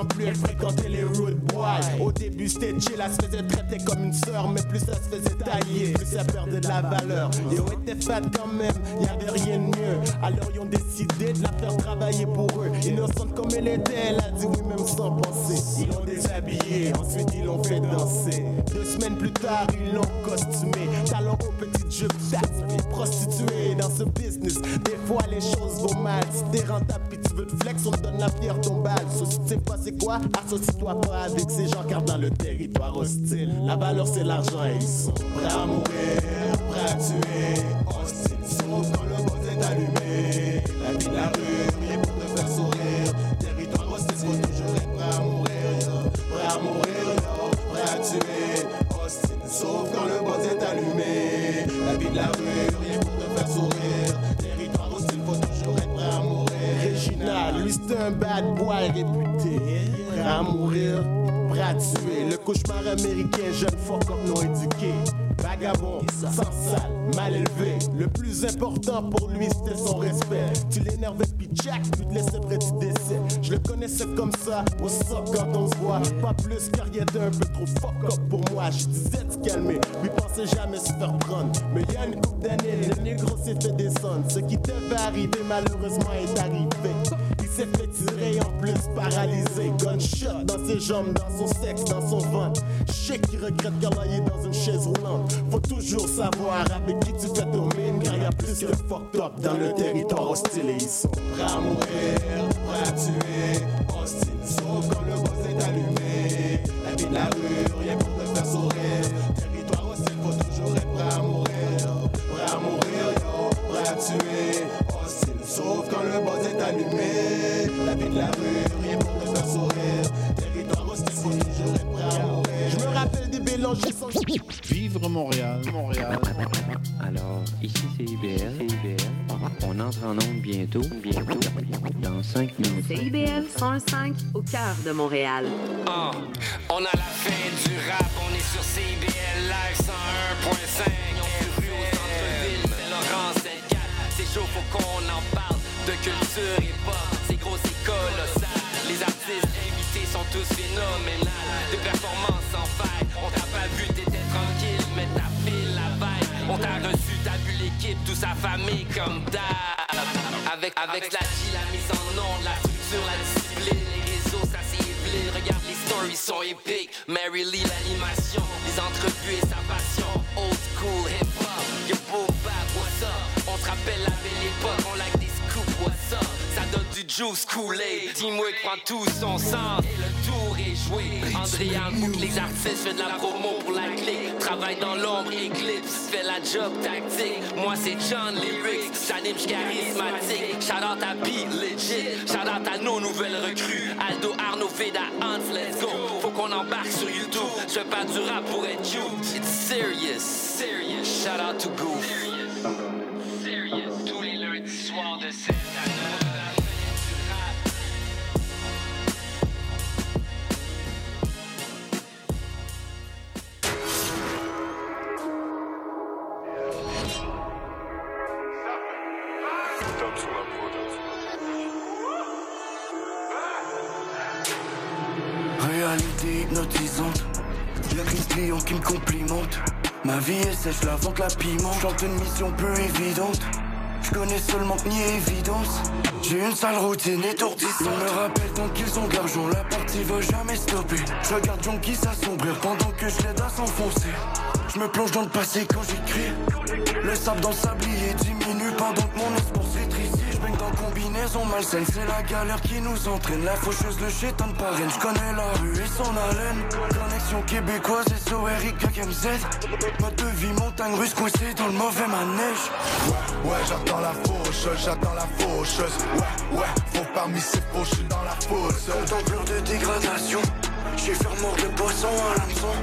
plus elle fréquentait les road boys. Au début, c'était chill, elle se faisait traiter comme une sœur, mais plus ça se faisait tailler, plus ça perdait de la valeur. Yo était fat quand même, y avait rien de mieux. Alors ils ont décidé de la faire travailler pour eux. Innocente comme elle était, elle a dit oui même sans penser. Ils l'ont déshabillée, ensuite ils l'ont fait danser. Deux semaines plus tard, ils l'ont costumé. Talent aux petites jupes, prostituée dans ce business. Des fois les choses vont mal. Si t'es rentable puis tu veux te flex, on te donne la pierre tu sais pas c'est quoi, associe-toi pas avec ces gens car dans le territoire hostile, la valeur c'est l'argent et ils sont prêts à mourir, prêts à tuer. Hostile, sauf quand le boss est allumé. La vie de la rue, rien pour te faire sourire. Territoire hostile, faut toujours être prêt à mourir. Prêt à mourir, prêt à tuer. Hostile, sauf quand le boss est allumé. La vie de la rue, rien pour te faire sourire. Territoire hostile, faut toujours être prêt à mourir. Réginal, lui c'est un bad boy réputé. Mourir, prêt à. Le cauchemar américain, jeune fuck up non éduqué. Vagabond, sans salle, mal élevé. Le plus important pour lui, c'était son respect. Tu l'énervais puis Jack, tu te laissais près du décès. Je le connaissais comme ça, au soc quand on se voit. Pas plus car il était un peu trop fuck up pour moi. Je disais de calmer, lui pensait jamais se faire prendre. Mais il y a une couple d'années, le négro s'est fait descendre. Ce qui devait arriver, malheureusement, est arrivé. Il s'est fait tirer en plus paralysé. Gunshot dans ses jambes, dans son sexe, dans son ventre. Sais qu'il regrette qu'elle dans une chaise roulante. Faut toujours savoir avec qui tu fais ton mine. Car y a plus de fucked up dans le territoire hostile. Et ils sont prêts à mourir, prêts à tuer. Hostile, sauf quand le boss est allumé. La vie de la rue, Vivre Montréal, Montréal. Alors, ici c'est IBL. On entre en onde bientôt. Bientôt. Dans 5 minutes. C'est IBL 105 au cœur de Montréal. Ah, on a la fin du rap, on est sur CBL Live 101.5. On rue au centre-ville, c'est Laurent 4 C'est chaud, faut qu'on en parle de culture et pop. C'est gros, c'est colossal. Les artistes invités sont tous phénoménales. Des performances sans faille. On t'a pas vu, t'étais tranquille, mais t'as fait la vibe. On t'a reçu, t'as vu l'équipe, toute sa famille comme d'hab. Avec, avec la G, la mise en onde, la structure, la discipline, les réseaux, ça éblé. Regarde, les stories sont épiques. Mary Lee, l'animation, les entrevues et sa passion. Old school hip-hop, yo beau what's up? On se rappelle la juice coulé, Teamwork prend tout son sens et le tour est joué. Andréan boucle les artistes, fait de la promo pour la clique. Travaille dans l'ombre, éclipse, fait la job tactique. Moi c'est John Lyrics, j'anime, charismatique. Shout out à B, legit. Shout out à nos nouvelles recrues. Aldo, Arnaud, Veda, Hans, let's go. Faut qu'on embarque sur YouTube. Je fais pas du rap pour être cute. It's serious, serious. Shout out to Goof. Serious. Tous les lundis soirs de 7 à 9. Réalité hypnotisante. Y'a qu'une client qui me complimente. Ma vie est sèche, la vente, la piment. Chante une mission peu évidente. Je connais seulement que ni évidence. J'ai une sale routine étourdissante. Ils me rappellent tant qu'ils ont de l'argent, la partie va jamais stopper. Je regarde Jonky s'assombrir pendant que je l'aide à s'enfoncer. Je me plonge dans le passé quand j'écris. Le sable dans le sablier diminue combinaison malsaine, c'est la galère qui nous entraîne. La faucheuse, le chétan de parraine. Je connais la rue et son haleine. Connexion québécoise, SORIK, KMZ. Mode de vie, montagne russe coincée dans le mauvais manège. Ouais, ouais, j'attends la faucheuse, j'attends la faucheuse. Ouais, ouais, faut parmi ces faux, je suis dans la fosse. Contempleur de dégradation. J'ai fait mort le poisson à l'hameçon.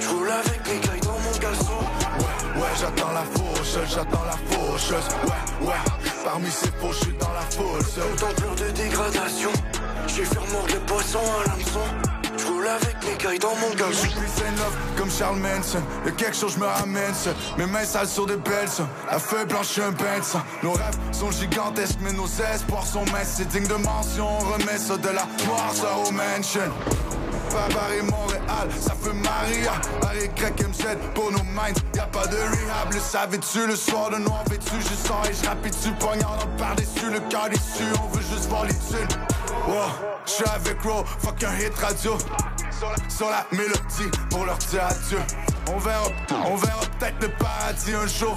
Je roule avec mes cailles dans mon garçon. Ouais, j'attends la faucheuse, j'attends la faucheuse. Ouais, ouais, parmi ces faux, je suis dans la fosse. Contempleur de dégradation. J'ai fait mort le poisson à l'hameçon. Je roule avec mes cailles dans mon gars. Je suis love comme Charles Manson. Y'a quelque chose, je me ramène ça. Mes mains sales sur des belles ça. La feuille blanche, un de sang. Nos rêves sont gigantesques, mais nos espoirs sont minces. C'est digne de mention, on remet ça de la noire, ça au mansion. Montréal, ça fait Maria. Harry, Grec, MZ pour nos minds. Y'a pas de rehab, le savais-tu? Le soir de noir vêtu, je sors et je rapide dessus. Par-dessus, le cœur déçu. On veut juste voir les. Wow, j'suis avec Ro, fuck un hit radio. Sur la, sur la mélodie pour leur dire adieu. On verra, on verra peut-être le paradis un jour.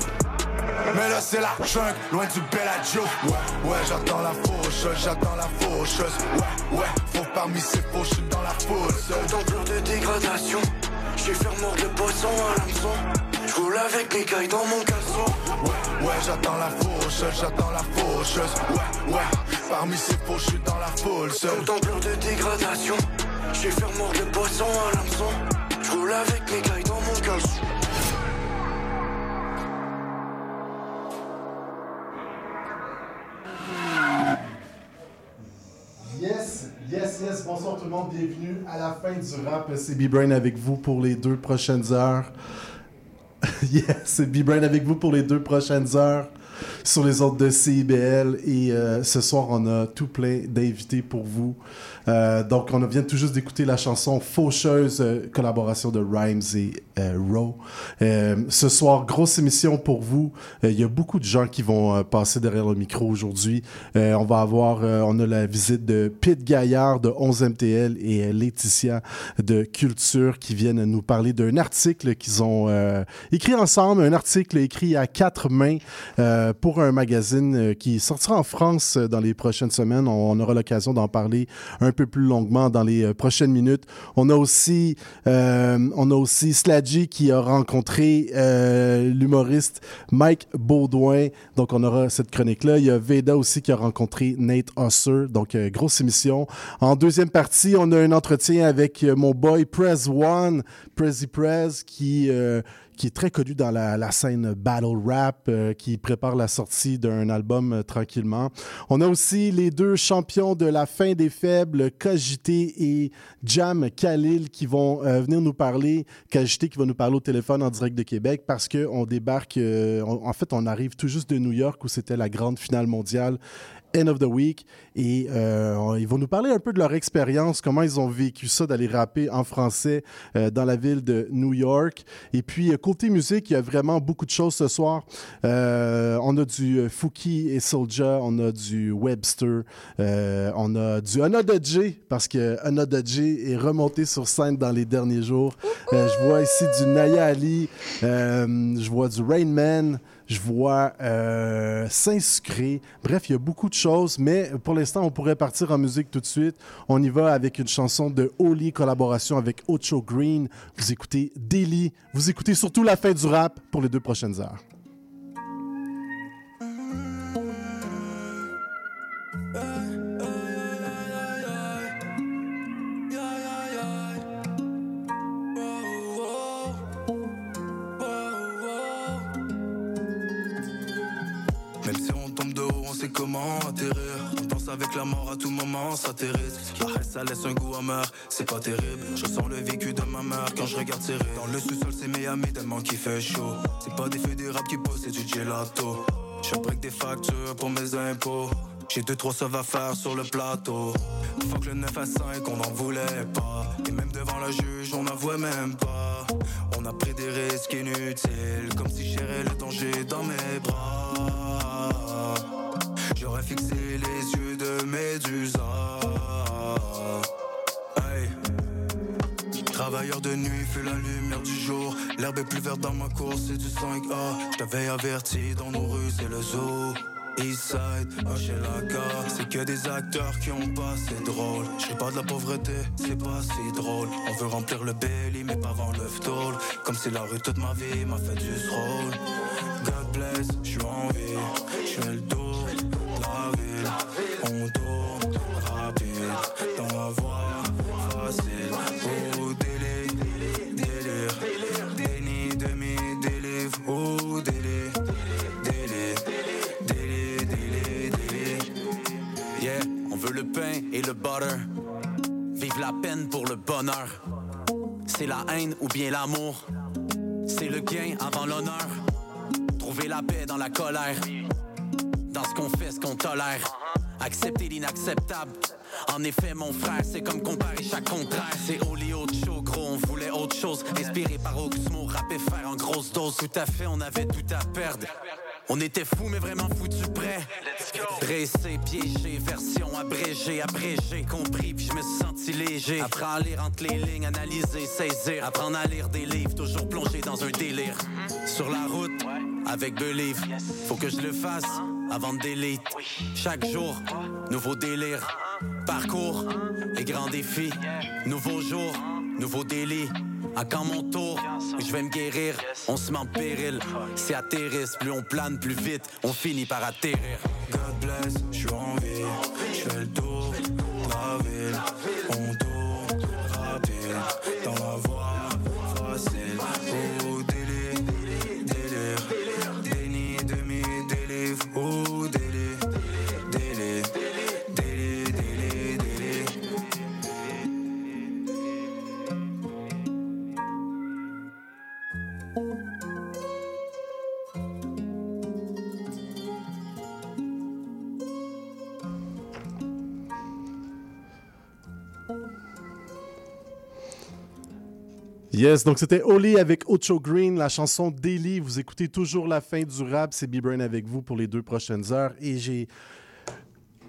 Mais là c'est la jungle, loin du Bellagio. Ouais, ouais, j'attends la faucheuse, j'attends la faucheuse. Ouais, ouais, faut parmi ces faux, j'suis dans la Dans plein de dégradation, j'ai fait mordre le poisson à l'hameçon. J'roule avec mes cailles dans mon caleçon. Ouais, ouais, j'attends la faucheuse, j'attends la faucheuse. Ouais, ouais, parmi ces faux, j'suis dans la foule seul plein de dégradation, j'ai fait mordre le poisson à l'hameçon. J'roule avec mes cailles dans mon caleçon Yes, yes. Bonsoir tout le monde. Bienvenue à la fin du rap. C'est B-Brain avec vous pour les deux prochaines heures. yes, c'est B-Brain avec vous pour les deux prochaines heures sur les ordres de CIBL. Et euh, ce soir, on a tout plein d'invités pour vous. Euh, donc, on vient tout juste d'écouter la chanson Faucheuse, euh, collaboration de Rhymes et euh, ce soir, grosse émission pour vous. Euh, Il y a beaucoup de gens qui vont euh, passer derrière le micro aujourd'hui. On va avoir, on a la visite de Pete Gaillard de 11MTL et Laetitia de Culture qui viennent nous parler d'un article qu'ils ont écrit ensemble, un article écrit à quatre mains pour un magazine qui sortira en France dans les prochaines semaines. On, aura l'occasion d'en parler un peu plus longuement dans les prochaines minutes. On a aussi, euh, on a aussi Qui a rencontré euh, l'humoriste Mike Baudouin. Donc, on aura cette chronique-là. Il y a Veda aussi qui a rencontré Nate Husser. Donc, euh, grosse émission. En deuxième partie, on a un entretien avec euh, mon boy Prez One, Prezi Prez, qui... qui est très connu dans la, la scène battle rap, euh, qui prépare la sortie d'un album euh, tranquillement. On a aussi les deux champions de la fin des faibles, Kajité et Jam Khalil, qui vont euh, venir nous parler. Kajité qui va nous parler au téléphone en direct de Québec parce qu'on débarque, euh, on- en fait, on arrive tout juste de New York où c'était la grande finale mondiale. End of the Week. Et euh, ils vont nous parler un peu de leur expérience, comment ils ont vécu ça d'aller rapper en français euh, dans la ville de New York. Et puis, euh, côté musique, il y a vraiment beaucoup de choses ce soir. On a du Fouki et Soulja, on a du Webster, on a du J, parce que J est remonté sur scène dans les derniers jours. Je vois ici du Naya Ali, je vois du Rain Man, je vois euh. Bref, il y a beaucoup de choses, mais pour l'instant, on pourrait partir en musique tout de suite. On y va avec une chanson de Oli, collaboration avec Ocho Green. Vous écoutez Daily. Vous écoutez surtout la fin du rap pour les deux prochaines heures. On danse avec la mort à tout moment, ça t'érise. Ah, ça laisse un goût amer, c'est pas terrible. Je sens le vécu de ma mère quand je regarde serré. Dans le sous-sol, c'est Miami tellement qu'il fait chaud. C'est pas des feux des qui posent, c'est du gelato. Je break des factures pour mes impôts. J'ai deux, trois sauves à faire sur le plateau. Que le 9 à 5, on n'en voulait pas. Et même devant la juge, on n'avouait même pas. On a pris des risques inutiles, comme si gérais le danger dans mes bras. J'aurais fixé les yeux de Médusa. Hey. Travailleur de nuit, fait la lumière du jour. L'herbe est plus verte dans ma course, c'est du 5A. Je t'avais averti dans nos rues, c'est le zoo. Eastside, HLAK C'est que des acteurs qui ont pas c'est drôle Je pas de la pauvreté, c'est pas si drôle On veut remplir le belly mais pas avant le tôle Comme si la rue toute ma vie m'a fait du rôle God bless, je suis en vie Je le de On tourne rapide dans la voie facile. Oh délire, délire. Déni, demi, délivre Oh délire, délire. Délire, délire, délire Yeah, on veut le pain et le butter. Vive la peine pour le bonheur. C'est la haine ou bien l'amour. C'est le gain avant l'honneur. Trouver la paix dans la colère. Dans ce qu'on fait, ce qu'on tolère. Accepter l'inacceptable. En effet, mon frère, c'est comme comparer chaque contraire. C'est Oli autre show, gros, on voulait autre chose. Inspiré par Oxmo, rap et faire en grosse dose. Tout à fait, on avait tout à perdre. On était fous, mais vraiment foutus prêts. Dressé, piégé, version abrégée, abrégé, compris, puis je me suis senti léger. Apprends à lire entre les lignes, analyser, saisir. Apprendre à lire des livres, toujours plongé dans un délire. Sur la route, avec Believe, faut que je le fasse avant de delete. Chaque jour, nouveau délire. Parcours, les grands défis. Nouveau jour, nouveau délit. À quand mon tour, je vais me guérir. On se met en péril. C'est atterrisse, plus on plane, plus vite, on finit par atterrir. God bless, je suis en je fais le tour la ville. On tourne rapide Yes, donc c'était Oli avec Ocho Green, la chanson Daily. Vous écoutez toujours la fin du rap. C'est B-Brain avec vous pour les deux prochaines heures. Et j'ai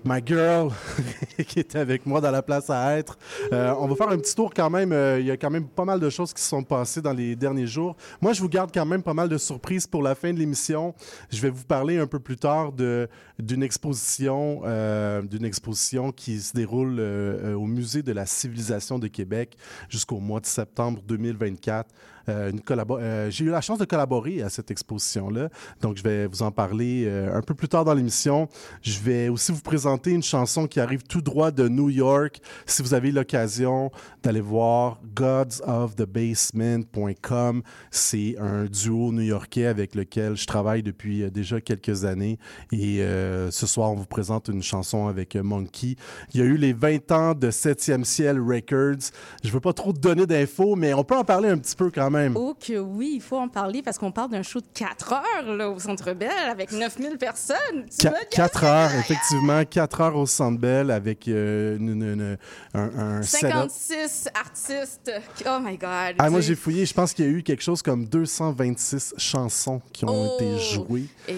ma girl qui est avec moi dans la place à être. Euh, on va faire un petit tour quand même. Euh, Il y a quand même pas mal de choses qui se sont passées dans les derniers jours. Moi, je vous garde quand même pas mal de surprises pour la fin de l'émission. Je vais vous parler un peu plus tard d'une exposition, euh, exposition qui se déroule au musée de la civilisation de Québec jusqu'au mois de septembre 2024. Euh, euh, J'ai eu la chance de collaborer à cette exposition-là, donc je vais vous en parler euh, un peu plus tard dans l'émission. Je vais aussi vous présenter une chanson qui arrive tout droit de New York. Si vous avez l'occasion d'aller voir godsofthebasement.com, c'est un duo new-yorkais avec lequel je travaille depuis déjà quelques années. Et ce soir, on vous présente une chanson avec Monkey. Il y a eu les 20 ans de 7e Ciel Records. Je veux pas trop donner d'infos, mais on peut en parler un petit peu quand même. Oh que oui, il faut en parler parce qu'on parle d'un show de 4 heures là, au Centre Bell avec 9000 personnes. Tu Qua- me dis- quatre heures, effectivement, quatre heures au Centre Bell avec euh, une- une- une- un, un setup. 56 artistes. Oh my God. Ah, moi, j'ai fouillé. Je pense qu'il y a eu quelque chose comme 226 chansons qui ont Oh! été jouées. Et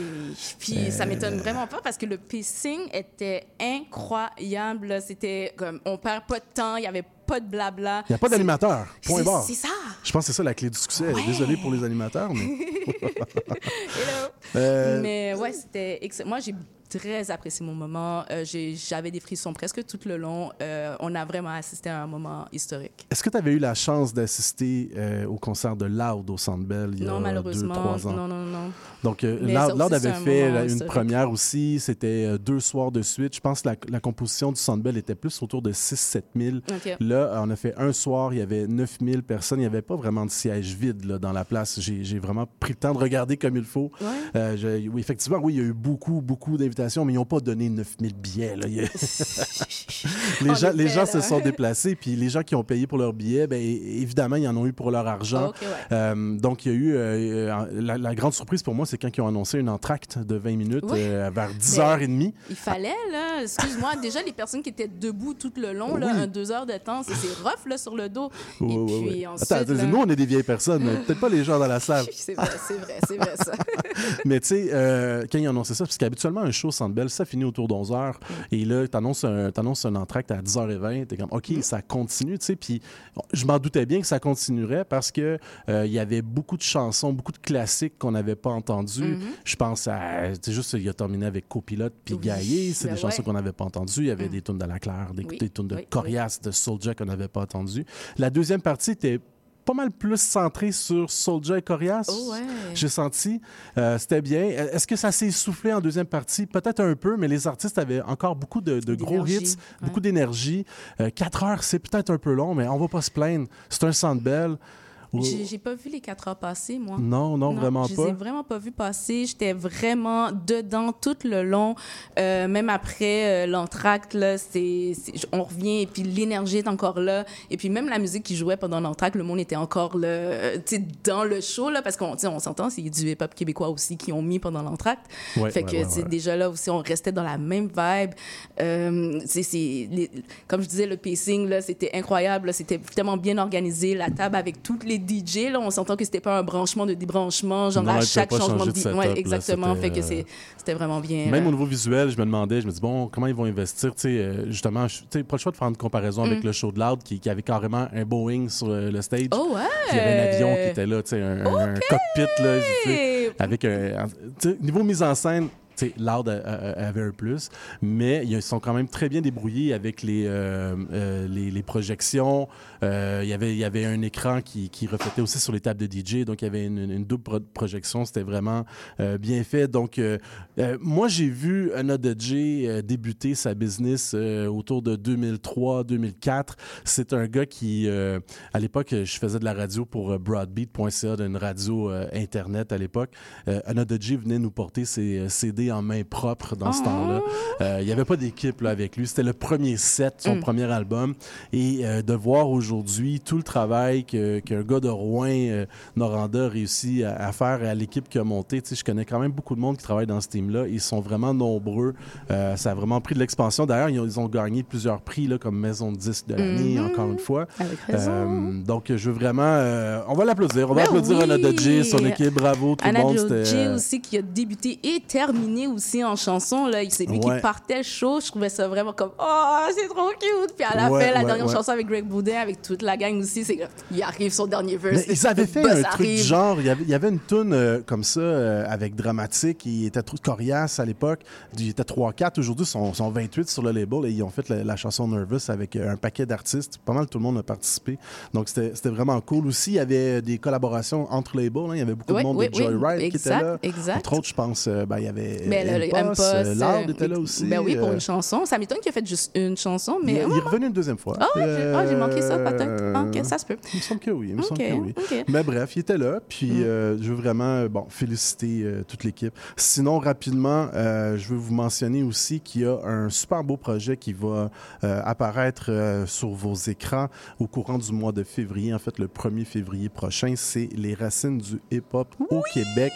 puis, ça Euh. m'étonne vraiment pas parce que le pacing était incroyable. C'était comme, on perd pas de temps, il y avait pas de blabla. Il n'y a pas d'animateur. Point barre. C'est ça. Je pense que c'est ça la clé du succès. Ouais. Désolé pour les animateurs, mais. Hello. Euh, Mais ouais, c'était. Moi, j'ai très apprécié mon moment. Euh, J'avais des frissons presque tout le long. Euh, on a vraiment assisté à un moment historique. Est-ce que tu avais eu la chance d'assister euh, au concert de Loud au Centre Bell il y a non, deux, malheureusement. trois ans? Non, non, non. Donc, Loud, avait fait une historique. première aussi. C'était deux soirs de suite. Je pense que la, la composition du Centre Bell était plus autour de 6-7 000. OK. Là, on a fait un soir, il y avait 9 000 personnes. Il n'y avait pas vraiment de siège vide là, dans la place. J'ai vraiment pris le temps de regarder comme il faut. Ouais. Je- oui, effectivement, oui, il y a eu beaucoup, beaucoup d'invitations, mais ils n'ont pas donné 9000 billets. là. Les En gens, les effet, gens là. se sont déplacés, puis les gens qui ont payé pour leurs billets, ben, é- évidemment, ils en ont eu pour leur argent. Ouais. Euh, donc, il y a eu. euh, euh, la, la grande surprise pour moi, c'est quand ils ont annoncé une entracte de 20 minutes euh, vers Mais 10h30. Il fallait, là. Excuse-moi, déjà, les personnes qui étaient debout tout le long, là, Oui. un deux heures de temps, c'est rough, là, sur le dos. Ouais, Et puis, ensuite. Attends, là- nous, on est des vieilles personnes, peut-être pas les gens dans la salle. C'est vrai, c'est vrai, c'est vrai, ça. Mais tu sais, quand ils ont annoncé ça, parce qu'habituellement, un show Centre Bell, ça finit autour d'11h. Et là, tu annonces un, t'annonces un entracte à 10h20. Tu es comme, OK, ça continue, tu sais. Puis bon, je m'en doutais bien que ça continuerait parce que euh, il y avait beaucoup de chansons, beaucoup de classiques qu'on n'avait pas entendus. Je pense à, tu juste, il a terminé avec Copilote puis Oui, Gaillé. C'est ben des chansons qu'on n'avait pas entendues. Il y avait des tunes de La Claire, des, Oui, des tunes de oui, Corias, de Soulja qu'on n'avait pas entendues. La deuxième partie était pas mal plus centrée sur Soulja et Corias. Oh, ouais. J'ai senti. Euh, C'était bien. Est-ce que ça s'est essoufflé en deuxième partie? Peut-être un peu, mais les artistes avaient encore beaucoup de, de gros hits, ouais. beaucoup d'énergie. Euh, quatre heures, c'est peut-être un peu long, mais on va pas se plaindre. C'est un centre belle. J'ai pas vu les quatre heures passer, moi. Non, non, vraiment je pas. les ai vraiment pas vus passer. J'étais vraiment dedans tout le long. Euh, même après euh, l'entracte, là, c'est, c'est- on revient et puis l'énergie est encore là. Et puis même la musique qui jouait pendant l'entracte, le monde était encore là, euh, dans le show, là, parce qu'on tu sais, on s'entend, c'est du hip-hop québécois aussi qui ont mis pendant l'entracte. Ouais, fait ouais, que c'est ouais. déjà là aussi, on restait dans la même vibe. Euh, c'est, comme je disais, le pacing, là, c'était incroyable. C'était tellement bien organisé. La table avec toutes les DJ, là, on s'entend que c'était pas un branchement de débranchement, genre Non, à chaque changement de de setup, Ouais, exactement. Fait que euh, c'était vraiment bien. Même là. au niveau visuel, je me demandais, je me dis, bon, comment ils vont investir? Tu sais, euh, justement, je- tu sais, pas le choix de faire une comparaison avec Mm. le show de Loud qui, qui avait carrément un Boeing sur euh, le stage. Oh, ouais! Il y avait un avion qui était là, tu sais, un, un cockpit, là, avec un. Niveau mise en scène, Loud a- a- avait un plus, mais ils sont quand même très bien débrouillés avec les, euh, euh, les, projections. Euh, il y avait- il y avait un écran qui, reflétait aussi sur les tables de DJ, donc il y avait une, une double pro- projection. C'était vraiment euh, bien fait. Donc, euh, euh, moi, j'ai vu Another J euh, débuter sa business euh, autour de 2003-2004. C'est un gars qui, euh, à l'époque, je faisais de la radio pour euh, broadbeat.ca, d'une radio euh, Internet à l'époque. Euh, Another J venait nous porter ses euh, CD en main propre dans ce Oh. temps-là. Euh, il n'y avait pas d'équipe avec lui. C'était le premier set, son Mm. premier album. Et euh, de voir aujourd'hui tout le travail que- qu'un gars de Rouen, euh, Noranda, a réussi à, à faire à l'équipe qui a monté. Tu sais, je connais quand même beaucoup de monde qui travaille dans ce team-là. Ils sont vraiment nombreux. Euh, ça a vraiment pris de l'expansion. D'ailleurs, ils ont, ils ont gagné plusieurs prix là, comme Maison de disque de l'année, Mhm. encore une fois. Donc, je veux vraiment... on va l'applaudir. On va Ben applaudir oui. Anna J, son équipe. Bravo, tout le Anna monde. Euh, aussi qui a débuté et terminé aussi en chanson là c'est lui Ouais. qui partait le show je trouvais ça vraiment comme oh c'est trop cute puis à la Ouais, fin la ouais, dernière chanson avec Greg Boudin avec toute la gang aussi c'est il arrive son dernier verse Mais ils avaient fait un truc du genre, il y avait, il y avait une tune euh, comme ça euh, avec Dramatique, il était trop coriace à l'époque, il était 3-4, aujourd'hui ils sont, sont 28 sur le label et ils ont fait la, la chanson Nervous avec euh, un paquet d'artistes, pas mal tout le monde a participé, donc c'était c'était vraiment cool. Aussi, il y avait des collaborations entre labels, hein. il y avait beaucoup de monde de Joyride qui était là. exact. Entre autres, je pense, ben, il y avait Mais le- le Impost, euh, Loud euh, était là aussi. ben oui pour euh, une chanson ça m'étonne qu'il ait fait juste une chanson il, mais il est revenu une deuxième fois. Ah, j'ai ah, j'ai manqué ça peut-être Euh, Ah, ok ça se peut Il me semble que oui. Il me semble que oui. Mais bref, il était là. Puis Mm. euh, je veux vraiment euh, bon, féliciter euh, toute l'équipe. Sinon, rapidement, euh, je veux vous mentionner aussi qu'il y a un super beau projet qui va euh, apparaître euh, sur vos écrans au courant du mois de février. En fait, le 1er février prochain, c'est Les racines du hip-hop au Québec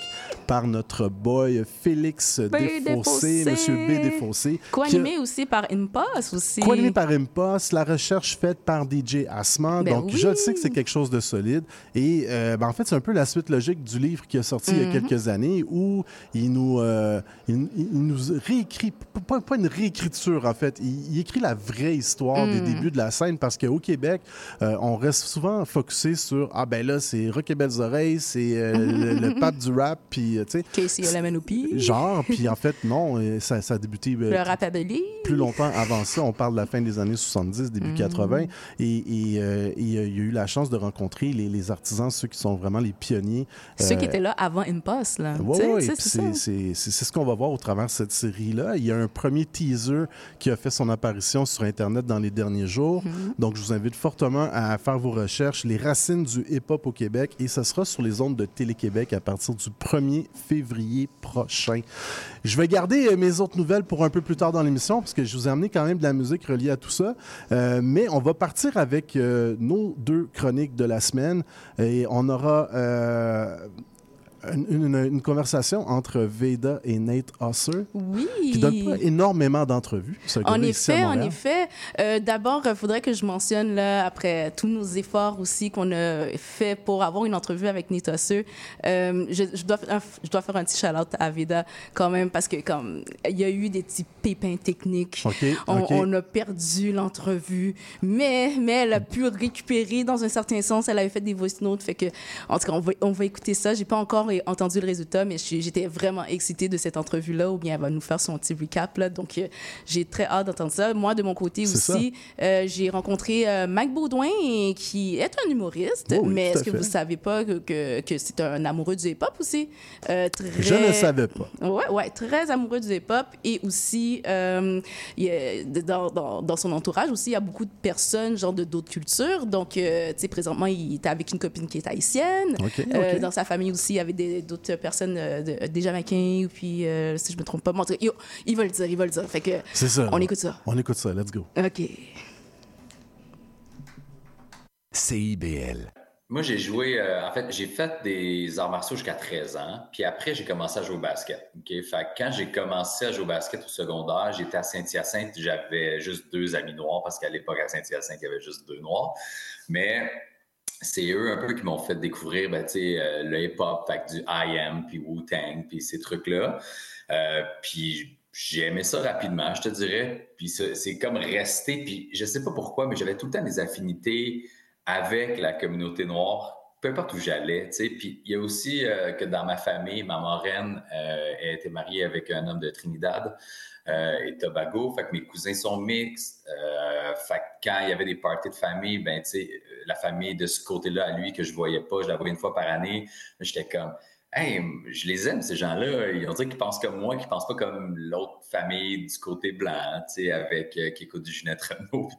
par notre boy Félix Desfossés. Monsieur B. A- co-animé aussi par Impasse aussi? Co-animé par Impost, la recherche faite par DJ Asman. Ben Donc, oui. je sais que c'est quelque chose de solide. Et euh, ben, en fait, c'est un peu la suite logique du livre qui a sorti il y a Mhm. quelques années où il nous, euh, il, il nous réécrit, pas, pas une réécriture en fait, il, il écrit la vraie histoire des Mhm. débuts de la scène parce qu'au Québec, euh, on reste souvent focusé sur Ah ben là, c'est Rock et Belles Oreilles, c'est le, le pape du rap, puis tu sais. Genre, puis en fait, non, euh, ça, ça a débuté. euh, plus longtemps avant ça. On parle de la fin des années 70, début Mhm. 80. Et, et, euh, euh, il y a eu la chance de rencontrer les, les artisans, ceux qui sont vraiment les pionniers. Ceux qui Euh, étaient là avant Impasse, là. oui, oui, c'est ça. ce qu'on va voir au travers de cette série-là. Il y a un premier teaser qui a fait son apparition sur Internet dans les derniers jours. Mhm. Donc, je vous invite fortement à faire vos recherches, les racines du hip-hop au Québec, et ce sera sur les ondes de Télé-Québec à partir du 1er février prochain. Je vais garder euh, mes autres nouvelles pour un peu plus tard dans l'émission, parce que je vous ai amené quand même de la musique reliée à tout ça. Euh, mais on va partir avec euh, nos deux chroniques de la semaine, et on aura... euh, une, une- une conversation entre Veda et Nate Husser, Oui. qui donne pas énormément d'entrevues. En effet, en effet. Euh, D'abord, il faudrait que je mentionne, là, après tous nos efforts aussi qu'on a fait pour avoir une entrevue avec Nita Husser, euh, je, je dois, je dois faire un petit shout-out à Veda quand même parce que comme il y a eu des petits pépins techniques. OK, On, OK. on a perdu l'entrevue, mais, mais elle a pu récupérer dans un certain sens. Elle avait fait des voice notes, fait que, en tout cas, on va, on va écouter ça. J'ai pas encore entendu le résultat, mais j'étais vraiment excitée de cette entrevue-là, ou bien elle va nous faire son petit recap. Là, donc, euh, j'ai très hâte d'entendre ça. Moi, de mon côté aussi, euh, j'ai rencontré euh, Mike Baudouin, qui est un humoriste, Oh oui, mais est-ce que vous savez pas que, que, que c'est un amoureux du hip-hop aussi? Euh, très... Je ne savais pas. Ouais, ouais, très amoureux du hip-hop et aussi il dans, dans, dans son entourage aussi il y a beaucoup de personnes genre de d'autres cultures donc tu sais présentement il était avec une copine qui est haïtienne dans sa famille aussi il y avait des- d'autres personnes euh, de- des Jamaïcains ou puis euh, si je me trompe pas bon, en tout cas, yo, il va le dire il va le dire fait que C'est ça. on là. écoute ça On écoute ça, let's go. ok CIBL. Moi, j'ai joué, euh, en fait, j'ai fait des arts martiaux jusqu'à 13 ans, puis après, j'ai commencé à jouer au basket. OK? Fait que quand j'ai commencé à jouer au basket au secondaire, j'étais à Saint-Hyacinthe, j'avais juste deux amis noirs, parce qu'à l'époque, à Saint-Hyacinthe, il y avait juste deux noirs. Mais c'est eux un peu qui m'ont fait découvrir ben, euh, le hip-hop, du IM, puis Wu-Tang, puis ces trucs-là. Euh, puis j'ai aimé ça rapidement, je te dirais. Puis c'est comme resté, puis je sais pas pourquoi, mais j'avais tout le temps des affinités avec la communauté noire, peu importe où j'allais. Puis il y a aussi euh, que dans ma famille, ma marraine, était mariée avec un homme de Trinidad et Tobago, fait que mes cousins sont mixtes. Euh, fait que quand il y avait des parties de famille, ben tu sais, euh, la famille de ce côté-là à lui que je voyais pas, je la voyais une fois par année, j'étais comme Hey, je les aime, ces gens-là. On dirait qu'ils pensent comme moi, qu'ils pensent pas comme l'autre famille du côté blanc, sais, avec euh, qui écoute du Ginette Renault.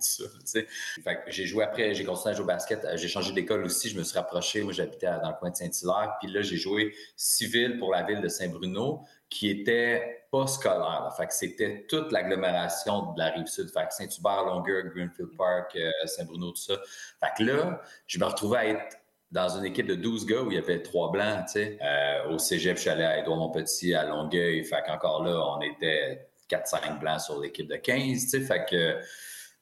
Fait que j'ai joué après, j'ai continué à jouer au basket. Euh, J'ai changé d'école aussi, je me suis rapproché. Moi, j'habitais dans le coin de Saint-Hilaire. Puis là, j'ai joué civil pour la ville de Saint-Bruno, qui était pas scolaire. Fait que c'était toute l'agglomération de la Rive-Sud. Fait que Saint-Hubert, Longueuil, Greenfield Park, euh, Saint-Bruno, tout ça. Fait que là, je me retrouvais à être dans une équipe de 12 gars où il y avait trois blancs, tu sais. Euh, au cégep, je suis à Édouard-Montpetit, à Longueuil. Fait qu'encore là, on était 4-5 blancs sur l'équipe de 15, tu sais. Fait que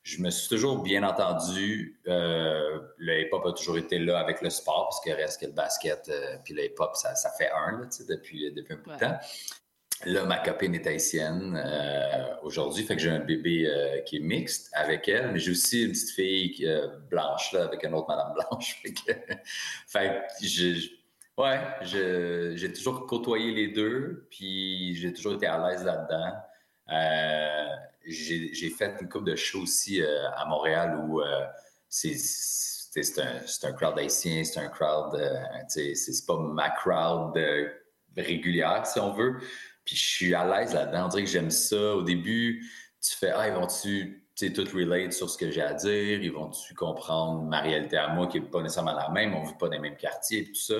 je me suis toujours bien entendu. Euh, le hip-hop a toujours été là avec le sport, parce qu'il reste que le basket euh, puis le hip-hop, ça, ça fait un, là, depuis, depuis un bout de temps. Là, ma copine est haïtienne euh, aujourd'hui, fait que j'ai un bébé euh, qui est mixte avec elle, mais j'ai aussi une petite fille blanche là, avec une autre madame blanche. Fait que, fait que je- ouais, j'ai toujours côtoyé les deux, puis j'ai toujours été à l'aise là-dedans. J'ai fait une couple de shows aussi euh, à Montréal où euh, c'est un, un crowd haïtien, c'est un crowd, euh, c'est pas ma crowd euh, régulière, si on veut. Puis je suis à l'aise là-dedans. On dirait que j'aime ça. Au début, tu fais Ah, ils vont-tu tout relate sur ce que j'ai à dire? Ils vont-tu comprendre ma réalité à moi qui n'est pas nécessairement la même? On ne vit pas dans les mêmes quartiers et tout ça.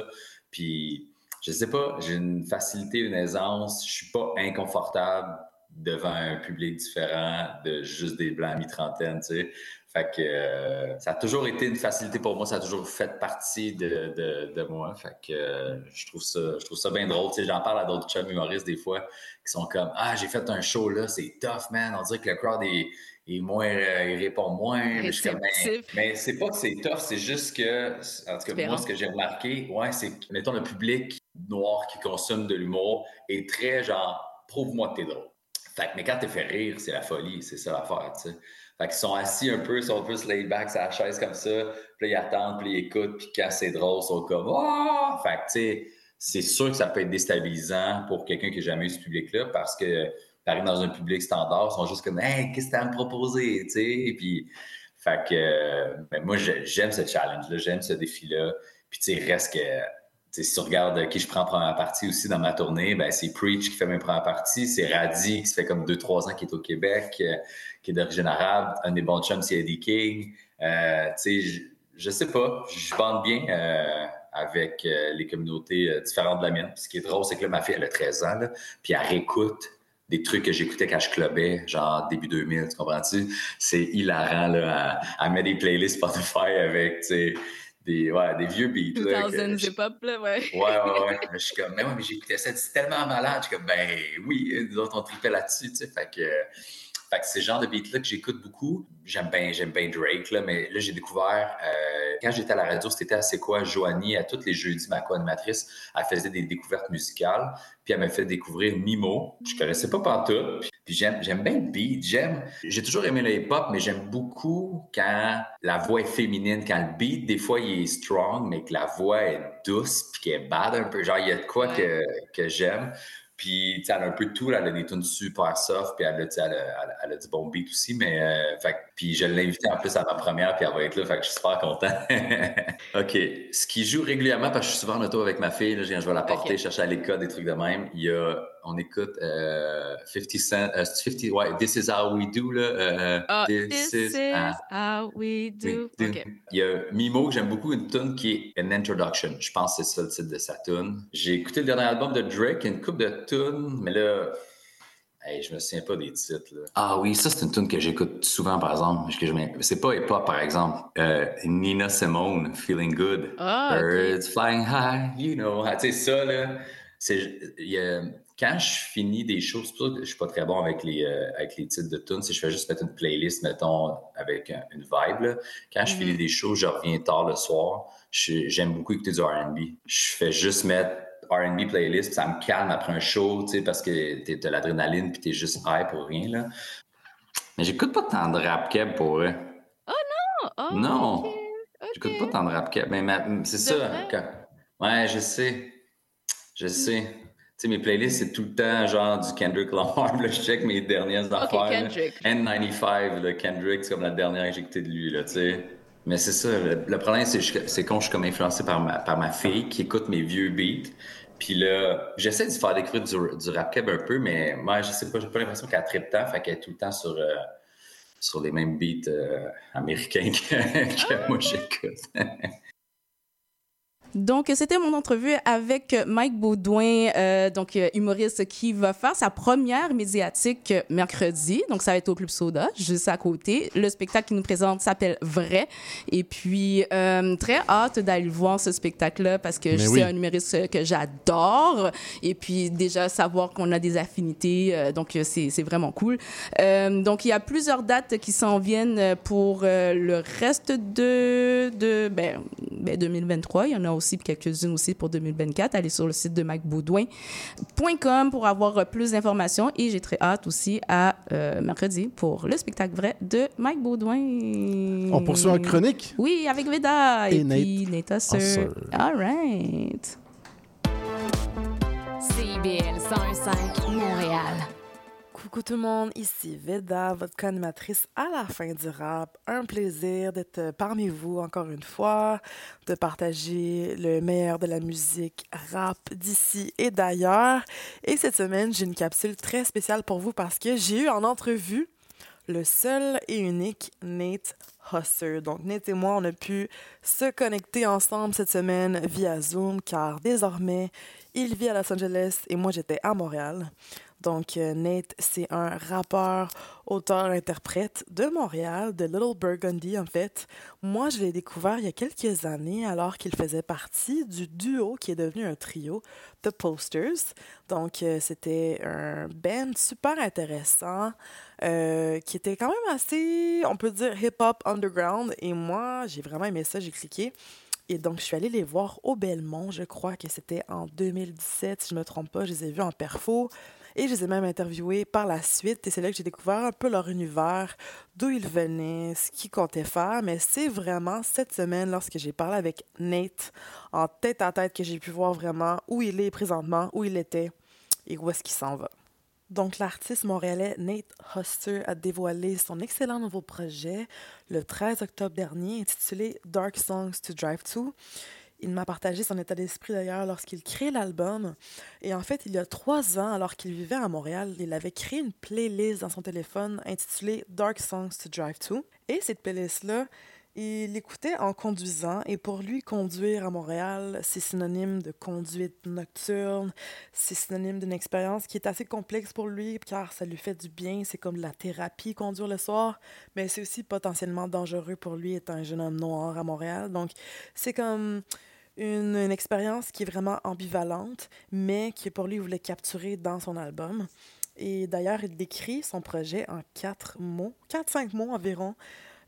Puis je sais pas, j'ai une facilité, une aisance. Je suis pas inconfortable devant un public différent de juste des blancs à mi-trentaine, tu sais. Fait que euh, ça a toujours été une facilité pour moi, ça a toujours fait partie de, de, de moi. Fait que euh, je trouve ça je trouve ça bien drôle. Tu sais, j'en parle à d'autres chums humoristes des fois qui sont comme Ah, j'ai fait un show là, c'est tough, man. On dirait que le crowd est, est moins euh, il répond moins. Mais, je comme, Ben, mais c'est pas que c'est tough, c'est juste que en tout cas, moi, ce que j'ai remarqué, ouais, c'est que mettons le public noir qui consomme de l'humour est très genre prouve-moi que t'es drôle. Fait que, mais quand t'es fait rire, c'est la folie, c'est ça l'affaire, tu sais. Fait qu'ils sont assis un peu, ils sont plus laid back sur la chaise comme ça, puis ils attendent, puis ils écoutent, puis quand c'est drôle, ils sont comme Ah! Fait que, tu sais, c'est sûr que ça peut être déstabilisant pour quelqu'un qui n'a jamais eu ce public-là, parce que t'arrives dans un public standard, ils sont juste comme Hey, qu'est-ce que t'as à me proposer, tu sais, puis. Fait que, euh, moi, j'ai- j'aime ce challenge-là, j'aime ce défi-là. Puis, tu sais, reste que si tu regardes qui je prends en première partie aussi dans ma tournée, ben, c'est Preach qui fait mes premières parties, c'est Radi qui se fait comme 2-3 ans qui est au Québec, euh, qui est d'origine arabe, un des bons chums, c'est Eddie King. Euh, je, je sais pas, je bande bien euh, avec euh, les communautés euh, différentes de la mienne. Ce qui est drôle, c'est que là, ma fille, elle a 13 ans, puis elle réécoute des trucs que j'écoutais quand je clubais, genre début 2000, tu comprends-tu? C'est hilarant, là. Elle, elle met des playlists Spotify avec, tu sais, des, ouais, des vieux beats. 2000 je- hip-hop, là, ouais. Ouais, ouais, ouais. Je suis comme, mais ouais, mais j'écoutais ça, c'est tellement malade. Je suis comme, ben oui, nous autres, on tripait là-dessus, tu sais. Fait que, fait que c'est le genre de beat-là que j'écoute beaucoup. J'aime bien, j'aime bien Drake, là, mais là, j'ai découvert euh, quand j'étais à la radio, c'était assez quoi, Joanie, à tous les jeudis, ma co-animatrice, elle faisait des découvertes musicales, puis elle m'a fait découvrir Mimo. Je connaissais pas partout, puis, puis j'aime, j'aime bien le beat, j'aime, j'ai toujours aimé le hip-hop, mais j'aime beaucoup quand la voix est féminine, quand le beat, des fois, il est strong, mais que la voix est douce, puis qu'elle est bad un peu, genre, il y a de quoi que, que j'aime. Puis, tu sais, elle a un peu de tout. Là. Elle a des tunes super soft, puis elle a, elle a, elle a- du bon beat aussi. Mais, euh, fait, que- puis je l'ai invitée en plus à ma première, puis elle va être là. Fait que je suis super content. OK. Ce qui joue régulièrement, parce que je suis souvent en auto avec ma fille, là, je, vais la porter, OK. chercher à l'école, des trucs de même. Il y a, on écoute euh, 50 Cent, euh, c'est 50, ouais, This is how we do, là. Ah, this is how we do. Il y a Mimo, que j'aime beaucoup, une tune qui est An Introduction. Je pense que c'est ça le titre de sa tune. J'ai écouté le dernier album de Drake, une coupe de tunes, mais là, hey, je me souviens pas des titres. là. Ah oui, ça, c'est une tune que j'écoute souvent, par exemple. C'est pas hip-hop, par exemple. Euh, Nina Simone, Feeling Good. Ah. Birds flying high, you know. Ah, Tu sais, ça, là, c'est... il y a- Quand je finis des choses, c'est pour ça que je suis pas très bon avec les, euh, avec les titres de tunes, que je fais juste mettre une playlist, mettons, avec un- une vibe. là. Quand je Mhm. finis des choses, je reviens tard le soir. J'aime beaucoup écouter du R&B. Je fais juste mettre R&B playlist, ça me calme après un show, tu sais, parce que t'es- t'as l'adrénaline, puis t'es juste high pour rien, là. Mais j'écoute pas tant de rap keb pour eux. Oh, oh, Non. OK, J'écoute OK. pas tant de rap keb. Mais ma- c'est ça. quand- Ouais, je sais. Je sais. Sais, mes playlists, c'est tout le temps genre du Kendrick Lamar. Là, je check mes dernières affaires. là. Kendrick. N95, le Kendrick, c'est comme la dernière écoutée de lui, là, tu sais. Mais c'est ça, le, le problème, c'est que je- c'est quand je suis comme influencé par ma, par ma fille qui écoute mes vieux beats. Puis là, j'essaie de faire découvrir du, du rap keb un peu, mais moi, je sais pas, j'ai pas l'impression qu'elle tripe tant, fait qu'elle est tout le temps sur, euh, sur les mêmes beats euh, américains que, que moi j'écoute. Donc, c'était mon entrevue avec Mike Baudouin, euh, donc euh, humoriste qui va faire sa première médiatique mercredi. Donc, ça va être au Club Soda, juste à côté. Le spectacle qu'il nous présente s'appelle Vrai. Et puis, euh, très hâte d'aller voir ce spectacle-là parce que c'est oui. un humoriste que j'adore. Et puis, déjà, savoir qu'on a des affinités, euh, donc c'est c'est vraiment cool. Euh, donc, il y a plusieurs dates qui s'en viennent pour euh, le reste de, de ben, ben, 2023. Il y en a aussi quelques-unes aussi pour 2024. Allez sur le site de macbaudouin.com pour avoir euh, plus d'informations. Et j'ai très hâte aussi à euh, mercredi pour le spectacle vrai de Mike Baudouin. On poursuit en chronique? Oui, avec Veda et, Et Nate puis. Husser. All right. CIBL 101.5 Montréal. Coucou tout le monde, ici Veda, votre co-animatrice à la fin du rap. Un plaisir d'être parmi vous encore une fois, de partager le meilleur de la musique rap d'ici et d'ailleurs. Et cette semaine, j'ai une capsule très spéciale pour vous parce que j'ai eu en entrevue le seul et unique Nate Husser. Donc, Nate et moi, on a pu se connecter ensemble cette semaine via Zoom car désormais, il vit à Los Angeles et moi, j'étais à Montréal. Donc, euh, Nate, c'est un rappeur, auteur, interprète de Montréal, de Little Burgundy, en fait. Moi, je l'ai découvert il y a quelques années alors qu'il faisait partie du duo qui est devenu un trio, The Posters. Donc, euh, c'était un band super intéressant euh, qui était quand même assez, on peut dire, hip-hop underground. Et moi, j'ai vraiment aimé ça, j'ai cliqué. Et donc, je suis allée les voir au Belmont, je crois que c'était en 2017, si je ne me trompe pas. Je les ai vus en perfo. Et je les ai même interviewés par la suite. Et c'est là que j'ai découvert un peu leur univers, d'où ils venaient, ce qu'ils comptaient faire. Mais c'est vraiment cette semaine, lorsque j'ai parlé avec Nate, en tête à tête, que j'ai pu voir vraiment où il est présentement, où il était et où est-ce qu'il s'en va. Donc, l'artiste montréalais Nate Huster a dévoilé son excellent nouveau projet le 13 octobre dernier, intitulé Dark Songs to Drive To. Il m'a partagé son état d'esprit d'ailleurs lorsqu'il crée l'album. Et en fait, il y a trois ans, alors qu'il vivait à Montréal, il avait créé une playlist dans son téléphone intitulée Dark Songs to Drive To. Et cette playlist-là, il l'écoutait en conduisant. Et pour lui, conduire à Montréal, c'est synonyme de conduite nocturne. C'est synonyme d'une expérience qui est assez complexe pour lui, car ça lui fait du bien. C'est comme de la thérapie, conduire le soir. Mais c'est aussi potentiellement dangereux pour lui, étant un jeune homme noir à Montréal. Donc, c'est comme une, expérience qui est vraiment ambivalente, mais qui pour lui voulait capturer dans son album. Et d'ailleurs, il décrit son projet en quatre mots, quatre, cinq mots environ.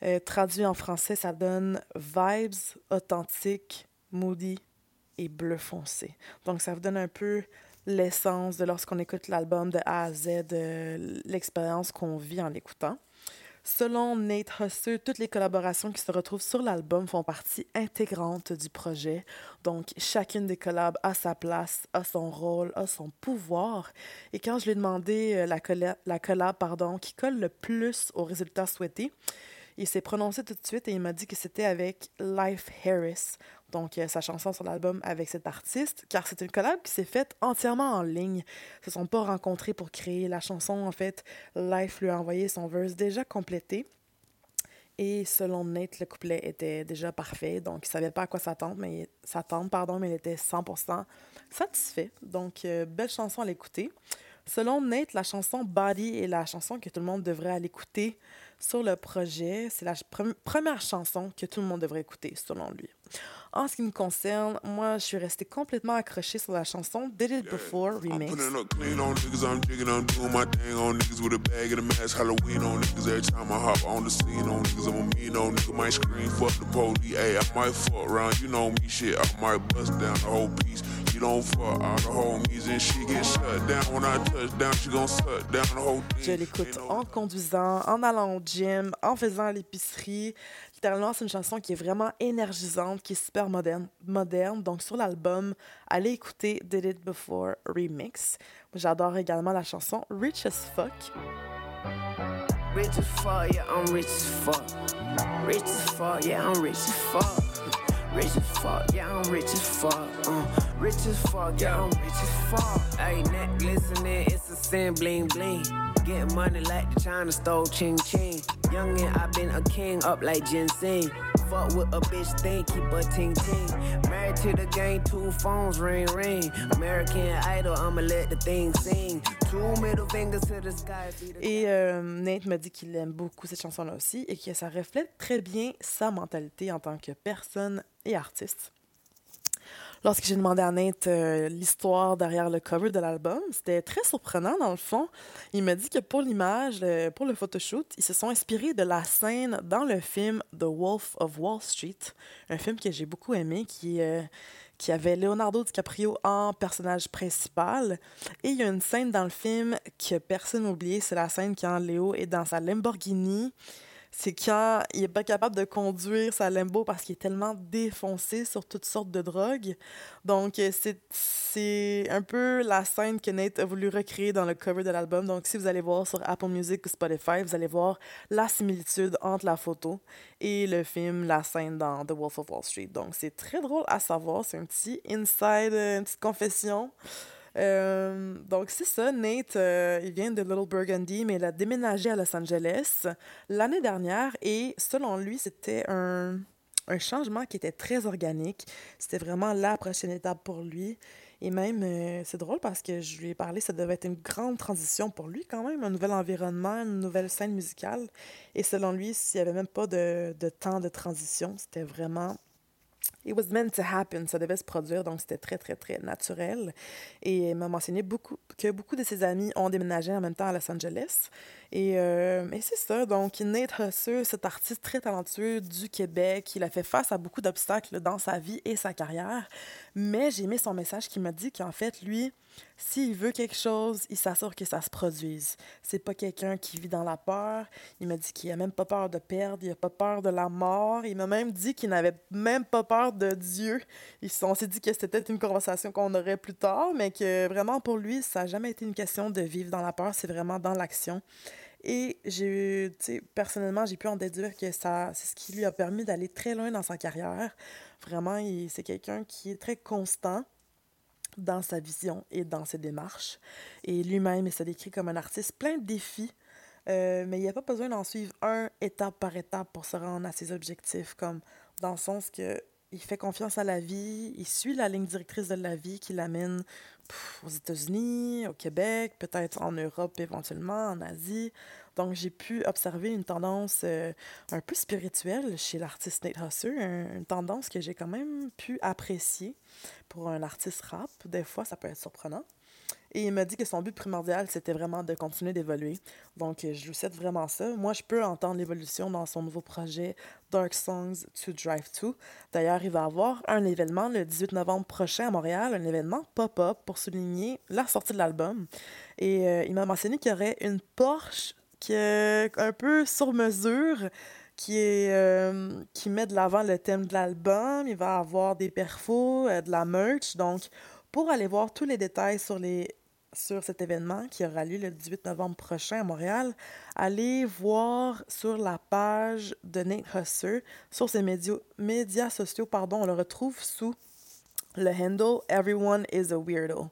Euh, traduit en français, ça donne vibes authentiques, moody et bleu foncé. Donc, ça vous donne un peu l'essence de lorsqu'on écoute l'album de A à Z, de l'expérience qu'on vit en l'écoutant. Selon Nate Husser, toutes les collaborations qui se retrouvent sur l'album font partie intégrante du projet. Donc, chacune des collabs a sa place, a son rôle, a son pouvoir. Et quand je lui ai demandé euh, la, colla la collab pardon, qui colle le plus au résultat souhaité, il s'est prononcé tout de suite et il m'a dit que c'était avec Life Harris, donc euh, sa chanson sur l'album avec cet artiste, car c'est une collab qui s'est faite entièrement en ligne. Ils se sont pas rencontrés pour créer la chanson. En fait, Life lui a envoyé son verse déjà complété. Et selon Nate, le couplet était déjà parfait, donc il savait pas à quoi s'attendre, mais pardon, mais il était 100% satisfait. Donc euh, belle chanson à l'écouter. Selon Nate, la chanson Body est la chanson que tout le monde devrait aller écouter sur le projet. C'est la première chanson que tout le monde devrait écouter, selon lui. En ce qui me concerne, moi, je suis restée complètement accrochée sur la chanson Did It Before remix. Je l'écoute en conduisant, en allant au gym, en faisant l'épicerie. Littéralement, c'est une chanson qui est vraiment énergisante, qui est super moderne. moderne. Donc, sur l'album, allez écouter Did It Before Remix. J'adore également la chanson Rich as Fuck. Rich as fuck, yeah, I'm rich as fuck. Rich as fuck, yeah, I'm rich as fuck. Rich as fuck, yeah, I'm rich as fuck. Uh, rich as fuck, yeah, I'm rich as fuck. Hey, neck glistening, it's a sin, bling bling. Get money like the China stole, ching ching. Youngin', I been a king up like ginseng. Fuck with a bitch, think, keep a ting ting. Married to the game, two phones ring ring. American Idol, I'ma let the thing sing. Two middle fingers to the sky. Et euh, Nate me dit qu'il aime beaucoup cette chanson-là aussi et que ça reflète très bien sa mentalité en tant que personne et artiste. Lorsque j'ai demandé à Nate euh, l'histoire derrière le cover de l'album, c'était très surprenant dans le fond. Il m'a dit que pour l'image, pour le photoshoot, ils se sont inspirés de la scène dans le film The Wolf of Wall Street, un film que j'ai beaucoup aimé qui euh, qui avait Leonardo DiCaprio en personnage principal. Et il y a une scène dans le film que personne n'a oublié, c'est la scène quand Léo est dans sa Lamborghini c'est quand il est pas capable de conduire sa Lambo parce qu'il est tellement défoncé sur toutes sortes de drogues. Donc, euh, c'est un peu la scène que Nate a voulu recréer dans le cover de l'album. Donc, si vous allez voir sur Apple Music ou Spotify, vous allez voir la similitude entre la photo et le film, la scène dans The Wolf of Wall Street. Donc, c'est très drôle à savoir. C'est un petit inside, une petite confession. Euh, donc, c'est ça. Nate, euh, il vient de Little Burgundy, mais il a déménagé à Los Angeles l'année dernière et selon lui, c'était un, un, changement qui était très organique. C'était vraiment la prochaine étape pour lui. Et même, euh, c'est drôle parce que je lui ai parlé, ça devait être une grande transition pour lui quand même, un nouvel environnement, une nouvelle scène musicale. Et selon lui, s'il n'y avait même pas de, de temps de transition, c'était vraiment It was meant to happen, ça devait se produire, donc c'était très, très, très naturel. Et il m'a mentionné beaucoup, que beaucoup de ses amis ont déménagé en même temps à Los Angeles. Et, euh, c'est ça, donc Nate Husser, cet artiste très talentueux du Québec, il a fait face à beaucoup d'obstacles dans sa vie et sa carrière. Mais j'ai aimé son message qui m'a dit qu'en fait, lui, s'il veut quelque chose, il s'assure que ça se produise. C'est pas quelqu'un qui vit dans la peur. Il m'a dit qu'il a même pas peur de perdre, il a pas peur de la mort. Il m'a même dit qu'il n'avait même pas peur de Dieu. On s'est dit que c'était une conversation qu'on aurait plus tard, mais que vraiment pour lui, ça n'a jamais été une question de vivre dans la peur, c'est vraiment dans l'action. Et personnellement, j'ai pu en déduire que ça, c'est ce qui lui a permis d'aller très loin dans sa carrière. Vraiment, c'est quelqu'un qui est très constant dans sa vision et dans ses démarches. Et lui-même, il se décrit comme un artiste plein de défis, euh, mais il n'y a pas besoin d'en suivre un étape par étape pour se rendre à ses objectifs, comme dans le sens que il fait confiance à la vie, il suit la ligne directrice de la vie qui l'amène aux États-Unis, au Québec, peut-être en Europe éventuellement, en Asie. Donc j'ai pu observer une tendance euh, un peu spirituelle chez l'artiste Nate Husser, une tendance que j'ai quand même pu apprécier pour un artiste rap. Des fois, ça peut être surprenant. Et il m'a dit que son but primordial, c'était vraiment de continuer d'évoluer. Donc, je lui souhaite vraiment ça. Moi, je peux entendre l'évolution dans son nouveau projet Dark Songs to Drive To. D'ailleurs, il va avoir un événement le 18 novembre prochain à Montréal, un événement pop-up pour souligner la sortie de l'album. Et euh, il m'a mentionné qu'il y aurait une Porsche qui est un peu sur mesure qui, euh, qui met de l'avant le thème de l'album. Il va avoir des perfos, euh, de la merch. Donc, pour aller voir tous les détails sur, les, sur cet événement qui aura lieu le 18 novembre prochain à Montréal, allez voir sur la page de Nate Husser, sur ses médias, médias sociaux, pardon, on le retrouve sous le handle Everyone is a Weirdo.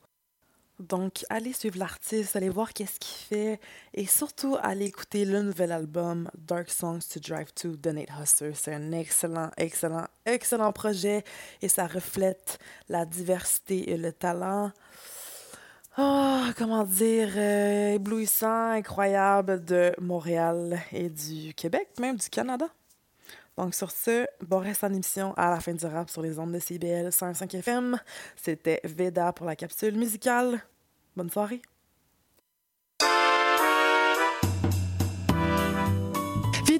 Donc, allez suivre l'artiste, allez voir qu'est-ce qu'il fait et surtout allez écouter le nouvel album Dark Songs to Drive to de Nate Husser. C'est un excellent, excellent, excellent projet et ça reflète la diversité et le talent. Oh, comment dire, euh, éblouissant, incroyable de Montréal et du Québec, même du Canada. Donc, sur ce, bon reste en émission à la fin du rap sur les ondes de CBL 105 FM. C'était Veda pour la capsule musicale. Bonne soirée.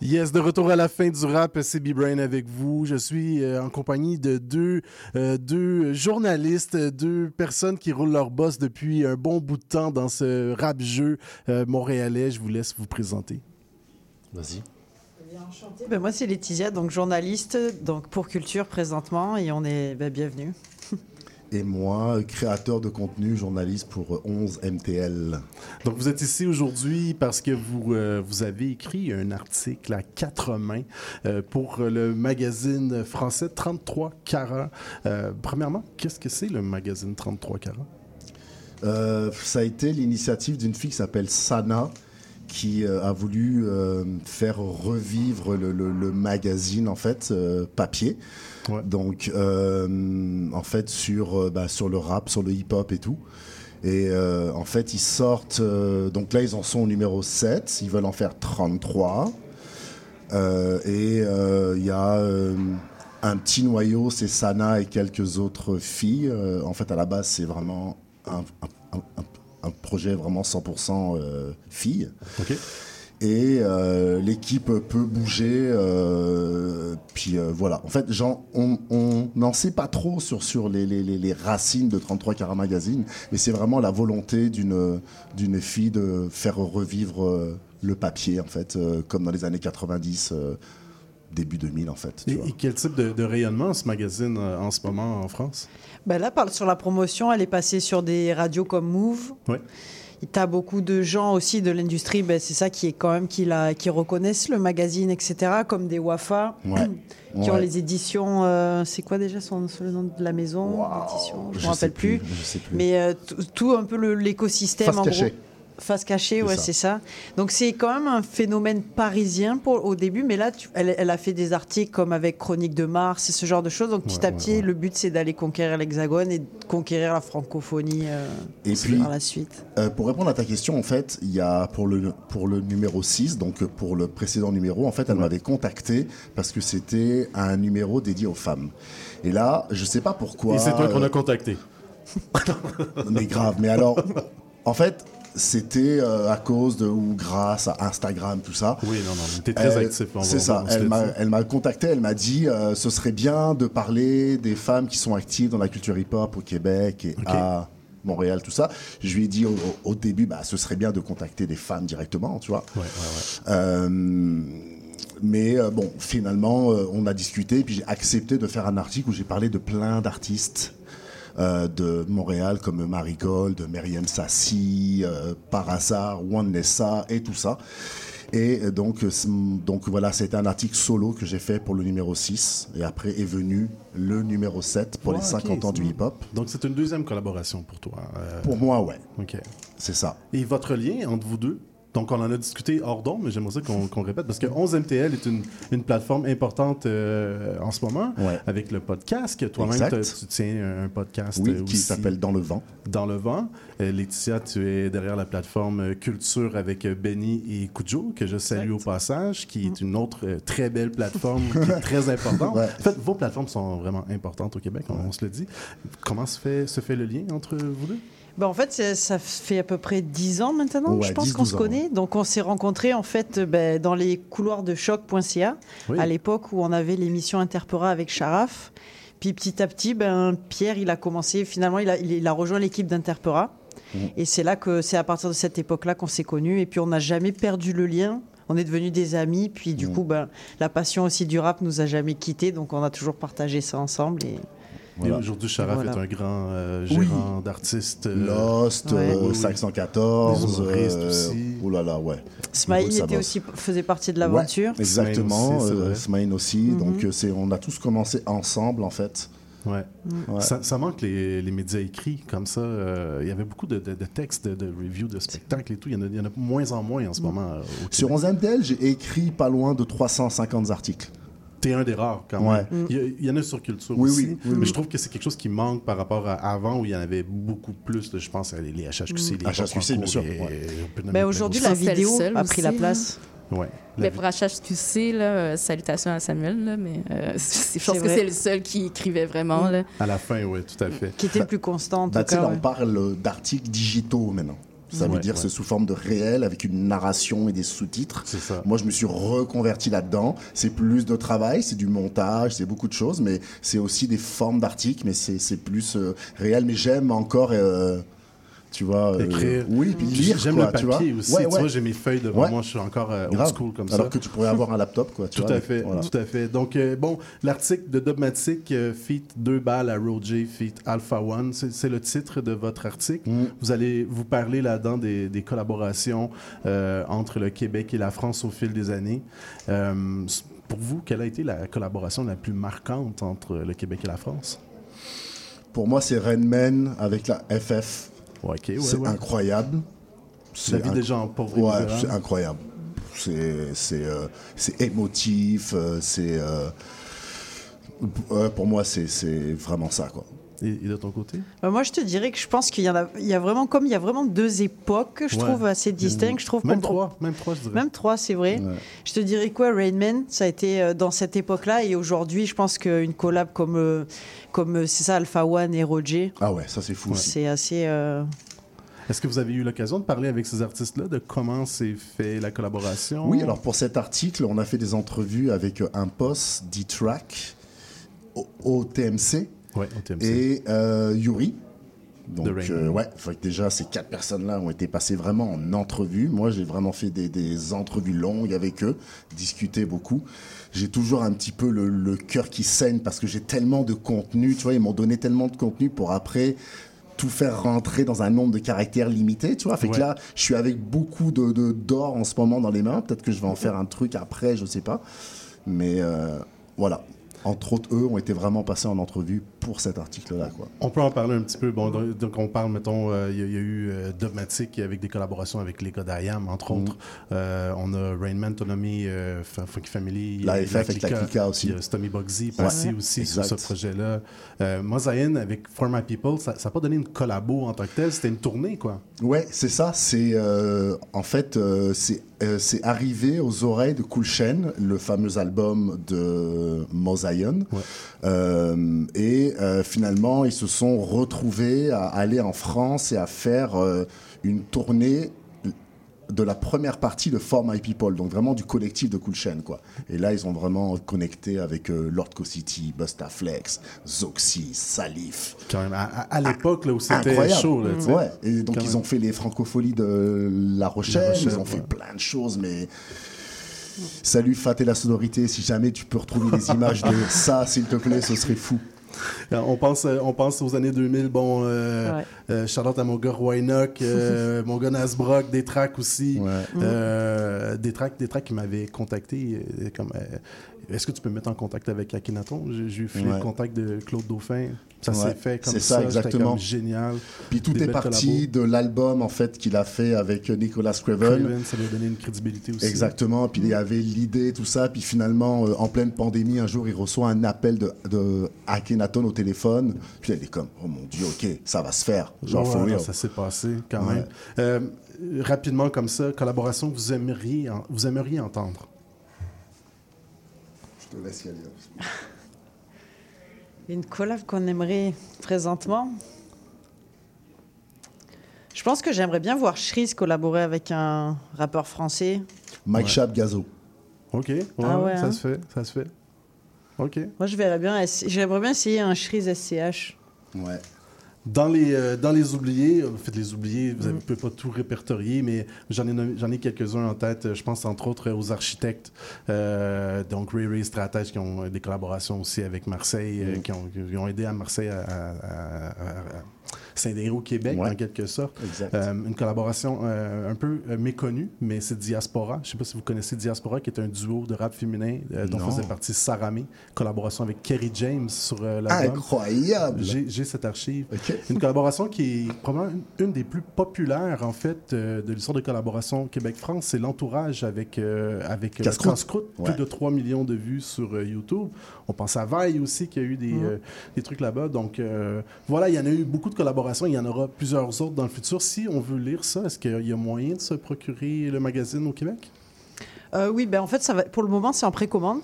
Yes, de retour à la fin du rap, c'est B-Brain avec vous. Je suis euh, en compagnie de deux, euh, deux journalistes, deux personnes qui roulent leur boss depuis un bon bout de temps dans ce rap-jeu euh, montréalais. Je vous laisse vous présenter. Vas-y. Ben, moi, c'est Laetitia, donc journaliste donc pour Culture présentement, et on est ben, bienvenue. Et moi, créateur de contenu, journaliste pour 11 MTL. Donc, vous êtes ici aujourd'hui parce que vous, euh, vous avez écrit un article à quatre mains euh, pour le magazine français 33 carats. Euh, premièrement, qu'est-ce que c'est le magazine 33 carats? Ça a été l'initiative d'une fille qui s'appelle Sana, qui euh, a voulu euh, faire revivre le, le- le magazine en fait euh, papier. Donc en fait sur bah, sur le rap, sur le hip hop et tout. Et euh, en fait ils sortent euh, donc là ils en sont au numéro 7, ils veulent en faire 33. Euh, et il y a un petit noyau, c'est Sana et quelques autres filles. En fait, à la base, c'est vraiment un, un- un- un projet vraiment 100% euh, filles. Et euh, l'équipe peut bouger. euh, puis voilà. En fait, genre, on n'en sait pas trop sur, sur les, les, les- les racines de 33 Carat Magazine, mais c'est vraiment la volonté d'une fille de faire revivre le papier, en fait, euh, comme dans les années 90. euh, début 2000 en fait. tu Et, vois. et quel type de, de rayonnement ce magazine euh, en ce moment en France? Ben là, sur la promotion, elle est passée sur des radios comme Move. Ouais. Tu as beaucoup de gens aussi de l'industrie, ben, c'est ça qui est quand même qui, la, qui reconnaissent le magazine, etc., comme des Wafa, Ouais. qui ont les éditions. euh, c'est quoi déjà son, le nom de la maison? D'édition Je ne me rappelle plus. plus. Mais euh, tout- un peu l'écosystème. En cachée. Face cachée, ouais, c'est ça. Donc c'est quand même un phénomène parisien pour, au début, mais là, tu- elle, elle a fait des articles comme avec Chronique de Mars et ce genre de choses. Donc petit Ouais, à petit, le but c'est d'aller conquérir l'Hexagone et de conquérir la francophonie euh, Et puis, par la suite. Euh, pour répondre à ta question, en fait, il y a pour le, pour le numéro 6, donc euh, pour le précédent numéro, en fait, elle m'avait contacté parce que c'était un numéro dédié aux femmes. Et là, je sais pas pourquoi. Et c'est toi qu'on euh, a contacté. mais grave. Mais alors, en fait, c'était euh, à cause de ou grâce à Instagram, tout ça. Oui, non, non, t'es très Elle- actif. va- C'est ça. Elle le m'a, contacté. Elle m'a dit, euh, ce serait bien de parler des femmes qui sont actives dans la culture hip-hop au Québec et à Montréal, tout ça. Je lui ai dit au, au début, bah, ce serait bien de contacter des femmes directement, tu vois. Ouais, ouais, ouais. Euh, mais bon, finalement, on a discuté, puis j'ai accepté de faire un article où j'ai parlé de plein d'artistes de Montréal, comme Marigold, Myriam Sassi, euh, Par hasard, One Nessa et tout ça. Et euh, donc, euh, c'est- donc voilà, c'était un article solo que j'ai fait pour le numéro 6. Et après est venu le numéro 7 pour les ok, 50 ans du hip-hop. Donc c'est une deuxième collaboration pour toi. euh, Pour moi, ouais. Ok. C'est ça. Et votre lien entre vous deux? Donc, on en a discuté hors d'onde, mais j'aimerais ça qu'on répète, parce que 11MTL est une, une plateforme importante euh, en ce moment, avec le podcast, que toi-même, tu tiens un podcast Oui, qui s'appelle Dans le vent. Dans le vent. Euh, Laetitia, tu es derrière la plateforme euh, Culture avec euh, Benny et Kujo, que je salue au passage, qui est une autre euh, très belle plateforme qui est très importante. Ouais. En fait, vos plateformes sont vraiment importantes au Québec, on, on se le dit. Comment se fait, se fait le lien entre vous deux? Ben, en fait, ça fait à peu près 10 ans maintenant, Ouais, je pense 10, qu'on se 12 ans, connaît. Donc, on s'est rencontrés en fait ben, dans les couloirs de choc.ca, Oui. à l'époque où on avait l'émission Interpora avec Sharaf. Puis petit à petit, ben, Pierre, il a commencé, finalement, il a, il, il a rejoint l'équipe d'Interpora. Et c'est là que c'est à partir de cette époque-là qu'on s'est connus. Et puis, on n'a jamais perdu le lien. On est devenus des amis. Puis, du coup, ben, la passion aussi du rap nous a jamais quittés. Donc, on a toujours partagé ça ensemble. Et... Et aujourd'hui, Sharaf Voilà. est un grand euh, Oui. gérant d'artistes. euh, Lost, Ouais. euh, Oui, oui. 514. Des humoristes euh, aussi. Oh là là, ouais. Smaïn était aussi, faisait partie de l'aventure. Ouais, exactement. Smaïn aussi, euh. Mhm. Donc, euh, c'est, on a tous commencé ensemble, en fait. Ouais. Ouais. Ça, ça manque les, les médias écrits comme ça. euh, Il y avait beaucoup de, de- de textes, de, de reviews, de spectacles et tout. Il y en a, il y en a moins en moins en ce moment. euh, Sur Québec. 11MTL, j'ai écrit pas loin de 350 articles. T'es un des rares quand Ouais. même. Il, y a- il y en a sur Culture Oui, aussi. oui, oui, mais oui. je trouve que c'est quelque chose qui manque par rapport à avant où il y en avait beaucoup plus. je pense à les, les HHQC, les HHQC, bien sûr, ouais. Ben, aujourd'hui, la vidéo a pris la place. Ouais. Mais pour HHQC, là, euh, salutations à Samuel, là, mais euh, je pense que c'est le seul qui écrivait vraiment. Là. À la fin, oui, tout à fait. Qui était le plus constant, en Bah, tout tu sais, cas. là, ouais. on parle d'articles digitaux maintenant. Ça veut dire ouais. c'est sous forme de réel avec une narration et des sous-titres. Moi, je me suis reconverti là-dedans. C'est plus de travail, c'est du montage, c'est beaucoup de choses, mais c'est aussi des formes d'articles, mais c'est c'est plus euh, réel. Mais j'aime encore, euh, tu vois, euh, Écrire. oui, puis Puis lire. J'aime le tu vois. papier aussi. Ouais, Tu vois, j'ai mes feuilles devant Ouais. moi. Je suis encore euh, old school comme ça. Alors que tu pourrais avoir un laptop, quoi. Tu Tout vois, à fait, voilà. tout à fait. Donc, euh, bon, l'article de Dogmatic, euh, Feat 2 balles à Roger, Feat Alpha One, c'est le titre de votre article. Mm. Vous allez vous parler là-dedans des, des collaborations entre le Québec et la France au fil des années. Pour vous, quelle a été la collaboration la plus marquante entre le Québec et la France? Pour moi, c'est Renman avec la FF. Ouais, ok, ouais, c'est ouais. incroyable. C'est La vie inc- des gens pauvres Ouais, c'est incroyable. C'est c'est euh, c'est émotif. euh, c'est euh, ouais, pour moi, c'est c'est vraiment ça, quoi. Et, et de ton côté? Bah, moi, je te dirais que je pense qu'il y en a, il y a vraiment, comme il y a vraiment deux époques, je Ouais. trouve assez distinctes. Je trouve Même trois, même trois, je dirais. Même trois, c'est vrai. Je te dirais quoi, Rain Man, ça a été euh, dans cette époque-là. Et aujourd'hui, je pense qu'une collab comme, euh, comme euh, c'est ça, Alpha One et Roger, Ah ouais, ça c'est fou. aussi. c'est assez. euh, Est-ce que vous avez eu l'occasion de parler avec ces artistes-là, de comment s'est fait la collaboration? Oui, alors pour cet article, on a fait des entrevues avec un poste D-Track au, au TMC Ouais, au TMC. et euh, Yuri Donc, euh, ouais, fait que déjà, ces quatre personnes-là ont été passées vraiment en entrevue. Moi, j'ai vraiment fait des, des entrevues longues avec eux, discuté beaucoup. J'ai toujours un petit peu le, le cœur qui saigne parce que j'ai tellement de contenu. Tu vois, ils m'ont donné tellement de contenu pour après tout faire rentrer dans un nombre de caractères limité, tu vois. Fait que là, je suis avec beaucoup de- d'or en ce moment dans les mains. Peut-être que je vais en faire un truc après, je sais pas. Mais euh, voilà. Entre autres, eux ont été vraiment passés en entrevue pour cet article-là, quoi. On peut en parler un petit peu. Bon, donc, donc on parle, mettons, euh, il y, a- il y a eu euh, Dogmatic avec des collaborations avec les d'IAM, entre Mhm. autres. Euh, on a Rainman, Tonomi, euh, Funky Family. La FF avec la Clica aussi. Il y a Stommy Bugsy Ouais. passé aussi sur ce projet-là. Euh, Mosaïen avec For My People, ça n'a pas donné une collabo en tant que telle, c'était une tournée, quoi. Ouais, c'est ça. C'est en fait, c'est euh, c'est arrivé aux oreilles de Cool Chain, le fameux album de Mosaïon. Euh, et euh, finalement, ils se sont retrouvés à aller en France et à faire euh, une tournée de la première partie de For My People, donc vraiment du collectif de Cool Chain, quoi. Et là, ils ont vraiment connecté avec euh, Lord Co-City, Busta Flex, Zoxy, Salif. Quand même, à, l'époque là, où c'était chaud. Là, ouais. Et donc Quand ils même. ont fait les francopholies de La Rochelle, La Rochelle, ils ont fait plein de choses, mais salut Fat et la sonorité, si jamais tu peux retrouver des images de ça, s'il te plaît, ce serait fou. Euh, On pense, euh, on pense aux années 2000. Bon, euh, Ouais. euh, Charlotte à mon gars Roynock, euh, mon gars Nasbrock, des tracks aussi. Euh, des tracks, des tracks qui m'avaient contacté. euh, comme, euh, est-ce que tu peux me mettre en contact avec Akhenaton? J'ai j'ai eu Ouais. le contact de Claude Dauphin. Ça Ouais, s'est fait comme ça. ça, exactement. comme génial. Puis tout Des est parti de l'album en fait qu'il a fait avec Nicolas Craven. Craven, ça lui a donné une crédibilité aussi. Exactement. Puis il y avait l'idée, tout ça. Puis finalement, euh, en pleine pandémie, un jour, il reçoit un appel de, de Akhenaton au téléphone. Puis il est comme, oh mon Dieu, ok, ça va se faire. Genre, Ouais, for non, real. ça s'est passé quand Ouais. même. Euh, rapidement comme ça, collaboration que vous aimeriez, en- vous aimeriez entendre? Je te laisse y aller. Une collab qu'on aimerait présentement. Je pense que j'aimerais bien voir Shreeze collaborer avec un rappeur français. Mike Ouais. Chap Gazo. Ok, ouais, Ah ouais, ça hein. se fait, ça se fait. Ok. Moi, je verrais bien. J'aimerais bien essayer un Shreeze SCH. Ouais. Dans les, euh, dans les oubliés, en fait, les oubliés, vous ne Mm. pouvez pas tout répertorier, mais j'en ai, j'en ai quelques-uns en tête. Euh, Je pense entre autres aux architectes, euh, donc Ray Ray Stratège, qui ont euh, des collaborations aussi avec Marseille, euh, Mm. qui, ont, qui ont aidé à Marseille à, à- à- à- à s'intégrer au Québec, Ouais. en quelque sorte. Euh, une collaboration euh, un peu euh, méconnue, mais c'est Diaspora. Je ne sais pas si vous connaissez Diaspora, qui est un duo de rap féminin euh, dont faisait partie Saramé, collaboration avec Kerry James sur l'album. Incroyable. J'ai cette archive. Une collaboration qui est probablement une, une des plus populaires, en fait, de l'histoire de collaboration Québec-France. C'est l'entourage avec, avec Casse-croûte. Ouais. Plus de 3 millions de vues sur YouTube. On pense à Vaille aussi, qui a eu des, euh, des trucs là-bas. Donc, voilà, il y en a eu beaucoup de collaborations. Il y en aura plusieurs autres dans le futur. Si on veut lire ça, est-ce qu'il y a moyen de se procurer le magazine au Québec? Euh, oui, ben en fait, ça va, pour le moment, c'est en précommande.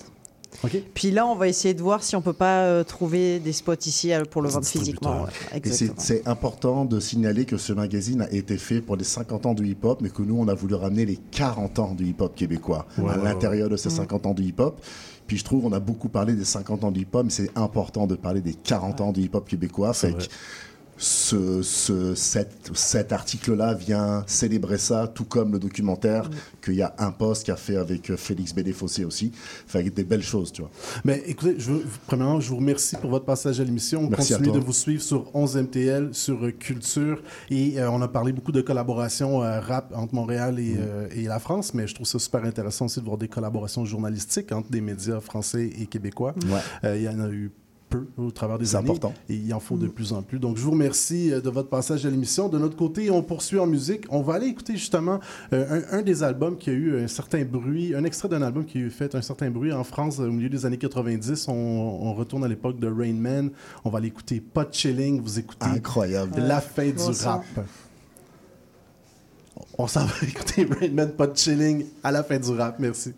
Puis là, on va essayer de voir si on peut pas euh, trouver des spots ici euh, pour le vendre physiquement. ouais. C'est important de signaler que ce magazine a été fait pour les 50 ans du hip-hop, mais que nous, on a voulu ramener les 40 ans du hip-hop québécois à l'intérieur de ces Mm. 50 ans du hip-hop. Puis je trouve on a beaucoup parlé des 50 ans du hip-hop, mais c'est important de parler des 40 ans du hip-hop québécois. Fait que ce, ce- cet, cet article-là vient célébrer ça, tout comme le documentaire qu'il y a un post qu'a fait avec euh, Félix Bédé-Fossé aussi. Que des belles choses, tu vois. Mais écoutez, je veux, premièrement, je vous remercie pour votre passage à l'émission. Merci à Continuez toi. de vous suivre sur 11MTL, sur euh, Culture. Et euh, on a parlé beaucoup de collaborations euh, rap entre Montréal Mm. et, euh, et la France, mais je trouve ça super intéressant aussi de voir des collaborations journalistiques entre des médias français et québécois. Ouais. Euh, Il y en a eu peu au travers des C'est années. important. Et il en faut de plus en plus. Donc, je vous remercie euh, de votre passage à l'émission. De notre côté, on poursuit en musique. On va aller écouter justement euh, un, un des albums qui a eu un certain bruit, un extrait d'un album qui a eu fait un certain bruit en France euh, au milieu des années 90. On, on retourne à l'époque de Rain Man. On va aller écouter Pas de Chilling. Vous écoutez Incroyable. La fin Bon du rap. On s'en va écouter Rain Man, Pas de Chilling à la fin du rap. Merci.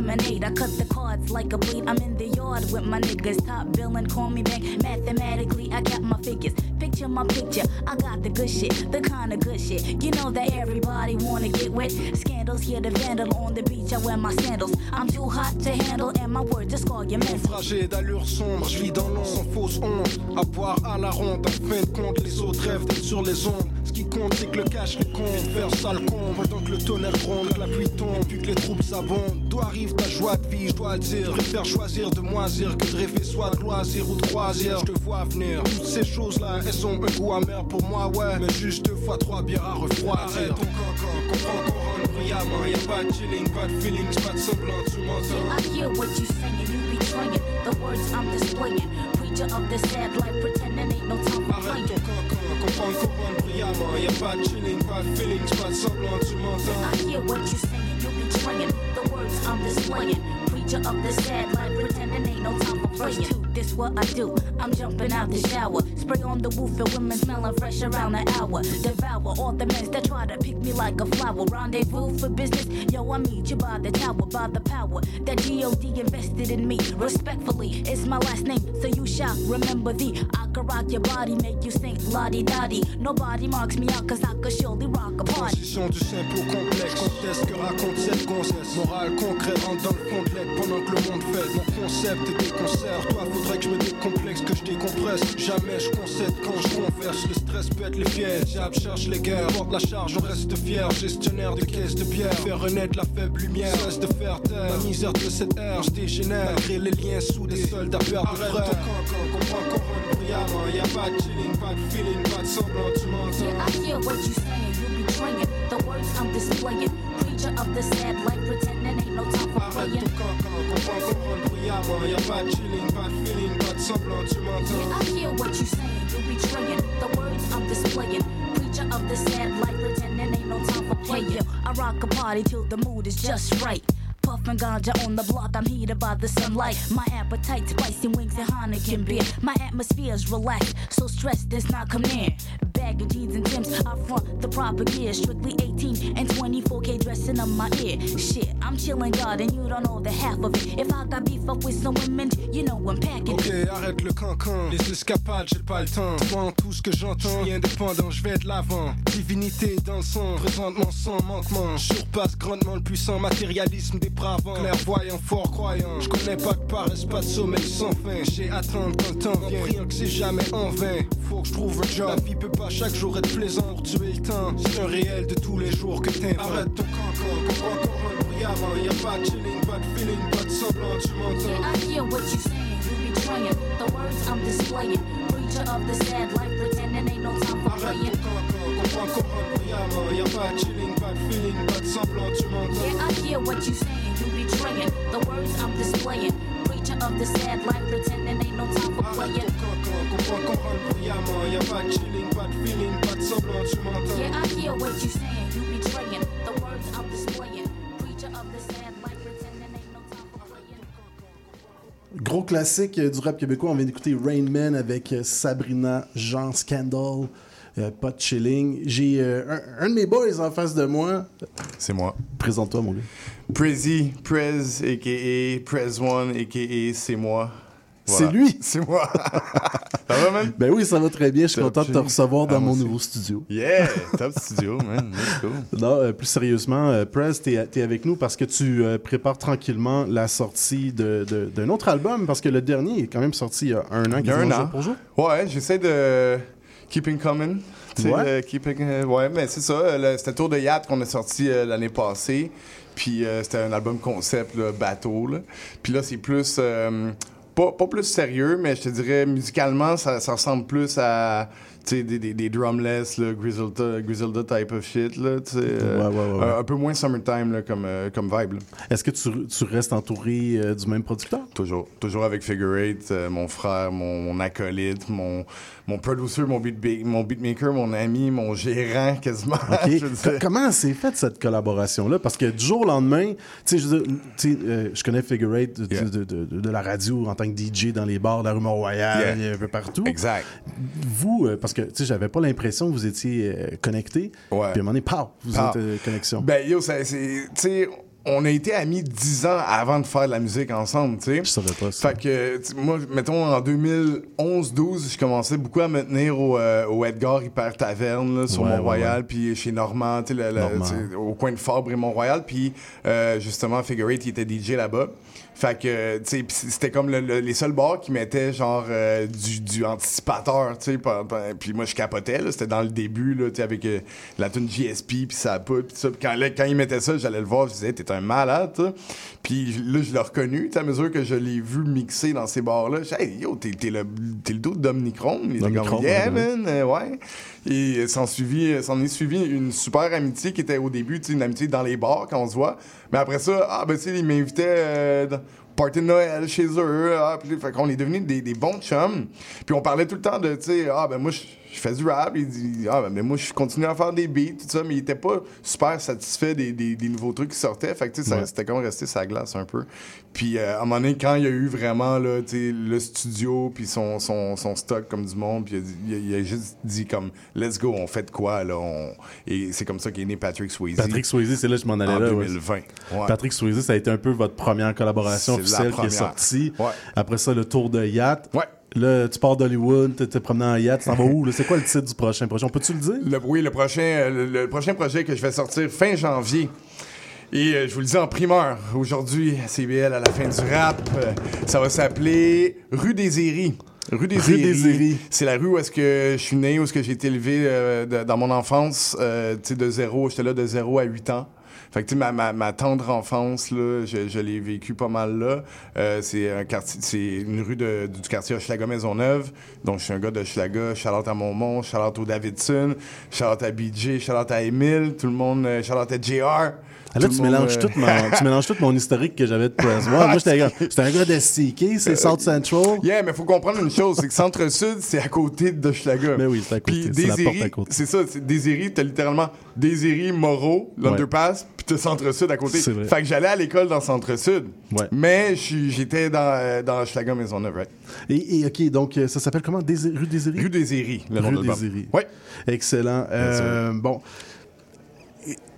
Lemonade. I cut the cards like a blade. I'm in the yard with my niggas. Top billing, call me back. Mathematically, I got my figures. Picture my picture. I got the good shit, the kind of good shit. You know that everybody wanna get wet. Scandals here to vandal on the beach. I wear my sandals. I'm too hot to handle, and my words just call your. Naufragé d'allure sombre, je vis dans l'ombre sans fausse honte. À boire à la ronde, en fin de compte, les autres rêvent d'être sur les ondes. Ce qui compte, c'est que le cash les compte, faire sale. Pendant que le tonnerre gronde, la pluie tombe, les troupes s'abondent. D'où arrive ta joie de vie, je dois le dire. Je préfère choisir de moisir que de rêver soit de loisir ou de croisière. Je te vois venir. Toutes ces choses-là, elles ont un goût amer pour moi, ouais. Mais juste deux fois trois bières à refroidir. Arrête ton cancan, comprends qu'on rentre brillamment. Y'a pas de chilling, pas de feelings, pas de semblant, tu m'entends. I hear what you saying, you betraying the words I'm displaying. Preacher of the sad life, pretending ain't no time for Arrête playing. ton cancan, comprends qu'on rentre brillamment. Y'a pas de chilling, pas de feelings, pas de semblant, tu m'entends. I hear what you saying, you the words I'm displaying. Preacher of the sad life, pretending ain't no time for playing. Two, this what I do. I'm jumping out the shower, spray on the roof and women smelling fresh around the hour. Devour all the men that try to pick me like a flower. Rendezvous for business, yo I meet you by the tower, by the power that God invested in me. Respectfully, it's my last name, so you shall remember thee. I can rock your body, make you sing da di. Nobody marks me out, cause I could surely rock a party. Transition du simple au complexe, conteste que raconte cette. Morale concret rentre dans le pendant que le monde fait. Mon concept est concerts, toi faudrait que je me décomplexe, que je décompresse. Jamais je concède quand je converse, le stress pète les pièges. Jab cherche les guerres, porte la charge, on reste fier. Gestionnaire de caisse de bière, faire renaître la faible lumière. Cesse de faire taire, la misère de cette ère, je dégénère. Malgré les liens soudés, soldats perdent Arrête ton cancan, comprends qu'on rentre brillamment. Y'a pas de chilling, pas de feeling, pas de semblant, tu m'entends. Yeah, I hear what you saying, you betraying the words I'm displaying. Preacher of the sad life, pretending ain't no time for Arrête playing. ton cancan, comprends qu'on rentre brillamment. Y'a pas de chilling, pas de feeling, pas de semblant, tu m'entends. Yeah, I hear what you saying, you betraying the words I'm displaying. Preacher of the sad life, pretending ain't no time for playing. I rock a party till the mood is just right. Puffin' ganja on the block, I'm heated by the sunlight. My appetite, spicy wings and Heineken beer. My atmosphere's relaxed, so stress does not come near. Bag jeans and Timbs, I front the proper gear. Strictly 18 and 24K dressing up my ear. Shit, I'm chillin' God and you don't know the half of it. If I got beef up with some women, you know I'm packing. Ok, arrête le cancan. Les escapades, j'ai pas le temps. Moi, tout ce que j'entends, je indépendant, je vais de l'avant. Divinité dans le sang, présentement sans manquement. Surpasse grandement le puissant matérialisme dépravant. Clairvoyant, fort croyant. Je connais pas de paresse, pas de sommeil sans fin. J'ai quand le temps vient. Priant que c'est jamais en vain. Faut que je trouve un job. La vie peut pas chaque jour être plaisant pour tuer le temps. C'est un réel de tous les jours que t'inventes. Arrête ton cancan, comprends qu'on rentre brillamment. Y'a pas de chilling, pas de feeling, pas de semblant, tu m'entends. Yeah, I hear what you saying, you betraying the words I'm displaying. Preacher of the sad life, pretending ain't no time for playing. Comprends qu'on rentre brillamment. Y'a pas de chilling, pas de feeling, pas de semblant, tu m'entends. Yeah, I hear what you saying, you betraying the words I'm displaying. Preacher of the sad life, pretending ain't no time for playing. Comprends qu'on rentre brillamment. Y'a pas de chilling, pas de feeling, pas de semblant, tu m'entends. Yeah, I hear what you saying, you betraying the words I'm displaying. Preacher of the sad life, pretending ain't no time for playing. Gros classique euh, du rap québécois, on vient d'écouter Rain Man avec euh, Sabrina Jean Scandal. euh, pas de chilling. J'ai euh, un, un de mes boys en face de moi. C'est moi. Présente-toi, mon gars. Prezi, Prez, a.k.a. Prez One, a.k.a. c'est moi. Voilà. C'est lui! C'est moi! ça va, man? Ben oui, ça va très bien. Je suis content de te recevoir dans Ah, mon aussi. nouveau studio. Yeah! Top studio, man. Go. Non, euh, plus sérieusement, euh, Prez, t'es es avec nous parce que tu euh, prépares tranquillement la sortie de- de- d'un autre album parce que le dernier est quand même sorti il y a un an. Il y a un an. jour. Ouais, j'essaie de keeping coming. Ouais. euh, keeping, ouais, mais c'est ça. C'était Tour de Yacht qu'on a sorti l'année passée. Puis euh, c'était un album concept, là, bateau. Là. Puis là, c'est plus. euh, pas, pas plus sérieux, mais je te dirais, musicalement, ça, ça ressemble plus à. Sais, des, des, des drumless, là, Griselda, Griselda type of shit, là, tu sais. euh, Ouais, ouais, ouais, ouais. Un, un peu moins summertime, là, comme, euh, comme vibe. Est-ce que tu, tu restes entouré euh, du même producteur? Toujours. Toujours avec Figure Eight, mon frère, mon, mon acolyte, mon, mon producer, mon, beat mon beatmaker, mon ami, mon gérant quasiment. OK. Je veux dire. Co- Comment s'est faite cette collaboration-là? Parce que du jour au lendemain, tu sais, je, je connais Figure Eight de, de, de- de- de la radio en tant que DJ dans les bars de la rue Mont-Royal, Yeah. un peu partout. Exact. Vous, parce Parce que, tu sais, j'avais pas l'impression que vous étiez euh, connectés. Puis à un moment donné, pow, vous êtes euh, connexion. Ben, yo, c'est. Tu sais, on a été amis 10 ans avant de faire de la musique ensemble, tu sais. Je savais pas ça. Fait que, moi, mettons, en 2011-12, je commençais beaucoup à me tenir au, euh, au Edgar Hyper Taverne, là, sur Ouais, Mont-Royal, puis chez Normand, tu sais, au coin de Fabre et Mont-Royal, puis euh, justement, Figure Eight, il était DJ là-bas. Fait que, tu sais, pis c'était comme le- le- les seuls bars qui mettaient genre euh, du, du anticipateur, tu sais. Puis moi, je capotais, là. C'était dans le début, là, tu sais, avec euh, la tune GSP, puis ça poudre, puis ça. Puis quand, là, quand il mettait ça, j'allais le voir, je disais, t'es un malade. Puis là, je l'ai reconnu, à mesure que je l'ai vu mixer dans ces bars-là. Hey, yo, t'es t'es le, t'es le dos de Dominic-Ron. Il comme, yeah, man, euh, ouais. Et euh, s'en suivi, s'en est suivi une super amitié qui était au début, une amitié dans les bars quand on se voit. Mais après ça, ah, ben, tu sais, il m'invitait euh, dans party de Noël chez eux. Ah, puis, fait qu'on est devenus des, des bons chums. Puis on parlait tout le temps de, tu sais, ah, ben, moi, je je fais du rap. Il dit, ah, ben, mais moi, je continue à faire des beats, tout ça. Mais il était pas super satisfait des, des- des nouveaux trucs qui sortaient. Fait que, tu sais, ça- Ouais. c'était comme rester sa glace un peu. Puis, euh, à un moment donné, quand il y a eu vraiment, là, tu sais, le studio, puis son, son, son stock comme du monde, puis il a, dit- il a- il a juste dit, comme, let's go, on fait de quoi, là. on- Et c'est comme ça qu'est né Patrick Swayze. Patrick Swayze, c'est là que je m'en allais En là. ouais. 2020. Ouais. Patrick Swayze, ça a été un peu votre première collaboration officielle qui est première. sortie. Après ça, le tour de yacht. Ouais. Là, tu pars d'Hollywood, t'es t'es promené en yacht, t'en vas où? là? C'est quoi le titre du prochain projet? On peut-tu le dire? Le, oui, le prochain, euh, le, le prochain projet que je vais sortir fin janvier. Et euh, je vous le dis en primeur, aujourd'hui, CBL, à la fin du rap, euh, ça va s'appeler Rue des Éries. Rue des Rue Éries. C'est la rue où est-ce que je suis né, où est-ce que j'ai été élevé euh, de- dans mon enfance, euh, tu sais, de zéro, j'étais là de zéro à 8 ans. Fait que, tu sais, ma, ma, ma tendre enfance, là, je, je l'ai vécu pas mal là. Euh, c'est un quartier, c'est une rue de- du quartier Hochelaga Maisonneuve. Donc, je suis un gars de Hochelaga. Charlotte à Montmont, Charlotte au Davidson, Charlotte à BJ, Charlotte à Emile, tout le monde, euh, Charlotte à JR. Ah, là, Tout tu mélanges, euh, tout mon, tu mélanges tout mon historique que j'avais de Press One. Moi, j'étais un gars- j'étais un gars de STK, c'est South Central. Yeah, mais faut comprendre une chose, c'est que Centre-Sud, c'est à côté de Hochelaga. Mais oui, c'est à côté, Puis c'est la porte Désiré, à côté. c'est ça, c'est Désiré, t'as littéralement Désiré, Moreau, l'Underpass, puis t'as Centre-Sud à côté. C'est vrai. Fait que j'allais à l'école dans Centre-Sud. Ouais. Mais j'étais dans, euh, dans Hochelaga Maisonneuve, right? Et, et, OK, donc, euh, ça s'appelle comment? Rue Désirée? Rue Désiré, le nom Rue de l'album. Désirée. Ouais. Excellent. Euh, bon.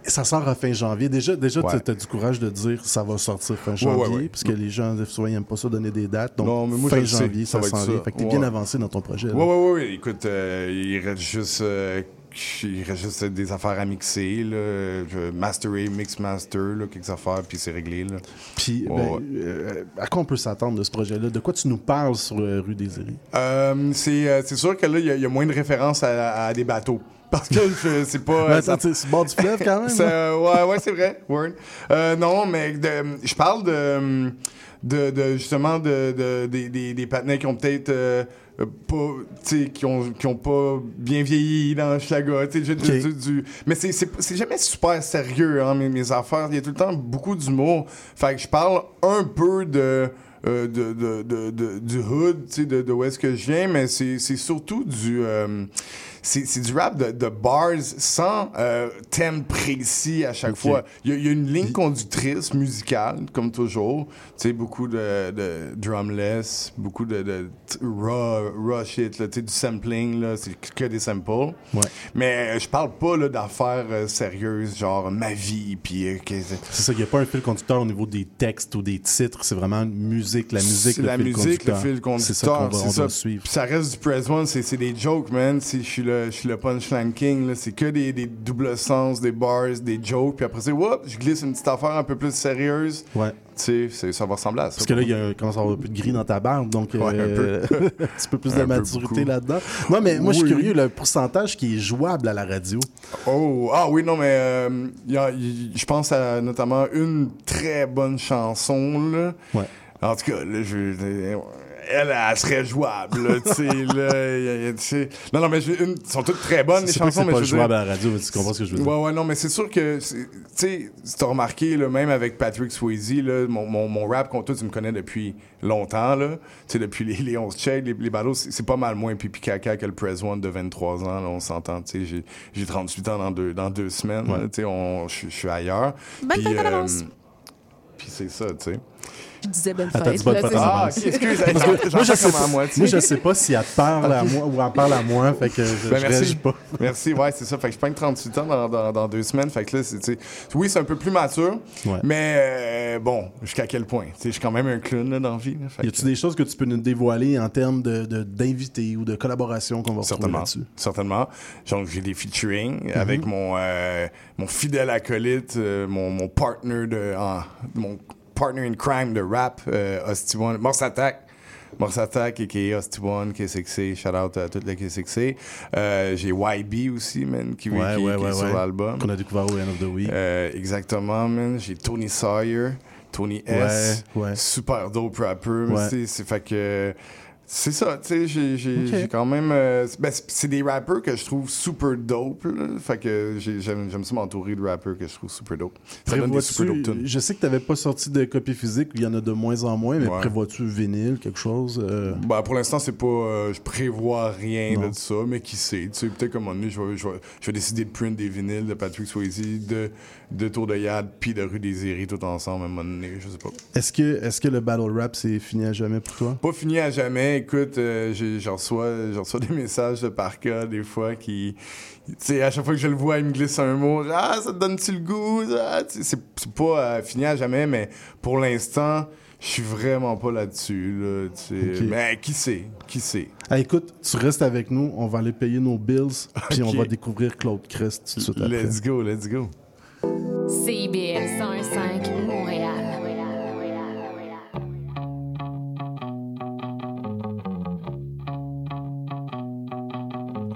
Ça sort à fin janvier. Déjà, déjà Ouais. tu as du courage de dire ça va sortir fin janvier, ouais, ouais. parce que les gens, souvent, ils n'aiment pas ça donner des dates. Donc, Non, mais moi, fin sais, janvier, ça s'en vient. Fait que t'es Ouais. bien avancé dans ton projet. ouais, ouais, ouais. Écoute, euh, il reste juste. euh, il reste juste des affaires à mixer, là. Masterer, mix master, là, quelques affaires, puis c'est réglé, là. Puis, ben, ouais. euh, à quoi on peut s'attendre de ce projet-là? De quoi tu nous parles sur euh, Rue? Euh, c'est euh, c'est sûr que là, il y a- il y, a moins de références à, à des bateaux. Parce que je- c'est pas. Ça- sur le bord du fleuve quand même? Ça- là? ouais, ouais, c'est vrai. Word. Euh, non, mais je parle de, de, de, justement de, de- des, des, des patinets qui ont peut-être euh, pas, tu sais, qui ont, qui ont pas bien vieilli dans Schlaga, tu sais, je- Ok. du, du- mais c'est, c'est, c'est jamais super sérieux, hein, mes, mes affaires. Il y a tout le temps beaucoup d'humour. Fait que je parle un peu de, euh, de, de, de, de- du hood, tu sais, de, de où est-ce que je viens, mais c'est, c'est surtout du... euh, c'est, du rap de, de bars sans euh, thème précis à chaque fois. Il y, a, il y a une ligne conductrice musicale, comme toujours. Tu sais, beaucoup de, de drumless, beaucoup de, de raw, raw shit, là, tu sais, du sampling, là, c'est que des samples. Ouais. Mais euh, je parle pas là, d'affaires euh, sérieuses, genre ma vie, puis... euh, C'est ça, il n'y a pas un fil conducteur au niveau des textes ou des titres, c'est vraiment musique, la musique, C'est le la fil musique, le conducteur. fil C'est ça qu'on conducteur, c'est ça. suivre. Puis ça reste du press one, c'est des jokes, man. C'est- Je suis le, je suis le punchline king. C'est que des, des doubles sens, des bars, des jokes. Puis après, c'est, whoop, je glisse une petite affaire un peu plus sérieuse. Ouais. Tu sais, ça va ressembler à ça. Parce que là, il y a, commence à avoir un peu de gris dans ta barbe, donc Ouais, un euh, peu. un petit peu plus de maturité là-dedans. Non, mais moi, je suis curieux, le pourcentage qui est jouable à la radio. Oh, ah oui, non, mais euh, je pense à notamment une très bonne chanson, là. Ouais. En tout cas, là, je... Elle, elle serait jouable, là, tu sais, là, y a- y a- tu sais. Non, non, mais une... Elles sont toutes très bonnes, les chansons, mais pas je jouable à la radio, mais tu comprends ce que je veux dire. Ouais, ouais, non, mais c'est sûr que, tu sais, si t'as remarqué, là, même avec Patrick Swayze, là, mon, mon, mon rap, contre toi, tu me connais depuis longtemps, là. Tu sais, depuis les, les 11 checks, les, les ballots, c'est pas mal moins pipi caca que le Press One de 23 ans, là, on s'entend, tu sais. j'ai- J'ai 38 ans dans deux, dans deux semaines, Ouais. là, tu sais, on- je suis ailleurs. Bonne Puis, euh. Puis c'est ça, tu sais. Je disais bonne Attends, fête. bonne. Ah, ok, excuse, Parce que j'en- moi, je sais pas, moitié. moi, je sais pas si elle parle à moi ou elle parle à moi, fait que je, Ben, je merci. pas. Merci, ouais, c'est ça. Fait que je prends 38 ans dans, dans, dans deux semaines. Fait que là, c'est, oui, c'est un peu plus mature, Ouais. mais euh, bon, jusqu'à quel point? Je suis quand même un clown là, dans la vie. là. Y a-tu des choses que tu peux nous dévoiler en termes de, de- d'invités ou de collaborations qu'on va retrouver Certainement. là-dessus? Certainement. Donc, j'ai des featuring Mhm. avec mon, euh, mon fidèle acolyte, euh, mon, mon partner de, en- mon partner in crime de rap, euh, Hosty One, Morse Attack. Morse Attack, a.k.a. Hosty One, K6C, shout out à toute la K6C. Euh, j'ai YB aussi, man, qui, Ouais, qui- ouais, qui ouais, est sur l'album. Qu'on a découvert au End of the Week. Euh, exactement, man. J'ai Tony Sawyer, Tony S. Ouais, ouais. Super dope rapper. C'est fait que. C'est ça, tu sais, j'ai- quand même. euh, ben, c'est- des rappers que je trouve super dope. là. Fait que j'ai- j'aime ça m'entourer de rappers que je trouve super dope. Ça donne des super dope tunes. Je sais que tu n'avais pas sorti de copie physique, il y en a de moins en moins, mais Ouais. prévois-tu vinyle, quelque chose? euh? Ben, pour l'instant, c'est pas. euh, je prévois rien Non. de ça, mais qui sait. Tu sais, peut-être qu'à un moment donné, je vais, je, vais, je vais décider de print des vinyles de Patrick Swayze, de, de Tour de Yad, puis de Rue des Iris tout ensemble à un moment donné, je sais pas. Est-ce que, est que le battle rap, c'est fini à jamais pour toi? Pas fini à jamais. Écoute, euh, j'en reçois, des messages de par cas, des fois, qui. Tu sais, à chaque fois que je le vois, il me glisse un mot. Ah, ça te donne-tu le goût? Ah, c'est pas euh, fini à jamais, mais pour l'instant, je suis vraiment pas là-dessus. Là. Mais qui sait? Qui sait? Ah, écoute, tu restes avec nous, on va aller payer nos bills, puis on va découvrir Claude Crest tout de suite après. Let's go, let's go. CIBL 101.5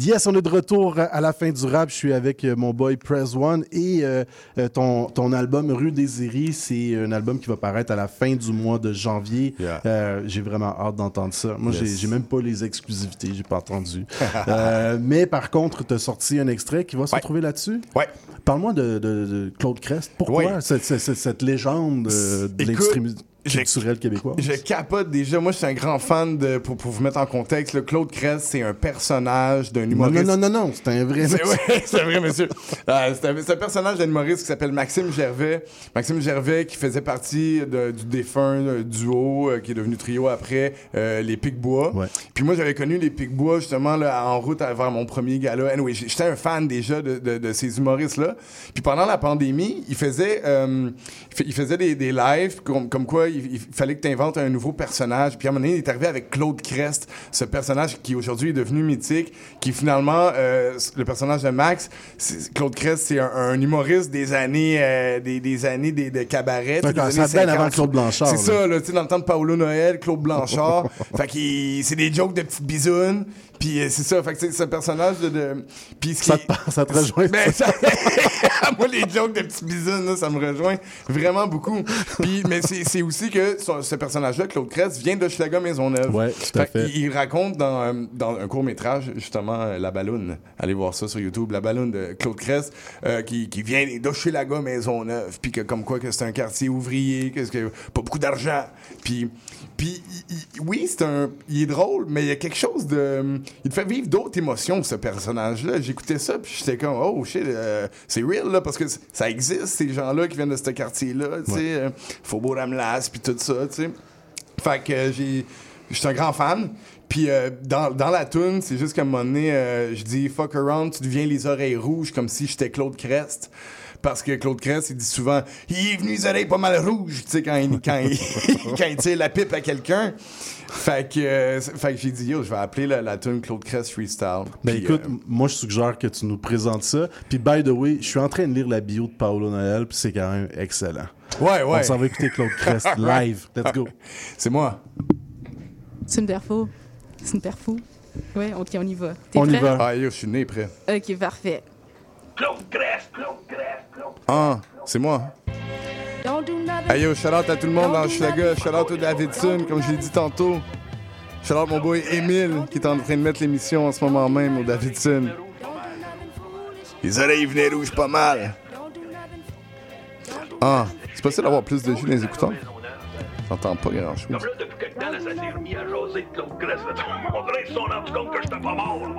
Yes, on est de retour à la fin du rap. Je suis avec euh, mon boy Press One et euh, euh, ton, ton album Rue des Iris, c'est un album qui va paraître à la fin du mois de janvier. Yeah. Euh, j'ai vraiment hâte d'entendre ça. Moi, j'ai Yes. j'ai même pas les exclusivités, j'ai pas entendu. Euh, mais par contre, tu as sorti un extrait qui va se retrouver là-dessus? Ouais. Parle-moi de, de- de Claude Crest. Pourquoi Ouais. cette, cette- légende de Écoute, culturelle québécoise? Je capote déjà. Moi, je suis un grand fan de. Pour, pour vous mettre en contexte, le Claude Crest, c'est un personnage d'un humoriste. non, non, non, non, c'est un vrai. C'est ouais, c'est un vrai monsieur. Euh, c'est un, personnage d'un humoriste qui s'appelle Maxime Gervais. Maxime Gervais qui faisait partie de- du défunt euh, duo euh, qui est devenu trio après, euh, les Picbois. Puis moi, j'avais connu les Picbois justement là, en route vers mon premier gala. Anyway, j'étais un fan déjà de, de- de ces humoristes-là. Puis pendant la pandémie, il faisait, il des, des lives comme, comme quoi il, il fallait que tu inventes un nouveau personnage. Puis à un moment donné, il est arrivé avec Claude Crest, ce personnage qui aujourd'hui est devenu mythique, qui finalement, euh, le personnage de Max, Claude Crest, c'est un, un humoriste des années, euh, des, des années des, de cabaret. D'accord, des années avant 50. Claude Blanchard, C'est ça, là, dans le temps de Paolo Noël, Claude Blanchard. fait que c'est des jokes de petites bisounes. Puis euh, c'est ça, fait que c'est un personnage de. de puis ce Ça qui- te, ça te rejoint? ben, ça- moi, les jokes de petits bisounes, là, ça me rejoint vraiment beaucoup. Puis, mais c'est aussi que ce, ce personnage-là, Claude Crest, vient de Schlager Maisonneuve. Ouais, tout à Fait Il, raconte dans, euh, dans un court-métrage, justement, euh, La Balloune. Allez voir ça sur YouTube. La Balloune de Claude Crest, euh, qui, qui vient d'Hochelaga Maisonneuve. Puis que, comme quoi, que c'est un quartier ouvrier, que que pas beaucoup d'argent. Puis, puis oui, c'est un. Il est drôle, mais il y a quelque chose de. Il te fait vivre d'autres émotions, ce personnage-là. J'écoutais ça, puis j'étais comme, oh shit, euh, c'est real, là, parce que ça existe, ces gens-là qui viennent de ce quartier-là, tu sais, euh, Faubourg puis tout ça, tu sais. Fait que euh, j'ai. Je suis un grand fan. Puis euh, dans, dans la tune, c'est juste qu'à un moment donné, euh, je dis fuck around, tu deviens les oreilles rouges comme si j'étais Claude Crest. Parce que Claude Crest, il dit souvent, il est venu les oreilles pas mal rouges, tu sais, quand il, quand il, quand il tire la pipe à quelqu'un. Fait que, euh, fait que j'ai dit, yo, je vais appeler la, la tune Claude Crest Freestyle. Ben Puis, écoute, euh, moi je suggère que tu nous présentes ça. Puis by the way, je suis en train de lire la bio de Paolo Noël, puis c'est quand même excellent. Ouais, ouais. On s'en va écouter Claude Crest live. Let's go. C'est moi. C'est une perfo. C'est une perfo. Ouais, ok, on y va. T'es On y va. Ah, yo, je suis né prêt. Ok, parfait. Ah, c'est moi. Hey yo, shout out à tout le monde dans Schlager, shout out au Davidson, comme je l'ai dit tantôt. Shout out mon boy Emile qui est en train de mettre l'émission en ce moment même au Davidson. Les oreilles venaient rouges pas mal. Ah, c'est possible d'avoir plus de jus dans les écouteurs? J'entends pas grand chose.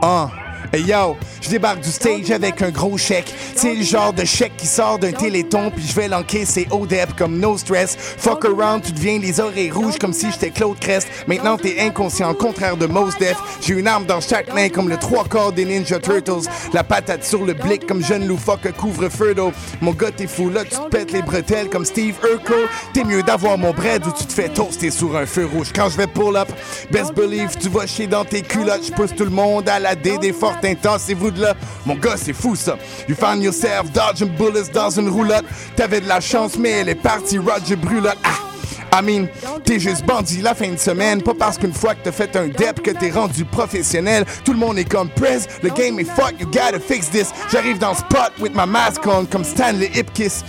Ah, hey yo, je débarque du stage avec un gros chèque. C'est le genre de chèque qui sort d'un téléthon, puis je vais l'encaisser au dep comme no stress. Fuck around, tu deviens les oreilles rouges comme si j'étais Claude Crest. Maintenant t'es inconscient, contraire de Mos Def. J'ai une arme dans chaque main comme le trois quarts des Ninja Turtles. La patate sur le blick comme jeune loufoque couvre-feu d'eau. Mon gars, t'es fou là, tu te pètes les bretelles comme Steve Urkel. T'es mieux d'avoir mon bread ou tu te fais toaster sur un feu rouge. Quand je vais pull up, best believe, tu vas chier dans tes culottes. Je pousse tout le monde à la D des fortes intenses et vous de là. Mon gars, c'est fou ça. You found yourself dodging bullets dans une roulotte. T'avais de la chance, mais elle est partie, Roger Brulotte. Ah! I mean, t'es juste bandit la fin de semaine. Pas parce qu'une fois que t'as fait un dep que t'es rendu professionnel. Tout le monde est comme press, le game est fuck, you gotta fix this. J'arrive dans spot with my mask on comme Stanley Ipkiss.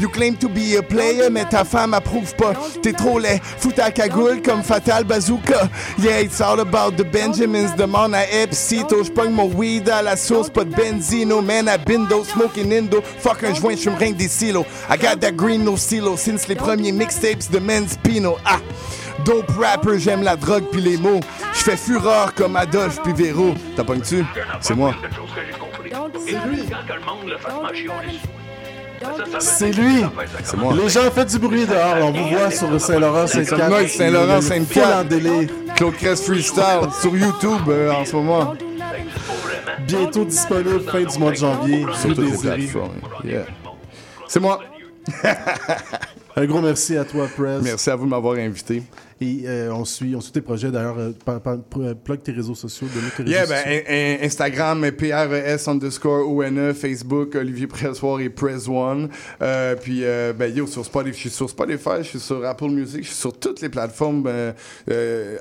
You claim to be a player, mais ta femme approuve pas. T'es trop laid, fous ta cagoule comme Fatal Bazooka. Yeah, it's all about the Benjamins. Demande à Epsito, j'pogne mon weed à la source, pas de benzino. Man, been though, smoking indo. Fuck un joint, j'fume rien des silos. I got that green no silo, since les premiers mixtapes de Men's Pino. Ah! Dope rapper, j'aime la drogue puis les mots. J'fais fureur comme Adolphe puis Véro. T'as? C'est moi. C'est lui. C'est moi. Les gens, faites du bruit dehors. On vous voit sur Saint-Laurent, Saint-Laurent, en Saint-Pierre. délire. Claude Crest Freestyle sur YouTube euh, en ce moment. Bientôt disponible fin du mois de janvier. Sur toutes les plateformes. Yeah. C'est moi. Un gros merci à toi, Prez. Merci à vous de m'avoir invité. Et euh, on, suit, on suit tes projets. D'ailleurs, euh, euh, plug tes réseaux sociaux, tes réseaux Yeah, ben, sociaux. Instagram, PRES underscore ONE, Facebook, Olivier Pressoir et Press One. Euh, puis, ben, yo, sur Spotify, je suis sur Spotify, je suis sur Apple Music, je suis sur toutes les plateformes.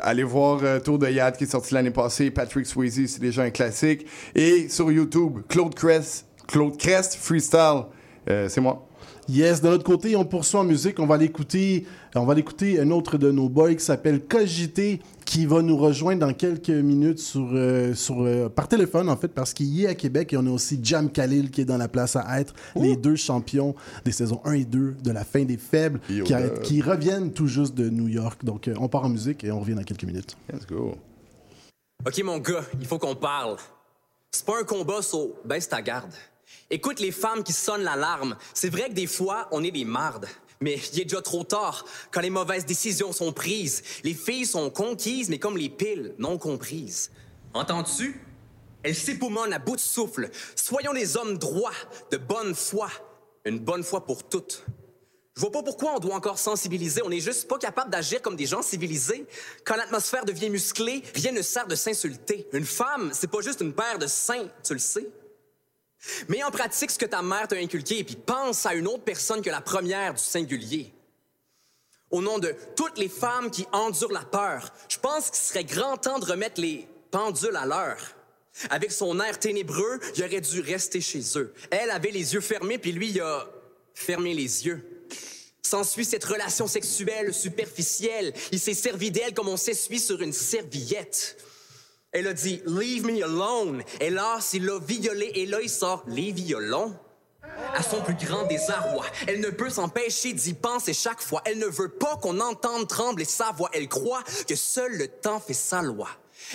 Allez voir Tour de Yad qui est sorti l'année passée, Patrick Swayze, c'est déjà un classique. Et sur YouTube, Claude Crest, Claude Crest Freestyle, c'est moi. Yes, de l'autre côté, on poursuit en musique. On va l'écouter. On va l'écouter un autre de nos boys qui s'appelle Cogité, qui va nous rejoindre dans quelques minutes sur, euh, sur, euh, par téléphone, en fait, parce qu'il est à Québec. Et on a aussi Jam Khalil qui est dans la place à être, les deux champions des saisons 1 et 2 de la fin des faibles, qui, a- là. qui reviennent tout juste de New York. Donc, euh, on part en musique et on revient dans quelques minutes. Let's go. Ok, mon gars, il faut qu'on parle. C'est pas un combat, so baisse ta garde. Écoute les femmes qui sonnent l'alarme. C'est vrai que des fois, on est des mardes. Mais il est déjà trop tard quand les mauvaises décisions sont prises. Les filles sont conquises, mais comme les piles, non comprises. Entends-tu? Elles s'époumonnent à bout de souffle. Soyons des hommes droits, de bonne foi. Une bonne foi pour toutes. Je vois pas pourquoi on doit encore sensibiliser. On est juste pas capable d'agir comme des gens civilisés. Quand l'atmosphère devient musclée, rien ne sert de s'insulter. Une femme, c'est pas juste une paire de seins, tu le sais. Mets en pratique ce que ta mère t'a inculqué et puis pense à une autre personne que la première du singulier. Au nom de toutes les femmes qui endurent la peur, je pense qu'il serait grand temps de remettre les pendules à l'heure. Avec son air ténébreux, il aurait dû rester chez eux. Elle avait les yeux fermés, puis lui, il a fermé les yeux. S'ensuit cette relation sexuelle superficielle. Il s'est servi d'elle comme on s'essuie sur une serviette. Elle a dit Leave me alone. Et là, s'il l'a violé, et là, il sort les violons. À son plus grand désarroi, elle ne peut s'empêcher d'y penser chaque fois. Elle ne veut pas qu'on entende trembler sa voix. Elle croit que seul le temps fait sa loi.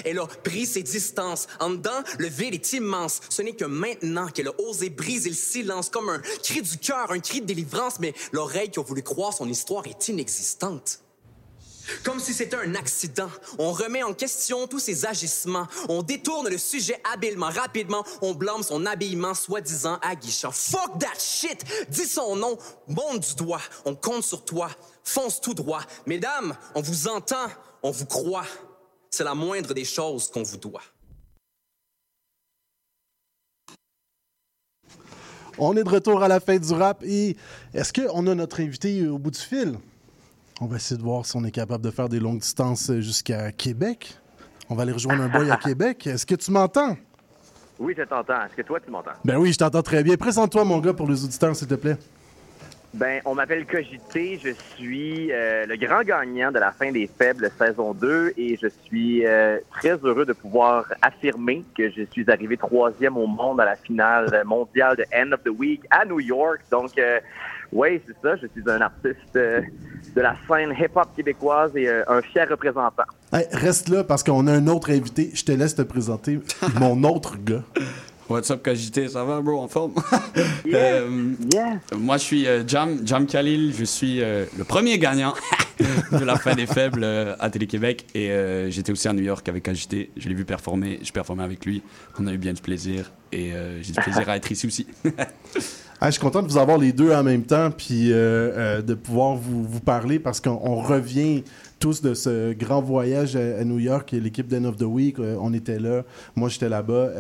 Elle a pris ses distances. En dedans, le vide est immense. Ce n'est que maintenant qu'elle a osé briser le silence comme un cri du cœur, un cri de délivrance, mais l'oreille qui a voulu croire son histoire est inexistante. Comme si c'était un accident. On remet en question tous ses agissements. On détourne le sujet habilement, rapidement. On blâme son habillement soi-disant aguichant. Fuck that shit! Dis son nom, monte du doigt. On compte sur toi. Fonce tout droit. Mesdames, on vous entend. on vous croit. C'est la moindre des choses qu'on vous doit. On est de retour à la fin du rap et est-ce qu'on a notre invité au bout du fil? On va essayer de voir si on est capable de faire des longues distances jusqu'à Québec. On va aller rejoindre un boy à Québec. Est-ce que tu m'entends? Oui, je t'entends. Est-ce que toi, tu m'entends? Ben oui, je t'entends très bien. Présente-toi, mon gars, pour les auditeurs, s'il te plaît. Ben, on m'appelle Cogité. Je suis euh, le grand gagnant de la fin des faibles saison 2 et je suis euh, très heureux de pouvoir affirmer que je suis arrivé troisième au monde à la finale mondiale de End of the Week à New York. Donc, euh, oui, c'est ça. Je suis un artiste euh, de la scène hip-hop québécoise et euh, un fier représentant. Hey, reste là parce qu'on a un autre invité. Je te laisse te présenter mon autre gars. What's up, Cogité? Ça va, bro? En forme? Euh, Moi, je suis euh, Jam, Jam Khalil. Je suis euh, le premier gagnant de la fin des faibles euh, à Télé-Québec. Et euh, j'étais aussi à New York avec Agité. Je l'ai vu performer. Je performais avec lui. On a eu bien du plaisir. Et euh, j'ai du plaisir à être ici aussi. Ah, je suis content de vous avoir les deux en même temps, puis euh, euh, de pouvoir vous, parler parce qu'on on revient tous de ce grand voyage à, New York, l'équipe d'End of the Week, euh, on était là, moi j'étais là-bas.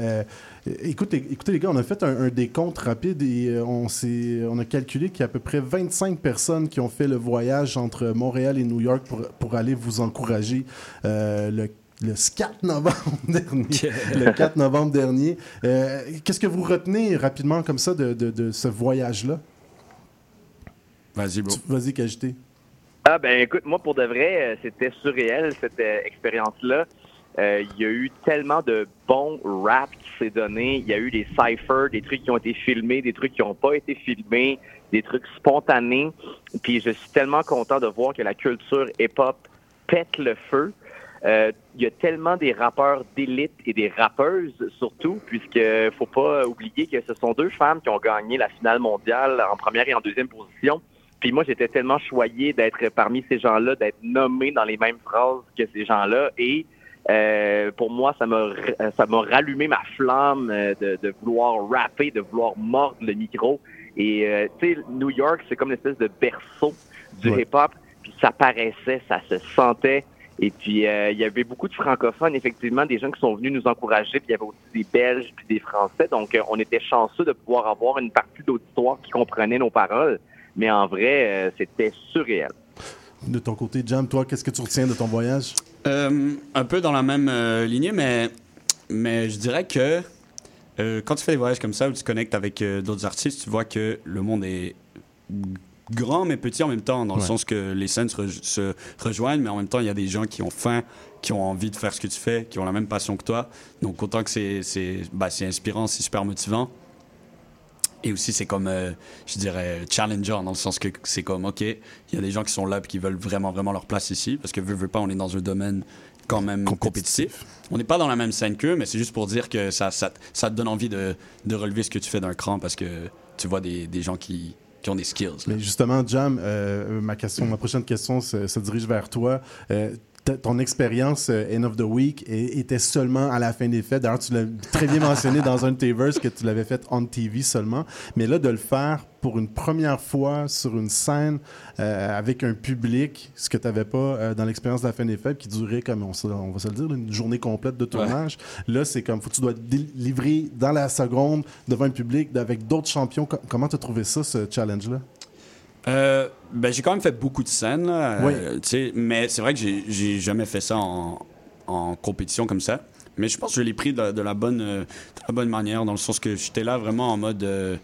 Écoutez, écoutez les gars, on a fait un, décompte rapide et on, a calculé qu'il y a à peu près 25 personnes qui ont fait le voyage entre Montréal et New York pour, aller vous encourager le 4 novembre dernier. le 4 novembre dernier. Euh, Qu'est-ce que vous retenez rapidement comme ça de, de- de ce voyage-là? Vas-y, bro. Vas-y, Cagité. Ah ben écoute, moi pour de vrai, euh, c'était surréel cette euh, expérience-là. Euh, Il y a eu tellement de bons rap qui s'est donné. Il y a eu des cyphers, des trucs qui ont été filmés, des trucs qui n'ont pas été filmés, des trucs spontanés. Puis je suis tellement content de voir que la culture hip-hop pète le feu. Euh, Il y a tellement des rappeurs d'élite et des rappeuses surtout, puisque faut pas oublier que ce sont deux femmes qui ont gagné la finale mondiale en première et en deuxième position. Puis moi, j'étais tellement choyé d'être parmi ces gens-là, d'être nommé dans les mêmes phrases que ces gens-là. Et euh, pour moi, ça m'a ça m'a rallumé ma flamme euh, de, de vouloir rapper, de vouloir mordre le micro. Et euh, tu sais, New York, c'est comme une espèce de berceau du Ouais. hip-hop. Puis ça paraissait, ça se sentait. Et puis, euh, il y avait beaucoup de francophones, effectivement, des gens qui sont venus nous encourager. Puis il y avait aussi des Belges puis des Français. Donc, euh, on était chanceux de pouvoir avoir une partie d'auditoire qui comprenait nos paroles. Mais en vrai, euh, c'était surréel. De ton côté, Jam, toi, qu'est-ce que tu retiens de ton voyage? Euh, un peu dans la même euh, lignée, mais, mais je dirais que euh, quand tu fais des voyages comme ça où tu te connectes avec euh, d'autres artistes, tu vois que le monde est grand mais petit en même temps, dans le sens que les scènes se, rej- se rejoignent, mais en même temps, il y a des gens qui ont faim, qui ont envie de faire ce que tu fais, qui ont la même passion que toi. Donc, autant que c'est bah, inspirant, c'est super motivant. Et aussi, c'est comme, euh, je dirais, challenger, dans le sens que c'est comme, OK, il y a des gens qui sont là et qui veulent vraiment, vraiment leur place ici, parce que, veux, veux pas, on est dans un domaine quand même compétitif. On n'est pas dans la même scène qu'eux, mais c'est juste pour dire que ça, ça, ça te donne envie de, de relever ce que tu fais d'un cran, parce que tu vois des, des gens qui, Mais justement, Jam, euh, ma, question, ma prochaine question se, dirige vers toi. Euh, ton expérience euh, End of the Week était seulement à la fin des fêtes. D'ailleurs, tu l'as très bien mentionné dans un de tes verses que tu l'avais fait on TV seulement. Mais là, de le faire pour une première fois sur une scène euh, avec un public, ce que tu n'avais pas euh, dans l'expérience de la fin des fêtes qui durait, comme on, on va se le dire, une journée complète de tournage. Là, c'est comme faut que tu dois délivrer dans la seconde devant un public avec d'autres champions. Co- Comment tu as trouvé ça, ce challenge-là? Euh, ben, j'ai quand même fait beaucoup de scènes, là, Oui. euh, tu sais, mais c'est vrai que j'ai- jamais fait ça en, en compétition comme ça. Mais je pense que je l'ai pris de, de la bonne, euh, de la bonne manière, dans le sens que j'étais là vraiment en mode. euh,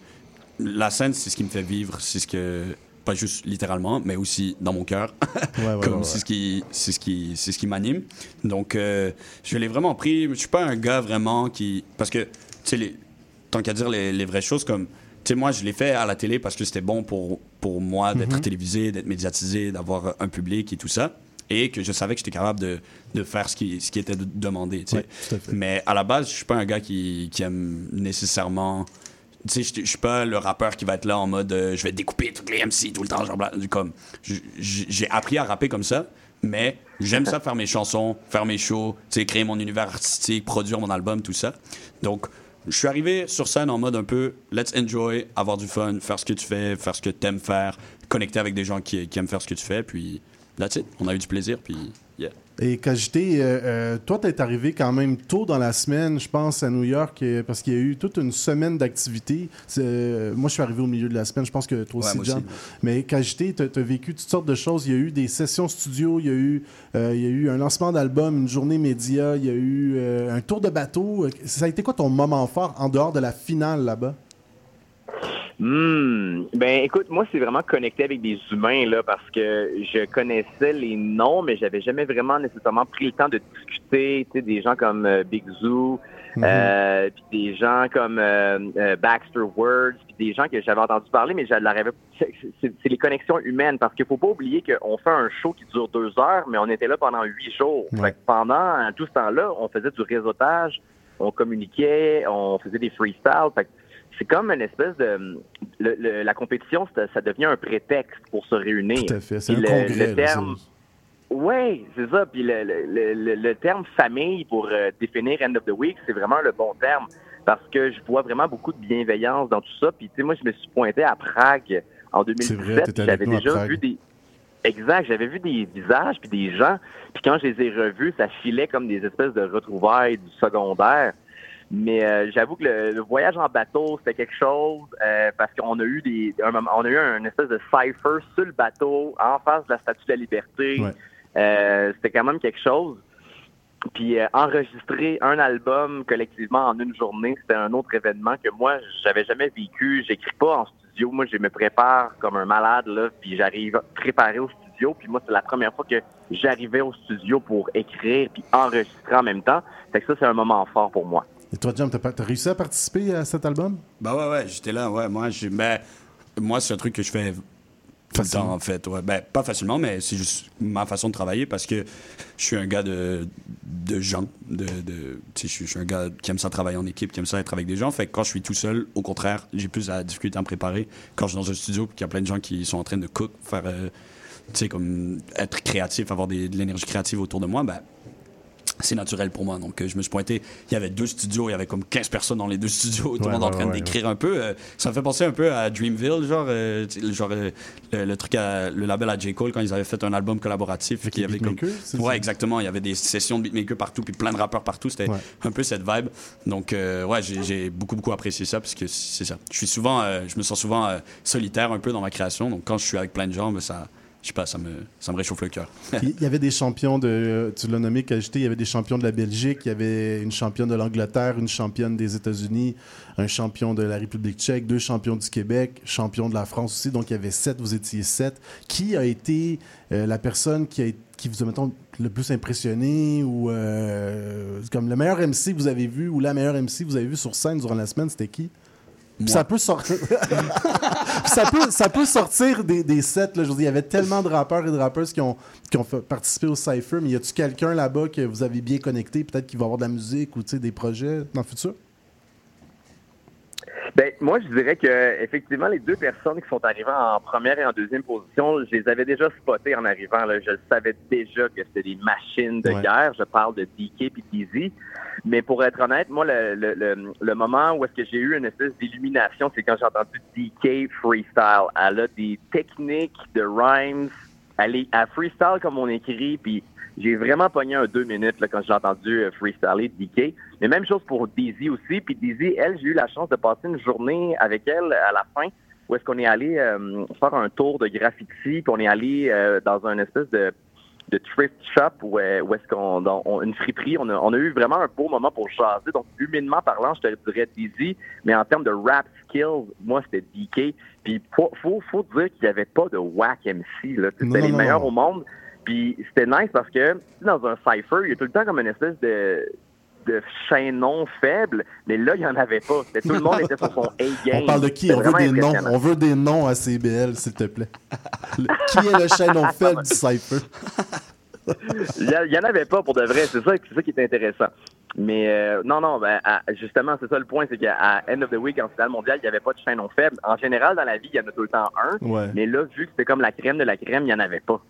la scène, c'est ce qui me fait vivre, c'est ce que. Pas juste littéralement, mais aussi dans mon cœur. ouais, Comme ouais, c'est ouais. ce qui, c'est ce qui, c'est ce qui m'anime. Donc, je l'ai vraiment pris. Je suis pas un gars vraiment qui, parce que, tu sais, tant qu'à dire les, les vraies choses, comme, sais, moi, je l'ai fait à la télé parce que c'était bon pour, pour moi d'être Mhm. télévisé, d'être médiatisé, d'avoir un public et tout ça. Et que je savais que j'étais capable de, de faire ce qui, ce qui était de- demandé. tu. Ouais, à. Mais à la base, je suis pas un gars qui, qui aime nécessairement. Tu sais, je- suis pas le rappeur qui va être là en mode euh, je vais découper toutes les MC tout le temps. Genre, comme, j'ai appris à rapper comme ça, mais j'aime ça faire mes chansons, faire mes shows, tu sais, créer mon univers artistique, produire mon album, tout ça. Donc, je suis arrivé sur scène en mode un peu let's enjoy, avoir du fun, faire ce que tu fais, faire ce que tu aimes faire, connecter avec des gens qui, qui aiment faire ce que tu fais, puis that's it. On a eu du plaisir, puis. Et Kajité, euh, euh, toi, tu es arrivé quand même tôt dans la semaine, je pense, à New York, euh, parce qu'il y a eu toute une semaine d'activité. Euh, moi, je suis arrivé au milieu de la semaine, je pense que toi Ouais, aussi, moi John. aussi. Mais Kajité, tu as vécu toutes sortes de choses. Il y a eu des sessions studio, il y a eu, euh, il y a eu un lancement d'album, une journée média, il y a eu euh, un tour de bateau. Ça a été quoi ton moment fort en dehors de la finale là-bas? Hmm. Ben, écoute, moi, c'est vraiment connecté avec des humains, là, parce que je connaissais les noms, mais j'avais jamais vraiment nécessairement pris le temps de discuter, tu sais, des gens comme euh, Big Zoo, Mhm. euh, puis des gens comme euh, euh, Baxter Words, puis des gens que j'avais entendu parler, mais c'est les connexions humaines, parce qu'il faut pas oublier qu'on fait un show qui dure deux heures, mais on était là pendant huit jours. Fait que pendant tout ce temps-là, on faisait du réseautage, on communiquait, on faisait des freestyles. Fait que c'est comme une espèce de le- le- la compétition, ça, devient un prétexte pour se réunir. Tout à fait. C'est un le, congrès. le terme, oui, c'est ça. Puis le, terme famille pour euh, définir End of the Week, c'est vraiment le bon terme parce que je vois vraiment beaucoup de bienveillance dans tout ça. Puis tu sais, moi, je me suis pointé à Prague en C'est 2017. vrai, t'étais puis avec J'avais déjà vu des Exact, j'avais vu des visages puis des gens, puis quand je les ai revus, ça filait comme des espèces de retrouvailles du secondaire. Mais euh, j'avoue que le, le voyage en bateau, c'était quelque chose euh, parce qu'on a eu des un moment- on a eu un espèce de cipher sur le bateau en face de la Statue de la Liberté. Euh, c'était quand même quelque chose. Puis euh, enregistrer un album collectivement en une journée, c'était un autre événement que moi j'avais jamais vécu. J'écris pas en studio, moi je me prépare comme un malade là, puis j'arrive préparé au studio. Puis moi c'est la première fois que j'arrivais au studio pour écrire puis enregistrer en même temps. Fait que ça c'est un moment fort pour moi. Et toi, John, t'as as réussi à participer à cet album? Bah ouais, ouais, j'étais là, ouais. Moi, j'ai- ben, moi c'est un truc que je fais tout le temps, en fait. Ouais. Ben, pas facilement, mais c'est juste ma façon de travailler parce que je suis un gars de, de gens. De, de, je, suis- je suis un gars qui aime ça travailler en équipe, qui aime ça être avec des gens. Fait que quand je suis tout seul, au contraire, j'ai plus la difficulté à me préparer. Quand je suis dans un studio qu'il y a plein de gens qui sont en train de cook, faire, euh, tu sais, comme être créatif, avoir des- de l'énergie créative autour de moi, ben, c'est naturel pour moi. Donc, euh, je me suis pointé. Il y avait deux studios, il y avait comme 15 personnes dans les deux studios, tout Ouais, le monde en train ouais, d'écrire un peu. Euh, ça me fait penser un peu à Dreamville, genre, euh, genre le, le truc, à, le label à J. Cole, quand ils avaient fait un album collaboratif. qui les avait comme... Ouais, exactement. Il y avait des sessions de beatmakers partout, puis plein de rappeurs partout. C'était un peu cette vibe. Donc, ouais, j'ai- beaucoup, beaucoup apprécié ça, parce que c'est ça. Je suis souvent, je me sens souvent solitaire un peu dans ma création. Donc, quand je suis avec plein de gens, ben, ça, je sais pas, ça me, ça me réchauffe le cœur. Il y avait des champions de. Tu l'as nommé il y avait des champions de la Belgique, il y avait une championne de l'Angleterre, une championne des États-Unis, un champion de la République tchèque, deux champions du Québec, champion de la France aussi. Donc il y avait sept, vous étiez sept. Qui a été euh, la personne qui, a, qui vous a, mettons, le plus impressionné ou euh, comme le meilleur MC que vous avez vu ou la meilleure MC que vous avez vu sur scène durant la semaine, c'était qui? Ça peut sortir. des, des sets. Je il y avait tellement de rappeurs et de rappeuses qui ont, qui ont participé au Cypher, mais y a-tu quelqu'un là-bas que vous avez bien connecté, peut-être qui va avoir de la musique ou des projets dans le futur? Ben, moi, je dirais que effectivement, les deux personnes qui sont arrivées en première et en deuxième position, je les avais déjà spotées en arrivant. Là. Je le savais déjà que c'était des machines de Ouais. guerre. Je parle de DK et Dizzy. Mais pour être honnête, moi, le, le, le, le moment où est-ce que j'ai eu une espèce d'illumination, c'est quand j'ai entendu DK freestyle. Elle a des techniques de rhymes. Est à freestyle comme on écrit, puis j'ai vraiment pogné un deux minutes là, quand j'ai entendu euh, freestyler DK. Mais même chose pour Daisy aussi. Puis Daisy, elle, j'ai eu la chance de passer une journée avec elle à la fin où est-ce qu'on est allé euh, faire un tour de graffiti, puis on est allé euh, dans un espèce de, de thrift shop où, euh, où est-ce qu'on on- une friperie. On a, on a eu vraiment un beau moment pour jaser. Donc humainement parlant, je te dirais Daisy, mais en termes de rap skills, moi c'était DK. Puis faut faut, faut dire qu'il n'y avait pas de whack MC là. C'était les meilleurs au monde. Puis c'était nice parce que dans un cipher, il y a tout le temps comme une espèce de de chaînon faible, mais là, il n'y en avait pas. Tout le monde était sur son A-game. On parle de qui? On veut des noms. On veut des noms à CBL, s'il te plaît. Le- qui est le chaînon faible du Cypher? Il n'y en avait pas pour de vrai. C'est ça, c'est ça qui est intéressant. Mais euh, non, non, ben, à- justement, c'est ça le point, c'est qu'à End of the Week, en finale mondiale, il n'y avait pas de chaînon faible. En général, dans la vie, il y en a tout le temps un. Ouais. Mais là, vu que c'était comme la crème de la crème, il n'y en avait pas.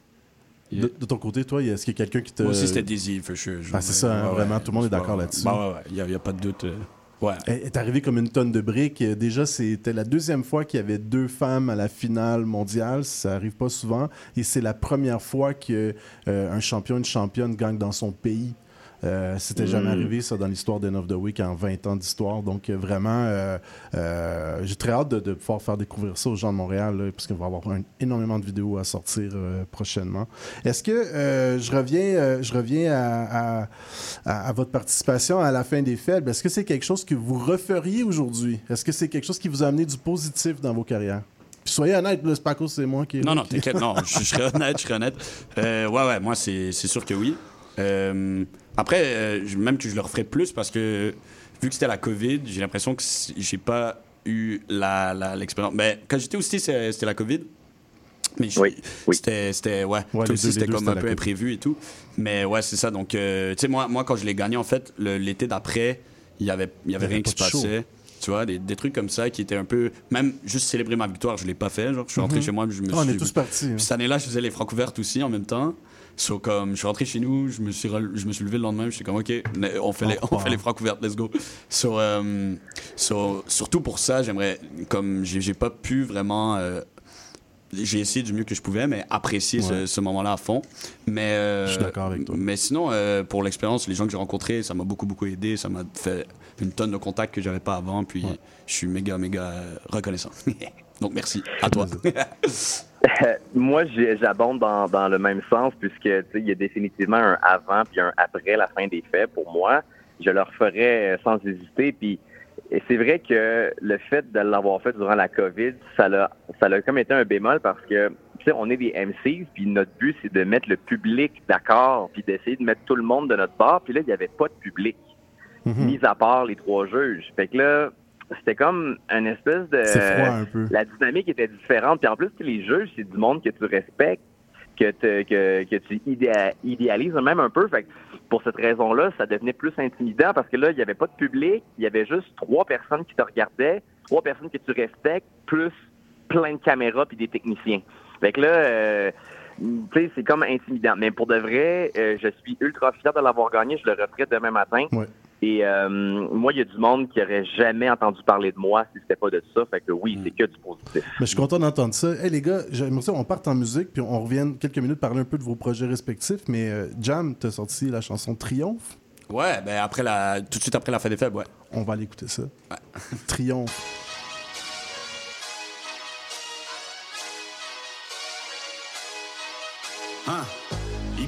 De, de ton côté, toi, est-ce qu'il y a quelqu'un qui te. Moi aussi, c'était Daisy, for sure. Ah, c'est ça, hein, vraiment, tout le monde est d'accord là-dessus. Bah ouais, ouais, il n'y a, pas de doute. euh. Ouais. Elle est arrivée comme une tonne de briques. Euh, Déjà, c'était la deuxième fois qu'il y avait deux femmes à la finale mondiale. Ça arrive pas souvent. Et c'est la première fois qu'un un champion, une championne gagne dans son pays. Euh, C'était jamais Mm. arrivé, ça, dans l'histoire d'End of the Week en 20 ans d'histoire. Donc, euh, vraiment, euh, j'ai très hâte de, de pouvoir faire découvrir ça aux gens de Montréal, là, parce qu'on va avoir un- énormément de vidéos à sortir prochainement. Est-ce que je reviens, je reviens à, à- à- à votre participation à la fin des fêtes? Est-ce que c'est quelque chose que vous referiez aujourd'hui? Est-ce que c'est quelque chose qui vous a amené du positif dans vos carrières? Puis soyez honnête, cause que c'est moi qui. Non, non, qui- t'inquiète, non, je, je serais honnête, je serais honnête. Euh, ouais, ouais, moi, c'est c'est sûr que oui. Euh, après, euh, même que je le referais plus parce que, vu que c'était la COVID, j'ai l'impression que j'ai pas eu la- la- l'expérience. Mais quand j'étais aussi, c'était la COVID. Mais je- c'était, c'était, ouais, les aussi, deux- c'était comme un la peu COVID. imprévu et tout. Mais ouais, c'est ça. Donc, euh, tu sais, moi, moi, quand je l'ai gagné, en fait, l'été d'après, il y avait, il y avait rien pas qui se passait. Tu vois, des, des trucs comme ça qui étaient un peu. Même juste célébrer ma victoire, je l'ai pas fait. Genre, je suis rentré Mhm. chez moi, je me on suis. est tous partis, hein. Puis cette année-là, je faisais les francs ouvertes aussi en même temps. So, comme je suis rentré chez nous, je me suis, je me suis levé le lendemain, je suis comme, OK, on fait, les, Oh, on fait les francs ouvertes, let's go. So, euh, so, surtout pour ça, j'aimerais, comme j'ai pas pu vraiment. euh, j'ai essayé du mieux que je pouvais, mais apprécier ce, Ouais. ce moment-là à fond. Mais, euh, Je suis d'accord avec toi. Mais sinon, euh, pour l'expérience, les gens que j'ai rencontrés, ça m'a beaucoup, beaucoup aidé. Ça m'a fait une tonne de contacts que j'avais pas avant. Puis je suis méga, méga reconnaissant. Donc merci à toi. Moi, j'ai- j'abonde dans, dans le même sens puisque tu sais, il y a définitivement un avant puis un après la fin des faits. Pour moi, je le referais euh, sans hésiter. Puis c'est vrai que le fait de l'avoir fait durant la COVID, ça l'a ça l'a comme été un bémol parce que tu sais, on est des MCs, puis notre but c'est de mettre le public d'accord, puis d'essayer de mettre tout le monde de notre bord. Puis là, il n'y avait pas de public, mis à part les trois juges. Fait que là, c'était comme une espèce de C'est froid un peu. la dynamique était différente. Puis en plus, les juges, c'est du monde que tu respectes, que, te- que, que tu idéa- idéalises même un peu. Fait que pour cette raison-là, ça devenait plus intimidant parce que là, il n'y avait pas de public, il y avait juste trois personnes qui te regardaient, trois personnes que tu respectes, plus plein de caméras puis des techniciens. Fait que là, euh, tu sais, c'est comme intimidant. Mais pour de vrai, euh, je suis ultra fier de l'avoir gagné. Je le referai demain matin. Et euh, moi, il y a du monde qui aurait jamais entendu parler de moi si c'était pas de ça. Fait que oui, c'est que du positif. Mais je suis content d'entendre ça. Hey les gars, j'aimerais ça on parte en musique puis on revienne quelques minutes parler un peu de vos projets respectifs. Mais euh, Jam, t'as sorti la chanson Triomphe. Ouais, ben après la, tout de suite après la fin des faibles, ouais. On va aller écouter ça. Triomphe. Hein?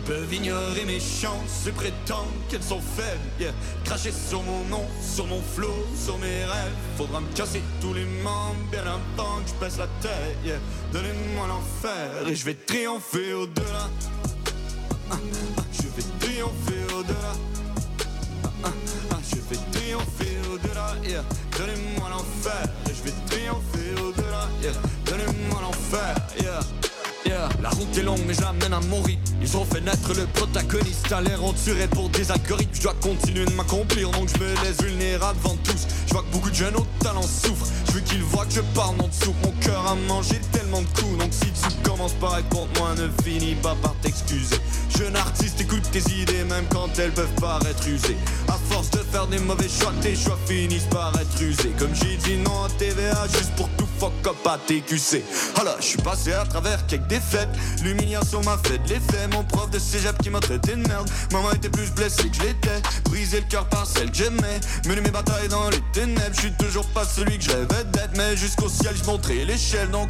Peuvent ignorer mes chances et prétendre qu'elles sont faibles. Cracher sur mon nom, sur mon flow, sur mes rêves. Faudra me casser tous les membres bien avant que je baisse la yeah. Donnez-moi l'enfer et je vais triompher au-delà. Je vais triompher au-delà. Je vais triompher au-delà. yeah. Donnez-moi l'enfer et je vais triompher au-delà. Donnez-moi l'enfer. yeah. La route est longue mais je l'amène à mon Ils ont fait naître le protagoniste. À l'air tuerait pour des algorithmes Je dois continuer de m'accomplir Donc je me laisse vulnérable devant tous. Je vois que beaucoup de jeunes au talent souffrent. Je veux qu'ils voient que je parle non dessous. Mon cœur a mangé tellement de coups. Donc si tu commences par être contre moi Ne finis pas par t'excuser. Jeune artiste écoute tes idées Même quand elles peuvent paraître usées. À force de faire des mauvais choix Tes choix finissent par être usés. Comme j'ai dit non à TVA Juste pour tout fuck up à TQC Alors je suis passé à travers quelques défaites L'humiliation m'a fait de l'effet. Mon prof de cégep qui m'a traité de merde. Maman était plus blessée que je l'étais. Brisé le cœur par celle que j'aimais. Mené mes batailles dans les ténèbres. Je suis toujours pas celui que je rêvais d'être. Mais jusqu'au ciel je montrais l'échelle. Donc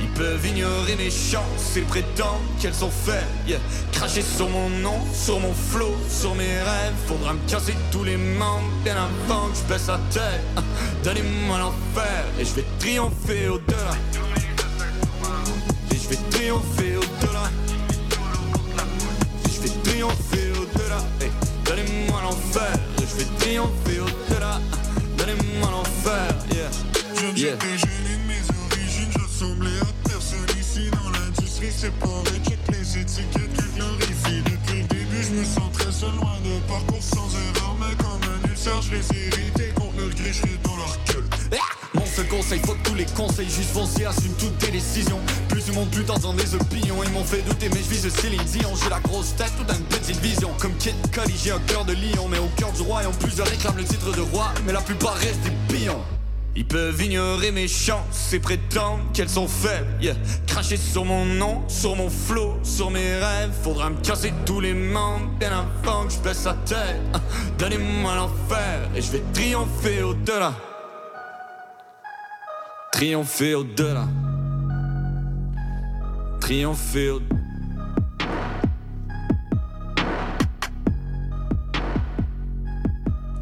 ils peuvent ignorer mes chances Et prétendre qu'elles sont faibles. Cracher sur mon nom, sur mon flow, sur mes rêves. Faudra me casser tous les membres Bien avant que je baisse la tête. Donnez-moi l'enfer Et je vais triompher au-delà triompher au-delà. Je vais triompher au-delà. Hey, Donnez-moi l'enfer. Je vais triompher au-delà. Donnez-moi l'enfer. Yeah. Je Yeah. gêné de mes origines, je ressemblais à personne ici dans l'industrie, c'est pareil, check les étiquettes qui glorifient. Depuis le début, je me sens très seul, loin de parcours sans erreur, mais comme un ulcère, je les ai hérités, contre le gris, je dans leur gueule. Ah seul conseil, faut que tous les conseils juste fonciers assument toutes tes décisions. Plus J'ai mon but dans des opinions, ils m'ont fait douter, mais je vise Céline Dion. J'ai la grosse tête, toute une petite vision. Comme Kid Cudi, j'ai un cœur de lion, mais au cœur du royaume, plusieurs réclament le titre de roi, mais la plupart restent des pions. Ils peuvent ignorer mes chances et prétendre qu'elles sont faibles. Yeah. Cracher sur mon nom, sur mon flow, sur mes rêves. Faudra me casser tous les membres bien avant que je baisse la tête. Ah, Donnez-moi l'enfer et je vais triompher au-delà. Triompher au-delà. Triompher au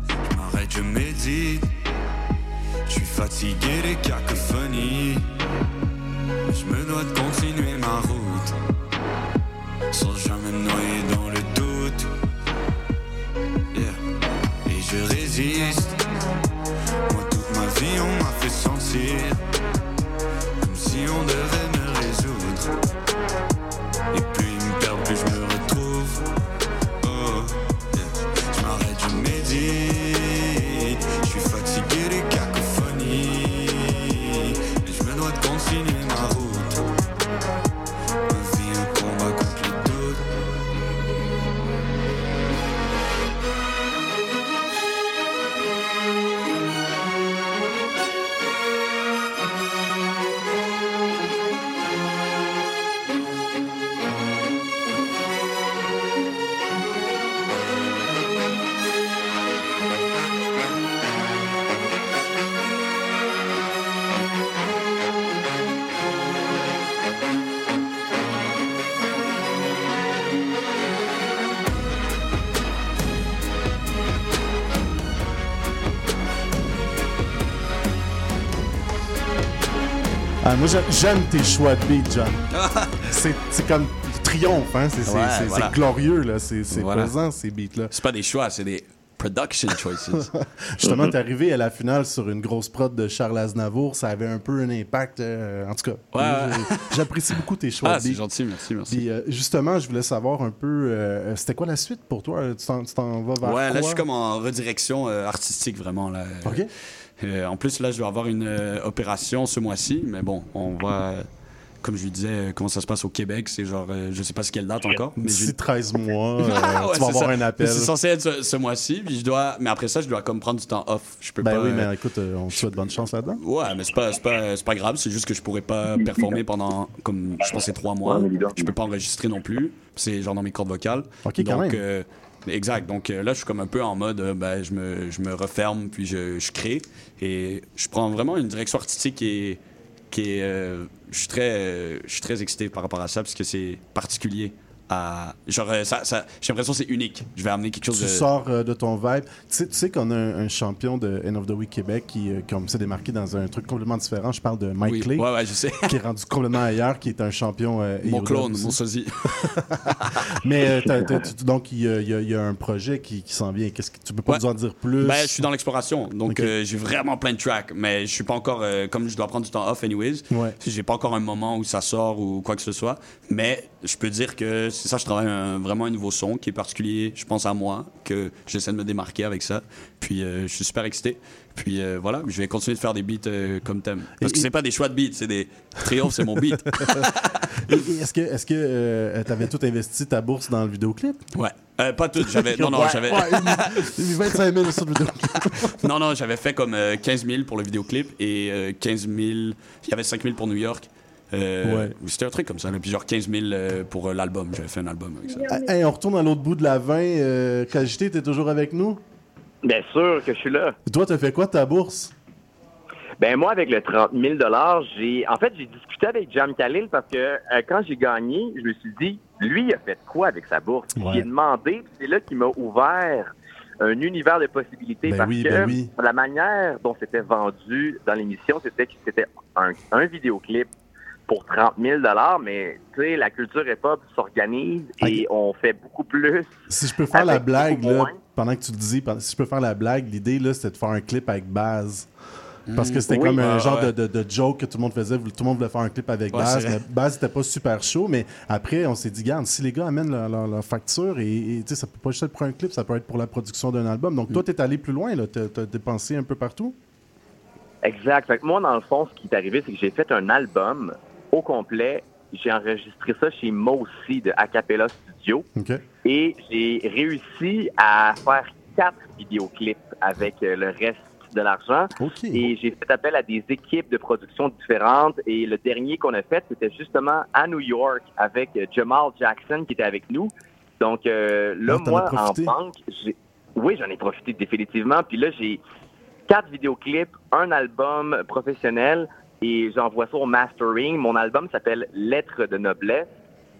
Je je médite. Je suis fatigué des cacophonies. Je me dois de continuer ma route. Sans jamais me noyer dans le doute. Et je résiste. Moi, toute ma vie, on m'a fait sentir. Comme si on devait j'aime tes choix de beat, John. c'est c'est comme triomphe, hein? C'est Ouais, voilà. glorieux, là. C'est Voilà. pesant, ces beats-là. C'est pas des choix, c'est des production choices. Justement, t'es arrivé à la finale sur une grosse prod de Charles Aznavour. Ça avait un peu un impact. euh, en tout cas, Ouais, j'apprécie beaucoup tes choix Ah, c'est gentil, merci, merci. Puis, euh, justement, je voulais savoir un peu, euh, c'était quoi la suite pour toi? Tu t'en, vas vers Ouais, là, je suis comme en redirection artistique, vraiment. Là. OK. Euh, en plus, là, je dois avoir une euh, opération ce mois-ci, mais bon, on va. comme je lui disais, euh, comment ça se passe au Québec. C'est genre, euh, je sais pas ce quelle date encore. Mais D'ici j'ai- 13 mois, euh, Ah, ouais, tu vas c'est avoir ça. un appel. C'est censé être ce, ce mois-ci, puis je dois. Mais après ça, je dois comme prendre du temps off. Je peux Ben pas. oui, euh, mais écoute, euh, on te souhaite bonne chance là-dedans. Ouais, mais c'est pas, c'est pas, c'est pas grave, c'est juste que je pourrais pas performer pendant, comme je pense, c'est trois mois. Je peux pas enregistrer non plus. C'est genre dans mes cordes vocales. Ok, quand Donc, même. Exact. Donc euh, là, je suis comme un peu en mode, euh, ben, je me, je me referme, puis je, je crée. Et je prends vraiment une direction artistique qui est. Qui est euh, je, suis très, je suis très excité par rapport à ça, parce que c'est particulier. À, genre, euh, ça, ça, j'ai l'impression que c'est unique. Je vais amener quelque chose Tu de. sors euh, de ton vibe. Tu sais, tu sais qu'on a un, un champion de End of the Week Québec qui, euh, comme s'est démarqué dans un truc complètement différent. Je parle de Mike Oui, Clay. ouais, ouais, je sais. Qui est rendu complètement ailleurs, qui est un champion. euh, Mon clone, mon sosie. Mais t'as- t'as- tu- donc, il y, a- y y un projet qui, qui s'en vient. Qu'est-ce que tu peux pas Ouais. nous en dire plus? Ben, je suis dans l'exploration, donc j'ai vraiment plein de tracks, mais je suis pas encore, comme je dois prendre du temps off anyways, Ouais. j'ai pas encore un moment où ça sort ou quoi que ce soit, mais je peux dire que c'est ça, je travaille un- vraiment un nouveau son qui est particulier, je pense à moi, que j'essaie de me démarquer avec ça, puis euh, je suis super excité, puis euh, voilà, je vais continuer de faire des beats euh, comme thème, parce que c'est pas des choix de beats, c'est des triomphes, c'est mon beat. Est-ce que est-ce que euh, t'avais tout investi ta bourse dans le vidéoclip? Ouais. Pas tout, j'avais, non, non, Ouais, j'avais... ouais, une- 25 000 sur le vidéoclip. non, non, j'avais fait comme euh, 15 000 pour le vidéoclip et euh, 15 000. Il y avait 5 000 pour New York. Euh, Ouais. C'était un truc comme ça, là, puis genre 15 000 euh, pour euh, l'album. J'avais fait un album avec ça. Hey, on retourne à l'autre bout de la 20. Euh, t'es toujours avec nous? Bien sûr que je suis là. Toi, t'as fait quoi de ta bourse? Ben moi, avec le 30 000 j'ai en fait j'ai discuté avec Jam Khalil parce que euh, quand j'ai gagné, je me suis dit, lui, il a fait quoi avec sa bourse? Ouais. J'ai demandé, puis c'est là qu'il m'a ouvert un univers de possibilités Ben parce oui, que ben oui. la manière dont c'était vendu dans l'émission, c'était que c'était un, un vidéoclip pour 30 000 mais tu sais, la culture hip-hop s'organise et on fait beaucoup plus. Si je peux faire la blague, là, pendant que tu le dis, si je peux faire la blague, l'idée, là, c'était de faire un clip avec Baz. Parce que c'était Oui. comme un genre ouais. de, de- de joke que tout le monde faisait. Tout le monde voulait faire un clip avec Ouais, Baz. Baz n'était pas super chaud. Mais après, on s'est dit, garde, si les gars amènent leur, leur- leur facture, et, et, tu sais, ça peut pas juste être pour un clip, ça peut être pour la production d'un album. Donc, Mm. toi, tu es allé plus loin. Tu as, dépensé un peu partout? Exact. Fait que moi, dans le fond, ce qui est arrivé, c'est que j'ai fait un album au complet j'ai enregistré ça chez Mossy de Acapella Studio. Et j'ai réussi à faire quatre vidéoclips avec euh, le reste de l'argent. Et j'ai fait appel à des équipes de production différentes. Et le dernier qu'on a fait, c'était justement à New York avec euh, Jamal Jackson qui était avec nous. Donc euh, là, Ah, moi, en banque, j'ai... oui, j'en ai profité définitivement. Puis là, j'ai quatre vidéoclips, un album professionnel et j'envoie ça au mastering. Mon album s'appelle Lettres de noblesse.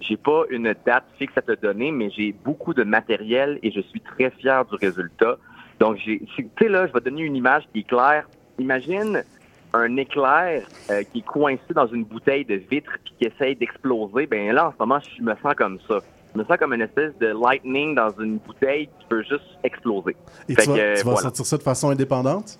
J'ai pas une date fixe à te donner, mais j'ai beaucoup de matériel et je suis très fier du résultat. Donc, tu sais là, je vais donner une image qui est claire. Imagine un éclair euh, qui est coincé dans une bouteille de vitre puis qui essaye d'exploser. Ben là, en ce moment, je me sens comme ça. Je me sens comme une espèce de lightning dans une bouteille qui peut juste exploser. Et Fait tu vas, que, tu vas voilà. sortir ça de façon indépendante?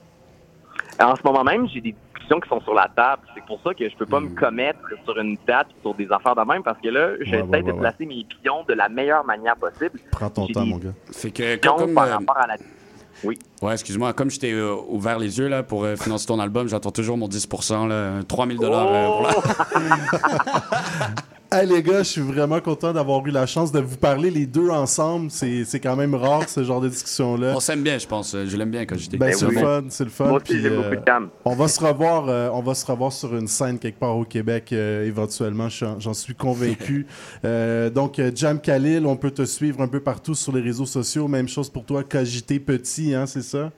En ce moment même, j'ai des qui sont sur la table. C'est pour ça que je peux pas me commettre sur une date, sur des affaires de même, parce que là, j'essaie Ouais, ouais, de ouais, placer mes pions de la meilleure manière possible. Prends ton temps, mon gars. Fait que pions comme, par euh, rapport à la... Oui. Ouais, excuse-moi. Comme je t'ai euh, ouvert les yeux là, pour euh, financer ton album, j'attends toujours mon 10 là, 3000 dollars euh, la... Hey les gars, je suis vraiment content d'avoir eu la chance de vous parler les deux ensemble. C'est c'est quand même rare ce genre de discussion-là. On s'aime bien, je pense. Je l'aime bien quand j'étais. Ben, c'est le bon. fun, c'est le fun. Moi aussi, puis, j'ai beaucoup de calme. On va se revoir, euh, on va se revoir sur une scène quelque part au Québec euh, éventuellement. J'en suis convaincu. Euh, donc Jam Khalil, on peut te suivre un peu partout sur les réseaux sociaux. Même chose pour toi, Cogité Petit, hein, c'est ça?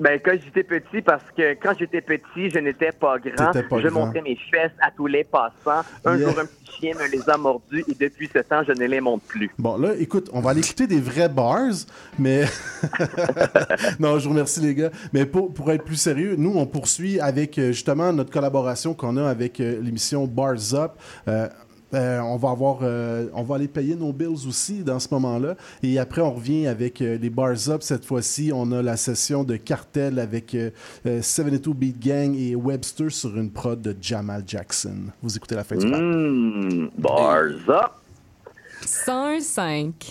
Ben, quand j'étais petit, parce que quand j'étais petit, je n'étais pas grand. Pas je grand. montrais mes fesses à tous les passants. Un Yeah. jour, un petit chien me les a mordus et depuis ce temps, je ne les monte plus. Bon, là, écoute, on va aller écouter des vrais bars, mais. non, je vous remercie, les gars. Mais pour, pour être plus sérieux, nous, on poursuit avec euh, justement notre collaboration qu'on a avec euh, l'émission Bars Up. Euh, euh, on va avoir, euh, on va aller payer nos bills aussi dans ce moment-là. Et après, on revient avec euh, les Bars Up. Cette fois-ci, on a la session de cartel avec euh, euh, 72 Beat Gang et Webster sur une prod de Jamal Jackson. Vous écoutez la fin du. Mmh, bars up! 105.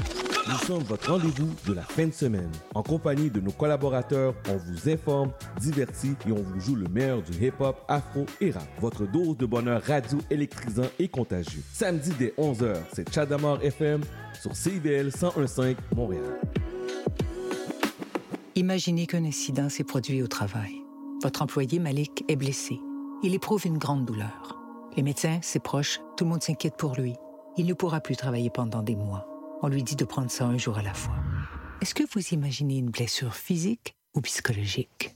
Nous sommes votre rendez-vous de la fin de semaine. En compagnie de nos collaborateurs, on vous informe, divertit et on vous joue le meilleur du hip-hop, afro et rap. Votre dose de bonheur radio électrisant et contagieux. Samedi dès 11h, c'est Chadamar FM sur CIVL 1015 Montréal. Imaginez qu'un incident s'est produit au travail. Votre employé Malik est blessé. Il éprouve une grande douleur. Les médecins, ses proches, tout le monde s'inquiète pour lui. Il ne pourra plus travailler pendant des mois. On lui dit de prendre ça un jour à la fois. Est-ce que vous imaginez une blessure physique ou psychologique?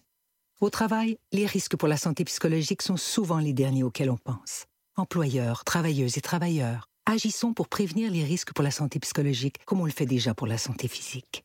Au travail, les risques pour la santé psychologique sont souvent les derniers auxquels on pense. Employeurs, travailleuses et travailleurs, agissons pour prévenir les risques pour la santé psychologique comme on le fait déjà pour la santé physique.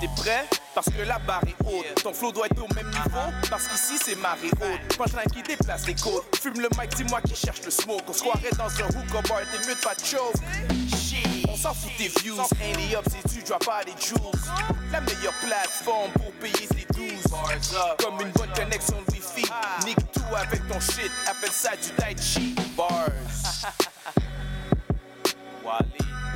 T'es prêt? Parce que la barre est haute. Ton flow doit être au même niveau. Parce qu'ici c'est marée haute. Punchline qui déplace les côtes. Fume le mic, dis-moi qui cherche le smoke. On se croirait dans un hookah bar, t'es mieux de pas choke. On s'en fout des views. Handy up si tu drop pas des jewels. La meilleure plateforme pour payer ses 12. Comme une bonne connexion de wifi. Nique tout avec ton shit. Appelle ça du tai chi. Bars. Wally.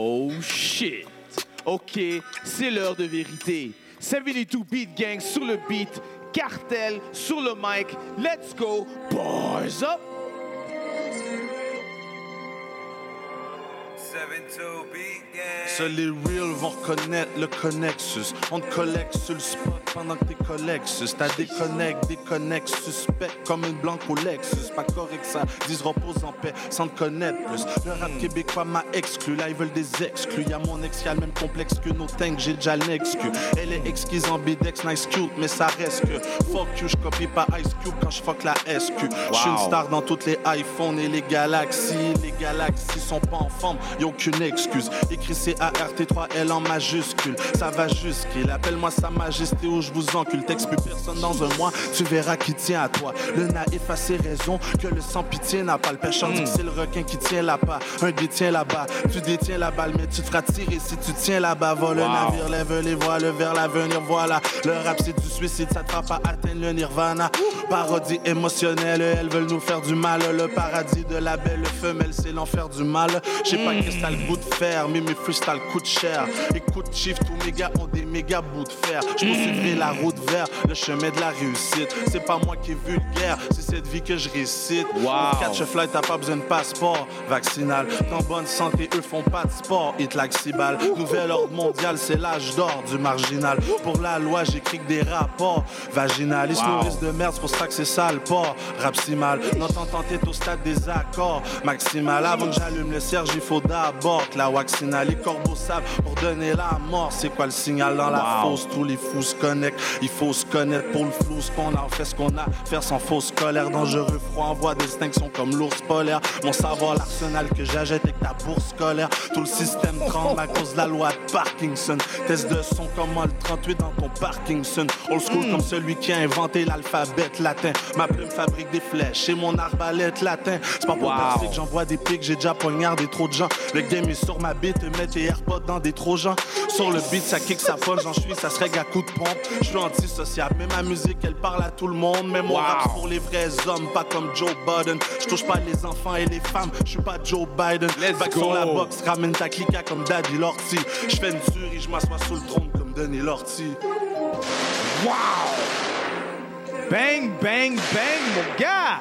Oh shit. Ok, c'est l'heure de vérité. 72 Beat Gang sur le beat, cartel sur le mic. Let's go, bars up. Seuls les real vont reconnaître le Connexus. On te collecte sur le spot pendant que tes collègues sus. T'as déconnecte, déconnecte, suspect comme une blanque au Lexus. Pas correct ça, disent repose en paix sans te connaître plus. Le rap québécois m'a exclu, là ils veulent des exclus. Y'a mon ex qui a le même complexe que nos tanks, j'ai déjà l'excuse. Elle est exquise en bidex, nice cute, mais ça reste que fuck you, j'copie pas Ice Cube quand j'fuck la SQ. J'suis une star dans toutes les iPhones et les galaxies. Les galaxies sont pas en forme, y'a aucune excuse. Écrit C-A-R-T-3-L en majuscule. Ça va jusqu'il appelle-moi sa majesté ou je vous encule. Texte plus personne dans un mois, tu verras qui tient à toi. Le naïf a ses raisons que le sans pitié n'a pas. Le pêcheur dit que c'est le requin qui tient là-bas. Un détient là-bas, tu détiens la balle, mais tu te feras tirer si tu tiens là-bas. Va le Wow. navire, lève les voiles vers l'avenir, voilà. Le rap c'est du suicide, ça te fera pas atteindre le nirvana. Parodie émotionnelle, elles veulent nous faire du mal. Le paradis de la belle femelle, c'est l'enfer du mal. Je sais pas t'as le goût de faire, mais mes freestyles coûtent cher. Écoute, Chief, tous mes gars ont des méga bouts de fer. Je poursuivrai la route vers le chemin de la réussite. C'est pas moi qui est vulgaire, c'est cette vie que je récite. Pour catch a flight, t'as pas besoin de passeport vaccinal. T'es en bonne santé, eux font pas de sport. Hit like Cibal. Nouvel ordre mondial, c'est l'âge d'or du marginal. Pour la loi, j'écris que des rapports vaginal. Ils se Wow. nourrissent de merde, c'est pour ça que c'est ça le port. Rap si mal. Notre entente est au stade des accords maximal. Avant que j'allume le cierge, il faut d'abord que la waxina. Les corbeaux savent pour donner la mort. C'est quoi le signal dans la Wow. fosse? Tous les fous se connectent. Il faut se connaître pour le flou. Ce qu'on a, on fait ce qu'on a. Faire sans fausse colère. Dangereux, froid, envoie distinction comme l'ours polaire. Mon savoir, l'arsenal que j'achète avec ta bourse scolaire. Tout le système tremble à cause de la loi de Parkinson. Test de son comme moi, le 38 dans ton Parkinson. Old school comme celui qui a inventé l'alphabet latin. Ma plume fabrique des flèches et mon arbalète latin. C'est pas pour Wow. percer que j'envoie des pics, j'ai déjà poignardé trop de gens. Le game est sur ma bite, AirPods dans des trojans. Sur le beat, ça kick, ça punch, j'en suis, ça serait à coup de pompe. Je suis antisociable, mais ma musique, elle parle à tout le monde. Mon Wow. rap, pour les vrais hommes, pas comme Joe Biden. Je touche pas les enfants et les femmes, je suis pas Joe Biden. Back go. sur la boxe, ramène ta clica comme Daddy Lorty. Je fais une tuerie, je m'assois sous le trône comme Denis Lorty. Wow! Bang, bang, bang, mon gars!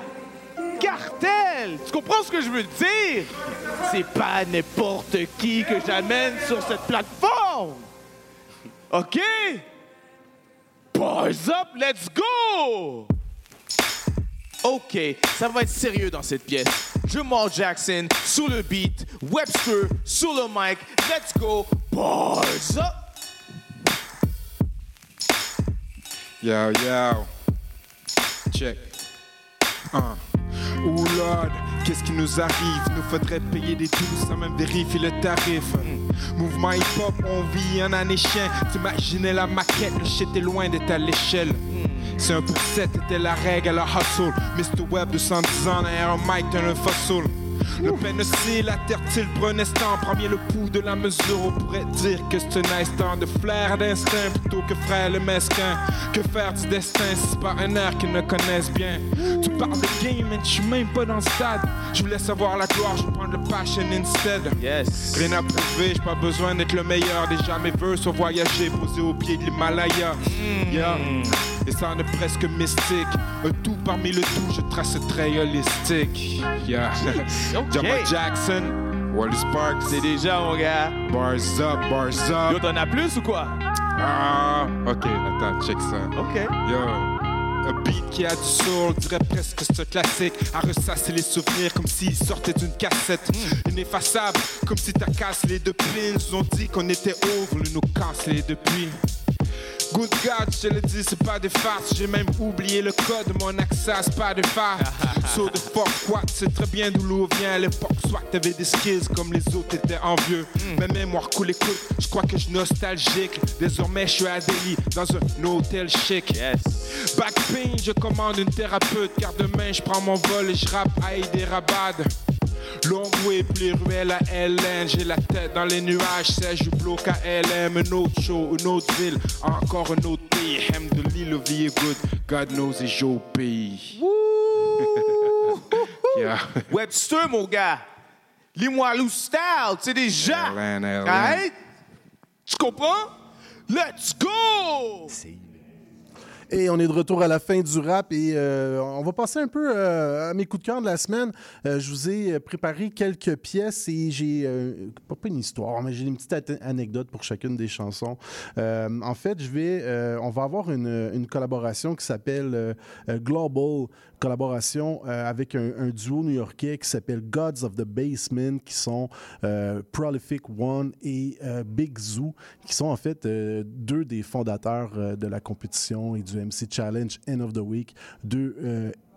Cartel! Tu comprends ce que je veux dire? C'est pas n'importe qui que j'amène sur cette plateforme! OK? Boys up, let's go! OK, ça va être sérieux dans cette pièce. Jamal Jackson sous le beat, Webster sous le mic, let's go, boys up! Yo, yo. Check. Un. Oh Lord, qu'est-ce qui nous arrive? Nous faudrait payer des tous sans même vérifier le tarif. Mouvement hip-hop, on vit en année chien. T'imaginais la maquette, le shit est loin d'être à l'échelle. C'est un pour 7 était la règle à la hustle. Mr. Web de 110 ans derrière un mic, t'es un fossil. Le pénocile, la terre-t-il prenait ce temps. Premier le pouls de la mesure, on pourrait dire que c'est un instant de flair d'instinct plutôt que frère le mesquin. Que faire du destin si c'est pas un air qu'ils ne connaissent bien? Tu parles de game, mais je suis même pas dans le stade. Je voulais savoir la gloire, je prendre le passion instead. Yes. Rien à prouver, j'ai pas besoin d'être le meilleur. Déjà mes vœux sont voyagés, posés au pied de l'Himalaya. Yeah. Et ça en est presque mystique. Un tout parmi le tout, je trace trait holistique. Yeah. Jamal Jackson, Wally Sparks. C'est déjà, mon gars. Bars up, bars up. Yo, t'en as plus ou quoi? Ah, ok, attends, check ça. Ok. Yo. Un beat qui a du soul, on dirait presque ce classique. À ressasser les souvenirs comme s'ils sortaient d'une cassette. Ineffaçable, comme si t'as cassé les deux pins. Ils ont dit qu'on était nous nous casse les depuis. Good God, je le dis, c'est pas des farces. J'ai même oublié le code de mon accès à Spotify. so the fuck what, c'est très bien d'où l'eau vient. À l'époque, soit t'avais des skills comme les autres étaient envieux. Ma mémoire coule écoute, je crois que je suis nostalgique. Désormais, je suis à Delhi, dans un hôtel chic. Back pain, je commande une thérapeute. Car demain, je prends mon vol et je rappe à Hyderabad. Longue way, plus ruelle à LN. J'ai la tête dans les nuages, c'est je bloque à LM. Un autre show, une autre ville, encore un autre pays. Hem de l'île, le vie est good. God knows it's your pays. Yeah. Webster, mon gars. Lis-moi style, c'est déjà. LN, LN. Alright? Tu comprends? Let's go! Et on est de retour à la fin du rap et euh, on va passer un peu euh, à mes coups de cœur de la semaine. Euh, je vous ai préparé quelques pièces et j'ai, pas, une histoire, mais j'ai une petite anecdote pour chacune des chansons. En fait, je vais, on va avoir une, une collaboration qui s'appelle Global, collaboration euh, avec un, duo new-yorkais qui s'appelle Gods of the Basement, qui sont euh, Prolific One et euh, Big Zoo, qui sont en fait deux des fondateurs de la compétition et du MC Challenge End of the Week,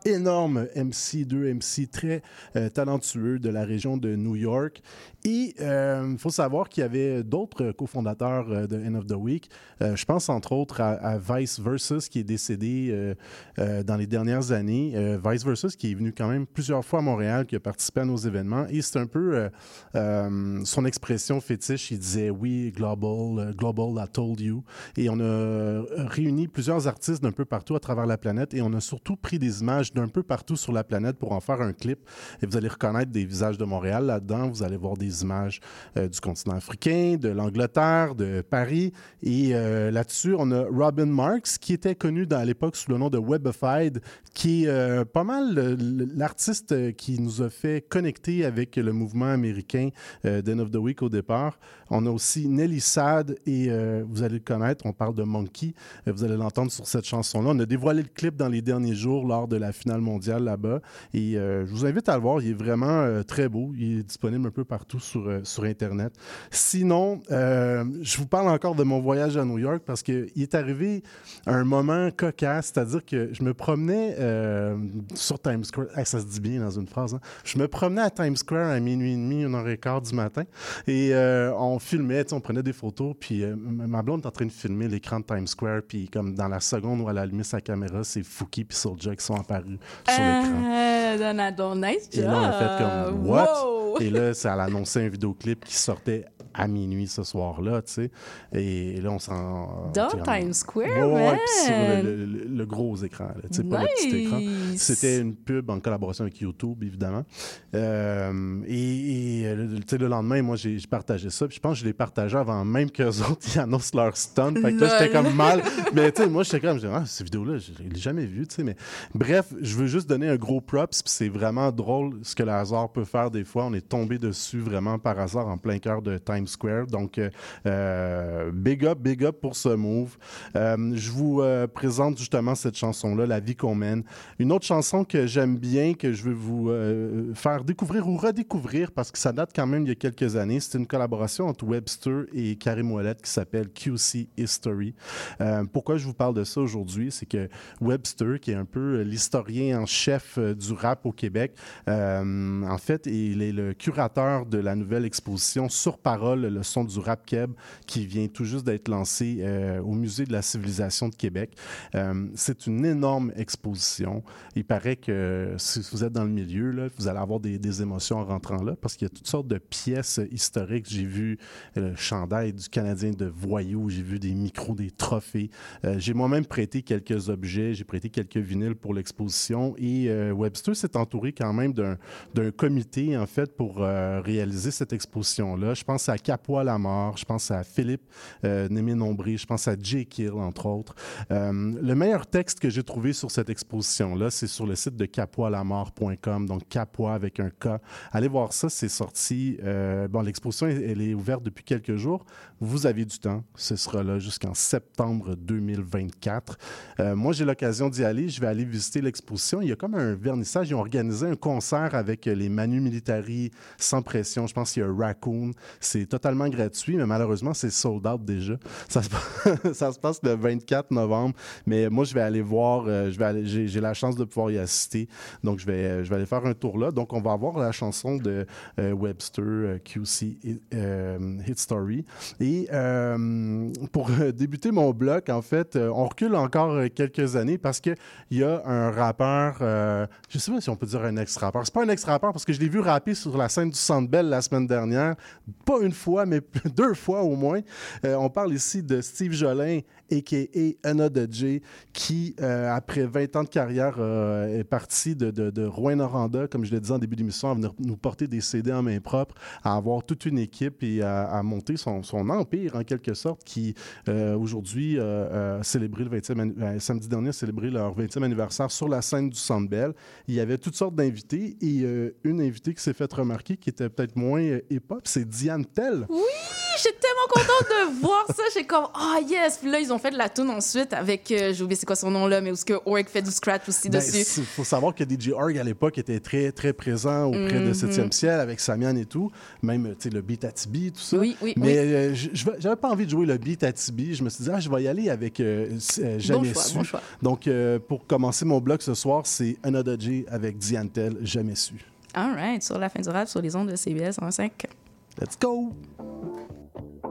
euh, énormes MC, deux MC très euh, talentueux de la région de New York. Et il faut savoir qu'il y avait d'autres cofondateurs euh, de End of the Week. Euh, je pense entre autres à, à Vice Versus qui est décédé euh, euh, dans les dernières années. Euh, Vice Versus qui est venu quand même plusieurs fois à Montréal, qui a participé à nos événements. Et c'est un peu euh, euh, son expression fétiche. Il disait oui, global, euh, global, I told you. Et on a euh, réuni plusieurs artistes d'un peu partout à travers la planète et on a surtout pris des images d'un peu partout sur la planète pour en faire un clip. Et vous allez reconnaître des visages de Montréal là-dedans. Vous allez voir des images euh, du continent africain, de l'Angleterre, de Paris. Et euh, là-dessus, on a Robin Marks, qui était connu dans- à l'époque sous le nom de Webified, qui est euh, pas mal l'artiste qui nous a fait connecter avec le mouvement américain d'End of the Week au départ. On a aussi Nelly Sad, et vous allez le connaître, on parle de Monkey. Vous allez l'entendre sur cette chanson-là. On a dévoilé le clip dans les derniers jours lors de la finale mondiale là-bas. Et euh, je vous invite à le voir. Il est vraiment euh, très beau. Il est disponible un peu partout sur, euh, sur Internet. Sinon, je vous parle encore de mon voyage à New York parce qu'il est arrivé un moment cocasse, c'est-à-dire que je me promenais sur Times Square. Ça se dit bien dans une phrase. hein. Je me promenais à Times Square à minuit et demi, une heure et quart du matin. Et on filmait, on prenait des photos. Puis ma blonde est en train de filmer l'écran de Times Square. Puis comme dans la seconde où elle a allumé sa caméra, c'est Fouki puis Soulja qui sont apparus sur l'écran. Euh, Donado, nice Et là, on a fait comme What? Wow. Et là, ça a annoncé un vidéoclip qui sortait à minuit ce soir-là, tu sais. Et là, on s'en. Dans Times Square, Ouais, man. sur le, le- le- le gros écran, là, tu sais, pas le petit écran. C'était une pub en collaboration avec YouTube, évidemment. Euh, et et, euh, tu sais, le lendemain, moi, j'ai partagé ça. Puis je pense que je l'ai partagé avant même qu'eux autres ils annoncent leur stunt. Fait que là, j'étais comme mal. Mais tu sais, moi, j'étais comme, je ah, cette vidéo-là, je l'ai jamais vue, tu sais. Mais bref, je veux juste donner un gros props. Puis c'est vraiment drôle ce que le hasard peut faire des fois. On est tombé dessus vraiment par hasard en plein cœur de Times Square. Donc, euh, euh, big up, big up pour ce move. Euh, je vous présente justement cette chanson-là, La vie qu'on mène. Une autre chanson que j'aime bien, que je veux vous faire découvrir ou redécouvrir parce que ça date quand même il y a quelques années. C'est une collaboration entre Webster et Karim Ouellet qui s'appelle QC History. Pourquoi je vous parle de ça aujourd'hui? C'est que Webster, qui est un peu l'historien en chef du rap au Québec, en fait, il est le curateur de la nouvelle exposition Sur Parole, le son du rap keb, qui vient tout juste d'être lancé euh, au Musée de la civilisation de Québec. Euh, c'est une énorme exposition. Il paraît que si vous êtes dans le milieu, vous allez avoir des, émotions en rentrant là, parce qu'il y a toutes sortes de pièces historiques. J'ai vu euh, le chandail du Canadien de Voyou, j'ai vu des micros, des trophées. J'ai moi-même prêté quelques objets, j'ai prêté quelques vinyles pour l'exposition et Webster s'est entouré quand même d'un comité, en fait, pour réaliser cette exposition-là. Je pense à Capois Lamar, je pense à Philippe euh, Némé-Nombré, je pense à Jay Kill, entre autres. Euh, le meilleur texte que j'ai trouvé sur cette exposition-là, c'est sur le site de capoislamar.com, donc Capois avec un K. Allez voir ça, c'est sorti. euh, bon, l'exposition, elle est ouverte depuis quelques jours. Vous avez du temps. Ce sera là jusqu'en septembre 2024. Euh, moi, j'ai l'occasion d'y aller. Je vais aller visiter l'exposition. Il y a comme un vernissage. Ils ont organisé un concert avec les Manu Militari sans pression. Je pense qu'il y a Raccoon. C'est totalement gratuit, mais malheureusement, c'est sold out déjà. Ça se, ça se passe le 24 novembre. Mais moi, je vais aller voir. euh, j'ai, la chance de pouvoir y assister. Donc, je vais, je vais aller faire un tour là. Donc, on va avoir la chanson de euh, Webster, euh, QC Hit Story. Et pour débuter mon bloc, en fait, on recule encore quelques années parce qu'il y a un rappeur, je sais pas si on peut dire un ex-rappeur. C'est pas un ex-rappeur parce que je l'ai vu rapper sur la scène du Centre Bell la semaine dernière. Pas une fois, mais deux fois au moins. Euh, on parle ici de Steve Jolin, a.k.a. Anna J, qui, euh, après 20 ans de carrière, euh, est parti de, de, de Rouen-Noranda, comme je l'ai dit en début d'émission, à venir nous porter des CD en main propre, à avoir toute une équipe et à, monter son, son empire, en quelque sorte, qui, euh, aujourd'hui, euh, célébré le 20e, anni- euh, samedi dernier, célébré leur 20e anniversaire sur la scène du Centre Bell. Il y avait toutes sortes d'invités et une invitée qui s'est faite remarquer, qui était peut-être moins hip-hop, c'est Diane Tell. Oui, j'étais tellement contente de voir ça. J'ai comme, ah yes. Puis là, ils ont fait de la tune ensuite avec, euh, j'ai oublié c'est quoi son nom là, mais où ce que Org fait du scratch aussi Ben, dessus. Il faut savoir que DJ Org, à l'époque, était très, très présent auprès de Mhm. 7e ciel avec Samian et tout. Même, tu sais, le beat à Tibi, tout ça. Oui, oui, Mais oui. euh, j'avais pas envie de jouer le beat à Tibi. Je me suis dit, ah, je vais y aller avec euh, euh, Jamais choix, su. bon choix. Donc, euh, pour commencer mon blog ce soir, c'est Another J avec Diane Tell, Jamais su. All right, sur la fin du rap, sur les ondes de CBS 105. Let's go! Thank you.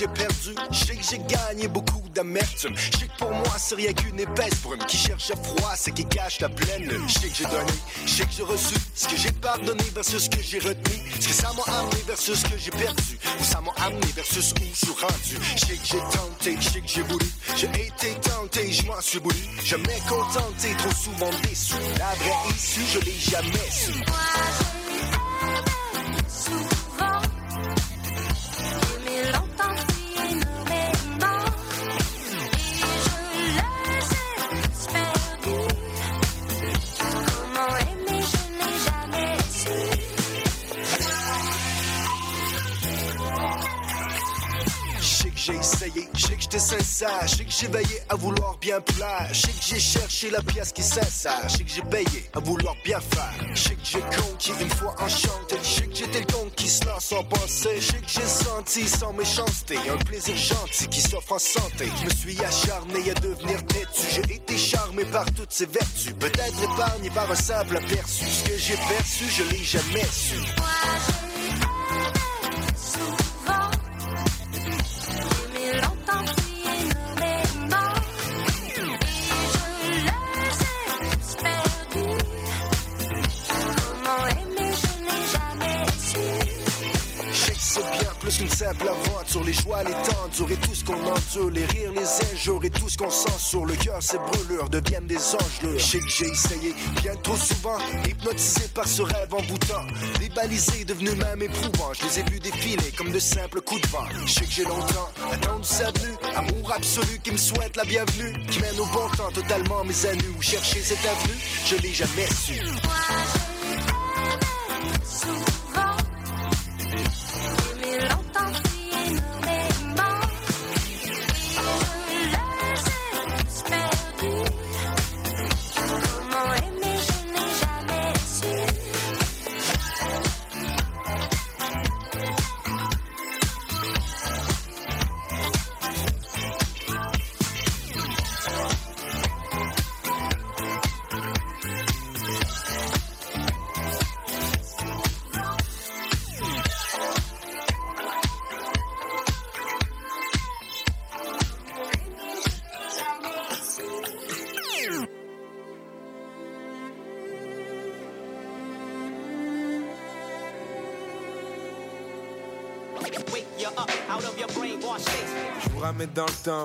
J'ai perdu, je sais que j'ai gagné beaucoup d'amertume. Je sais que pour moi c'est rien qu'une épaisse brume qui cherche à froid, c'est qui cache la pleine. Je sais que j'ai donné, je sais que j'ai reçu ce que j'ai pardonné versus ce que j'ai retenu. Ce que ça m'a amené versus ce que j'ai perdu? Ou ça m'a amené versus où je suis rendu? Je sais que j'ai tenté, je sais que j'ai voulu. J'ai été tenté, je m'en suis voulu. Je m'ai contenté, trop souvent déçu. La vraie issue, je l'ai jamais su. Mais essayé, que j'étais sincère, je que j'ai veillé à vouloir bien plaire, je que j'ai cherché la pièce qui s'insère, je que j'ai payé à vouloir bien faire, je sais que j'ai conquis une fois enchanté, je que j'étais le con qui se lance sans penser, je que j'ai senti sans méchanceté un plaisir gentil qui s'offre en santé. Je me suis acharné à devenir têtu, j'ai été charmé par toutes ses vertus, peut-être épargné par un simple aperçu, ce que j'ai perçu, je l'ai jamais su. Plus qu'une simple aventure, les joies, les tendures et tout ce qu'on endure, les rires, les injures et tout ce qu'on sent sur le cœur, ces brûlures deviennent des engelures. Je sais que j'ai essayé bien trop souvent, hypnotisé par ce rêve envoûtant, débalisé, devenu même éprouvant. Je les ai vus défiler comme de simples coups de vent. Je sais que j'ai longtemps attendu sa venue, amour absolu qui me souhaite la bienvenue, qui mène au bon temps totalement mes années où chercher cette avenue, je l'ai jamais su. Mais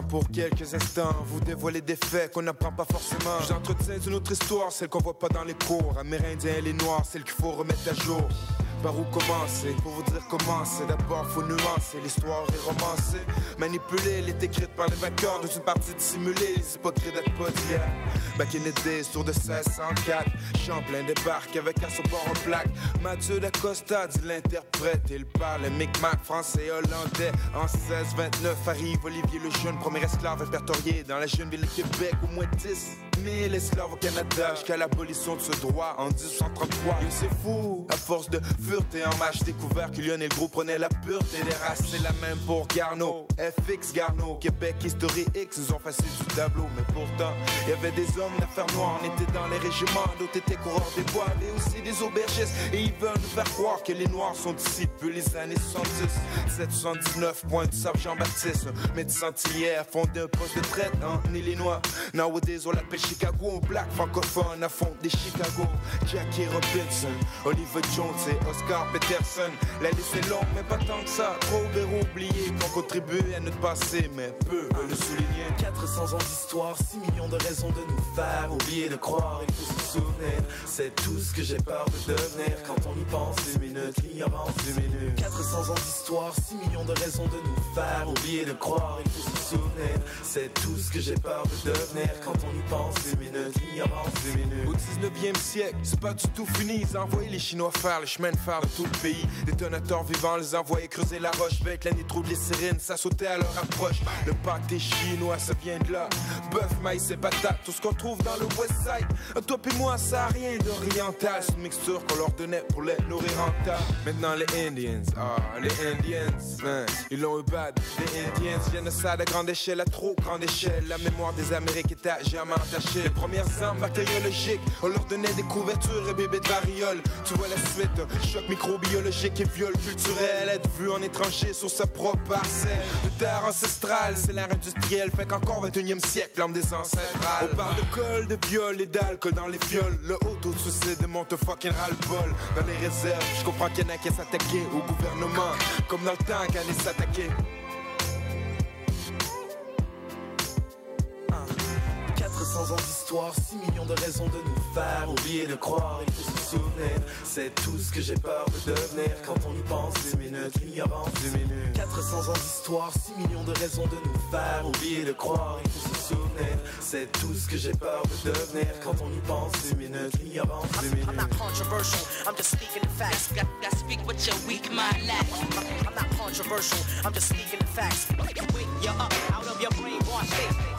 pour quelques instants. Vous dévoiler des faits qu'on n'apprend pas forcément. J'entretiens une autre histoire, celle qu'on voit pas dans les cours. Amérindiens et les noirs, celle qu'il faut remettre à jour. Par où commencer? Comment c'est. D'abord, faut nuancer. L'histoire est romancée. Manipulée, elle est écrite par les vainqueurs dans une partie dissimulée. Les hypocrites d'être d'hier. Back in the days, tour de 1604. Champlain débarque avec un support en plaque. Mathieu d'Acosta dit l'interprète. Il parle micmac, français et hollandais. En 1629 arrive Olivier le Jeune, premier esclave répertorié dans la jeune ville de Québec. Au moins 10 000 esclaves au Canada jusqu'à l'abolition de ce droit en 1833. Et c'est fou, à force de fureté en match, découvert que Lionel Gros prenait la pureté des races. C'est la même pour Garneau, FX Garneau, Québec, History X, ils ont facile du tableau. Mais pourtant, il y avait des hommes d'affaires noires, on était dans les régiments, d'autres étaient coureurs des bois, et aussi des aubergistes. Et ils veulent nous faire croire que les noirs sont d'ici depuis les années 70. 779, point du Sable Jean-Baptiste, médecin hier, fondé un poste de traite en Illinois. Nowadays, on l'appelle Chicago, black francophone à fond des Chicago. Jackie Robinson, Oliver Jones et Oscar Peterson. La liste est longue, mais pas tant que ça. Trop verront oubliés qu'on contribue à notre passé, mais peu veulent le souligner. 400 ans d'histoire, 6 millions de raisons de nous faire oublier de croire, il faut se souvenir. C'est tout ce que j'ai peur de devenir quand on y pense une minute, l'ignorance une minute. 400 ans d'histoire, 6 millions de raisons de nous faire oublier de croire, il faut se souvenir. C'est tout ce que j'ai peur de devenir quand on y pense Au 19e siècle, c'est pas du tout fini. Ils envoyaient les Chinois faire le chemin de fer de tout le pays. Détonateurs vivants les envoyaient creuser la roche avec la nitroglycérine. Ça sautait à leur approche. Le pâté chinois, ça vient de là. Bœuf, maïs et patates, tout ce qu'on trouve dans le West Side. Toi pis moi, ça a rien d'oriental. C'est une mixture qu'on leur donnait pour les nourrir en tas. Maintenant, les Indians, ah, les Indians, hein, ils l'ont eu bad. Les Indians, génocide à grande échelle, à trop grande échelle. La mémoire des Amériques était à jamais entachée. Les premières armes bactériologiques, on leur donnait des couvertures et bébés de variole. Tu vois la suite, choc microbiologique et viol culturel. Être vu en étranger sur sa propre parcelle. De terre ancestrale, c'est l'ère industrielle. Fait qu'encore 21 e siècle, l'homme des ancestrales. On parle de col, de viol et d'alcool dans les fioles. Le auto-suicide monte fucking ras-le-bol. Dans les réserves, je comprends qu'il y en a qui s'attaquer au gouvernement. Comme dans le temps qu'elle s'attaquer. 400 ans d'histoire, 6 millions de raisons de nous faire oublier de croire, il faut se souvenir. C'est tout ce que j'ai peur de devenir quand on y pense une minute, l'ignorance une minute. 400 ans d'histoire, 6 millions de raisons de nous faire oublier de croire, il faut se souvenir. C'est tout ce que j'ai peur de devenir quand on y pense une minute, l'ignorance une minute. I'm not controversial, I'm just speaking the facts. Got, got speak what your weak mind lacks. I'm, I'm not controversial, I'm just speaking the facts. Wake you up out of your brainwash state.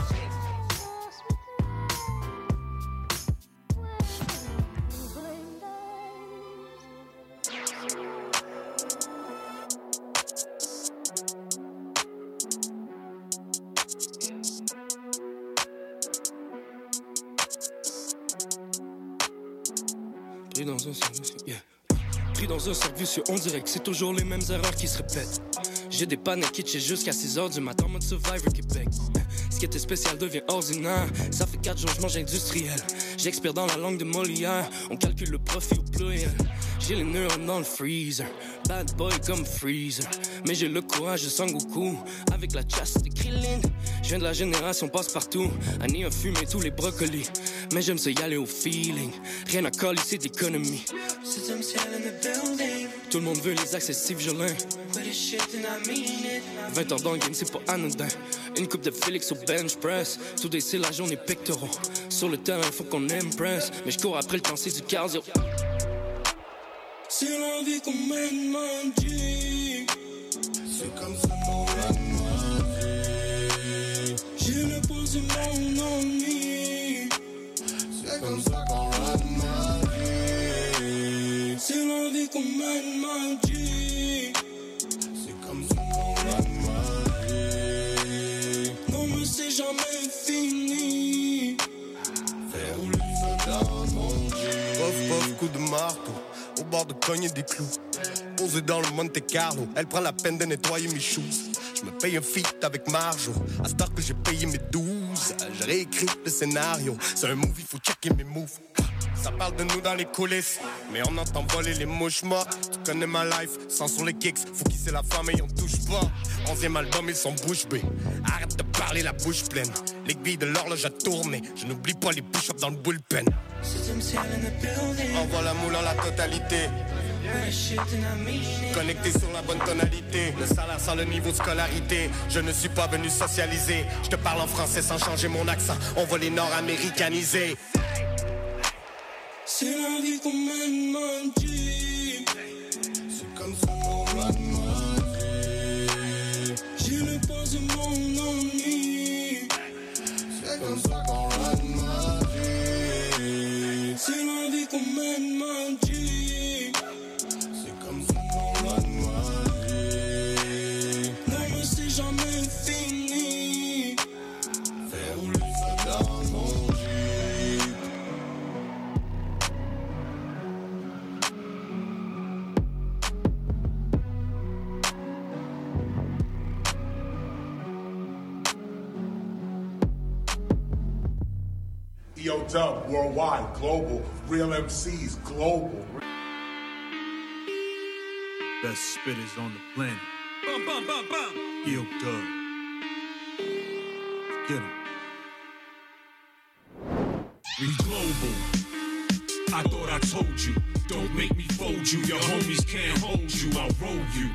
Pris dans un service, on dirait que c'est toujours les mêmes erreurs qui se répètent. J'ai des pannes kitsch jusqu'à 6h du matin, mode Survivor Québec. Ce qui était spécial devient ordinaire. Ça fait 4 jours, je mange industriel. J'expire dans la langue de Molière. On calcule le profit au pluriel. J'ai les neurones dans le freezer. Bad boy comme freezer. Mais j'ai le courage de Sangoku. Avec la chasse de Krillin. Je viens de la génération passe-partout. Annie a fumé tous les brocolis. Mais j'aime ça y aller au feeling. Rien à coller, c'est d'économie. Tout le monde veut les accessifs violins. 20 ans dans le game, c'est pas anodin. Une coupe de Félix au bench press. Tout des la journée pectoraux. Sur le terrain, faut qu'on impress. Mais je cours après le temps, c'est du cardio. C'est la vie qu'on mène, mon Dieu. C'est comme ça qu'on Dieu. J'ai le posé mon ennui. Vie qu'on. C'est comme ça mon Dieu. Non, mais c'est jamais fini. Faire rouler le feu Dieu. Pof, pof, coup de marteau. Au bord de cogner des clous. Posé dans le Monte Carlo. Elle prend la peine de nettoyer mes shoes. Je me paye un feat avec Marjo. À ce que j'ai payé mes 12. J'ai réécrit le scénario. C'est un movie, faut checker mes moves. Ça parle de nous dans les coulisses, mais on entend voler les mouches mortes. Tu connais ma life, sans sur les kicks, faut kisser la femme et on touche pas. Onzième album, ils sont bouche bée. Arrête de parler la bouche pleine. L'aiguille de l'horloge a tourné. Je n'oublie pas les push-ups dans le bullpen. Envoie la moule en la totalité. Connecté sur la bonne tonalité, le salaire sans le niveau de scolarité. Je ne suis pas venu socialiser. Je te parle en français sans changer mon accent. On va les nord-américaniser. C'est la vie qu'on mène, Dub, worldwide, global, real MCs, global. Best spitters on the planet. Bum, bum, bum, bum. Yo, Dub. Get 'em. We global. I thought I told you. Don't make me fold you. Your homies can't hold you. I'll roll you.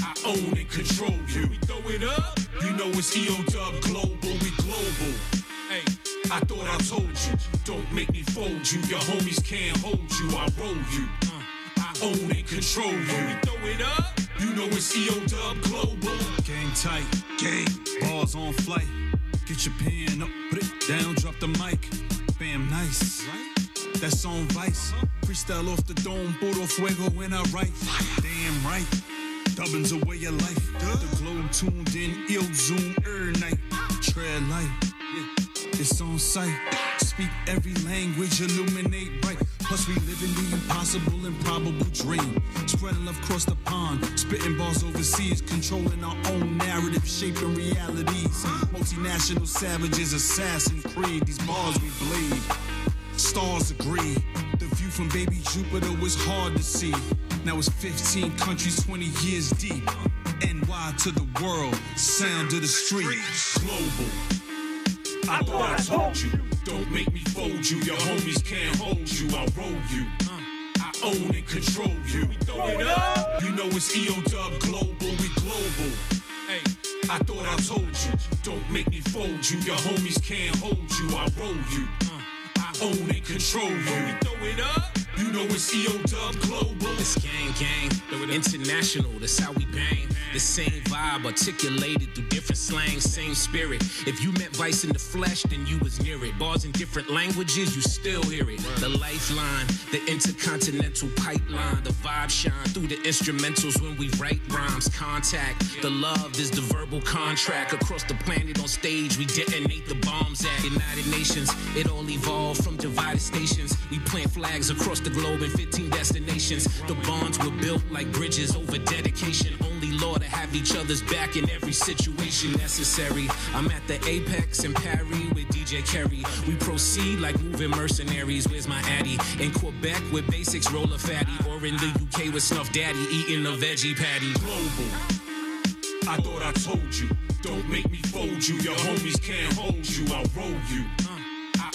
I own and control you. We throw it up. You know it's EO Dub Global. We global. I thought I told you. Don't make me fold you. Your homies can't hold you. I'll roll you. I own and control you. We throw it up. You know it's EO Dub Global. Gang tight, gang, balls on flight. Get your pen up, put it down, drop the mic. Bam, nice. That's on Vice. Freestyle off the dome, puro fuego when I write. Damn right. Dubbin's a way of life. The globe tuned in, ill zoom, er night. Tread light, yeah, it's on sight. Speak every language, illuminate bright. Plus, we live in the impossible, improbable dream. Spreading love across the pond, spitting bars overseas, controlling our own narrative, shaping realities. Multinational savages, assassin creed. These bars we bleed. Stars agree. The view from baby Jupiter was hard to see. Now it's 15 countries, 20 years deep. NY to the world, sound of the street. Global. I thought I told you. Don't make me fold you. Your homies can't hold you. I'll roll you. I own and control you. We throw it up. You know it's EO Dub Global. We global. Hey, I thought I told you. Don't make me fold you. Your homies can't hold you. I'll roll you. Uh. I own and control you. We throw it up. You know it's EO Dub Global. It's gang gang, international, that's how we bang. The same vibe articulated through different slangs, same spirit. If you met vice in the flesh, then you was near it. Bars in different languages, you still hear it. The lifeline, the intercontinental pipeline, the vibe shine through the instrumentals when we write rhymes. Contact, the love is the verbal contract. Across the planet on stage, we detonate the bombs at United Nations. It all evolved from divided stations. We plant flags across the globe in 15 destinations. The bonds were built like bridges over dedication. Only law to have each other's back in every situation necessary. I'm at the apex in Paris with DJ Kerry. We proceed like moving mercenaries. Where's my addy? In Quebec with basics, roll a fatty. Or in the UK with Snuff Daddy, eating a veggie patty. Global. I thought I told you. Don't make me fold you. Your homies can't hold you. I'll roll you.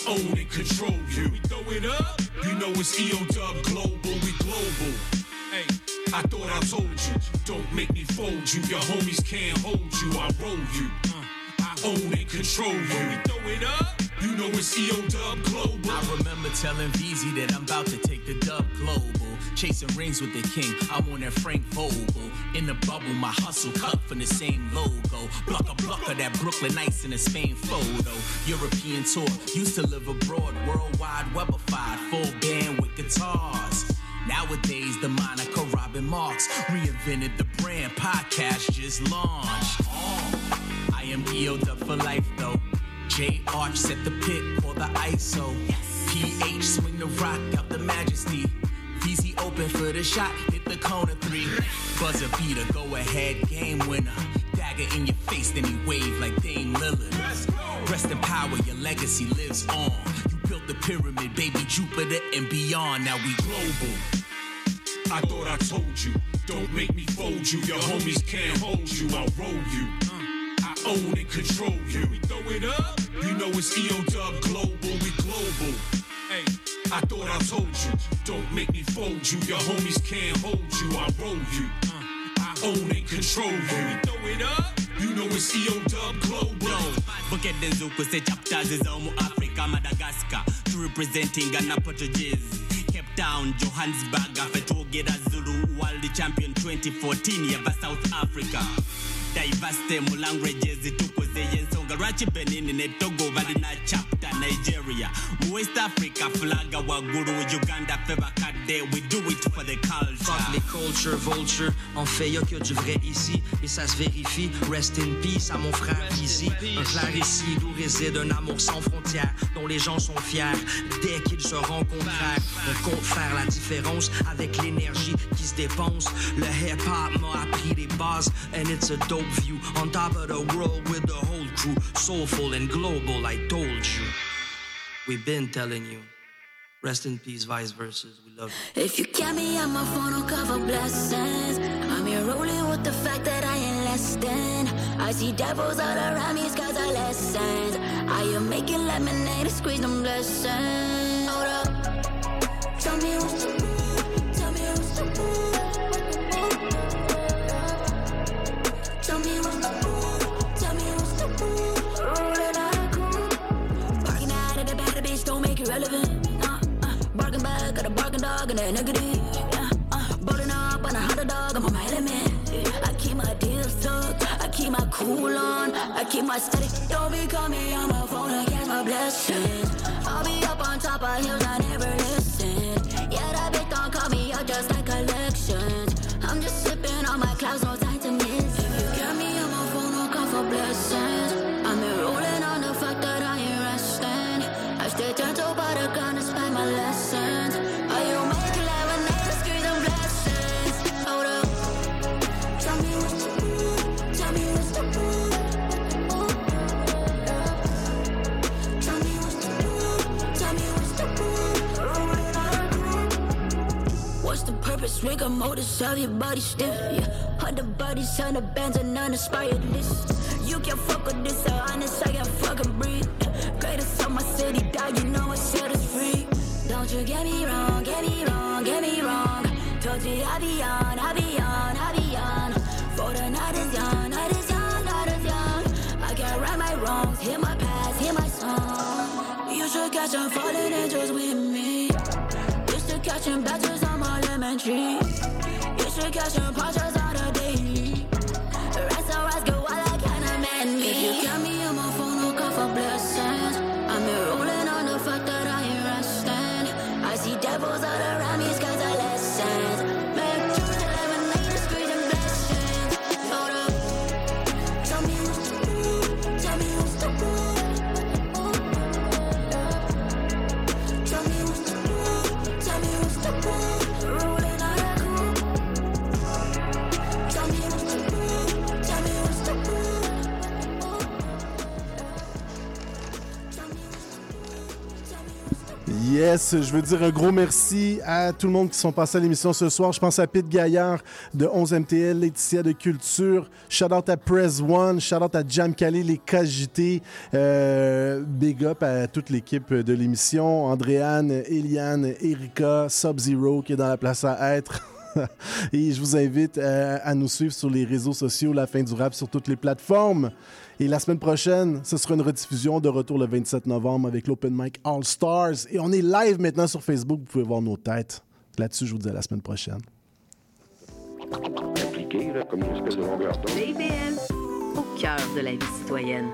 I own and control you. We throw it up. You know it's EO Dub Global. We global. Hey, I thought I told you. Don't make me fold you. Your homies can't hold you. I'll roll you. Uh, I own and control you. We throw it up. You know it's EO Dub Global. I remember telling VZ that I'm about to take the dub global. Chasing rings with the king, I'm on that Frank Vogel. In the bubble, my hustle cut from the same logo. Blocker, blocker, that Brooklyn Nights in a Spain photo. European tour, used to live abroad, worldwide, webified, full band with guitars. Nowadays, the moniker Robin Marks reinvented the brand. Podcast just launched. I am EO'd up for life though. J Arch set the pit for the ISO. PH swing the rock out the majesty. VZ open for the shot, hit the corner three. Buzzer beater, go ahead, game winner. Dagger in your face, then he wave like Dame Lillard. Rest in power, your legacy lives on. You built the pyramid, baby Jupiter and beyond. Now we global. I thought I told you. Don't make me fold you. Your homies can't hold you. I'll roll you. Uh. I own and control you. We throw it up. You know it's EO Dub Global. We global. Hey, I thought I told you. Don't make me fold you. Your homies can't hold you. I'll roll you. Uh, I own and control you. We throw it up. You know it's EO Dub Global. Buket Zuko se chapter zizomu Africa Madagascar to representing Ghana Portuguese Cape Town Johannesburg afetogera Zulu World Champion 2014 yava South Africa Diversity, mulangu, jezi, tuko lwaki benin ne togo balina chapter nigeria mu west africa flaga waggulu uganda ffe bakadde we do it for the culture Fuck les culture vulture. En fait, y'a que du vrai ici et ça se vérifie. Rest in peace à mon frère Easy. Un clair ici d'où réside un amour sans frontières dont les gens sont fiers dès qu'ils se rencontrent. On compte faire la différence avec l'énergie qui se dépense. Le hip hop m'a appris les bases and it's a dope view on top of the world with the whole crew. Soulful and global, I told you. We've been telling you. Rest in peace, vice versa. We love you. If you me on my phone, I'll cover blessings. I'm here rolling with the fact that I ain't less than. I see devils all around me, skies are lessons. I am making lemonade squeeze them blessings. Hold up. Tell me what's relevant. Uh, uh, barking back at a barking dog and a negative. Yeah, uh, balling up on a hundred dog, I'm on my element. Yeah, I keep my deals tucked, I keep my cool on, I keep my steady. Don't be me on my phone and catch my blessings. I'll be up on top of hills, I never listen. Yeah, that bitch don't call me out just like collections. I'm just What's the purpose? Rigor mortis, your body stiff. Yeah, other bodies the bands and uninspired list. You can't fuck with this, so honest, I can't fucking breathe. Greatest of my city, dog, you know I set us free. Don't you get me wrong, get me wrong, get me wrong. Told you I be on, I be on, I be on. For the night is young, night is young, night is young. I can't right my wrongs, hear my past, hear my song. You should catch on falling angels with me. Used to catching on my lemon tree. You should catch on punches on Yes, je veux dire un gros merci à tout le monde qui sont passés à l'émission ce soir. Je pense à Pete Gaillard de 11MTL, Laetitia de Culture, shout out à Press One, shout out à Jam Calais, les KJT, euh, big up à toute l'équipe de l'émission, Andréane, Eliane, Erika, Sub-Zero qui est dans la place à être. Et je vous invite euh, à nous suivre sur les réseaux sociaux, La Fin du Rap, sur toutes les plateformes. Et la semaine prochaine, ce sera une rediffusion de retour le 27 novembre avec l'Open Mic All Stars. Et on est live maintenant sur Facebook. Vous pouvez voir nos têtes. Là-dessus, je vous dis à la semaine prochaine. Impliqué, là, comme une espèce de longueur au cœur de la vie citoyenne.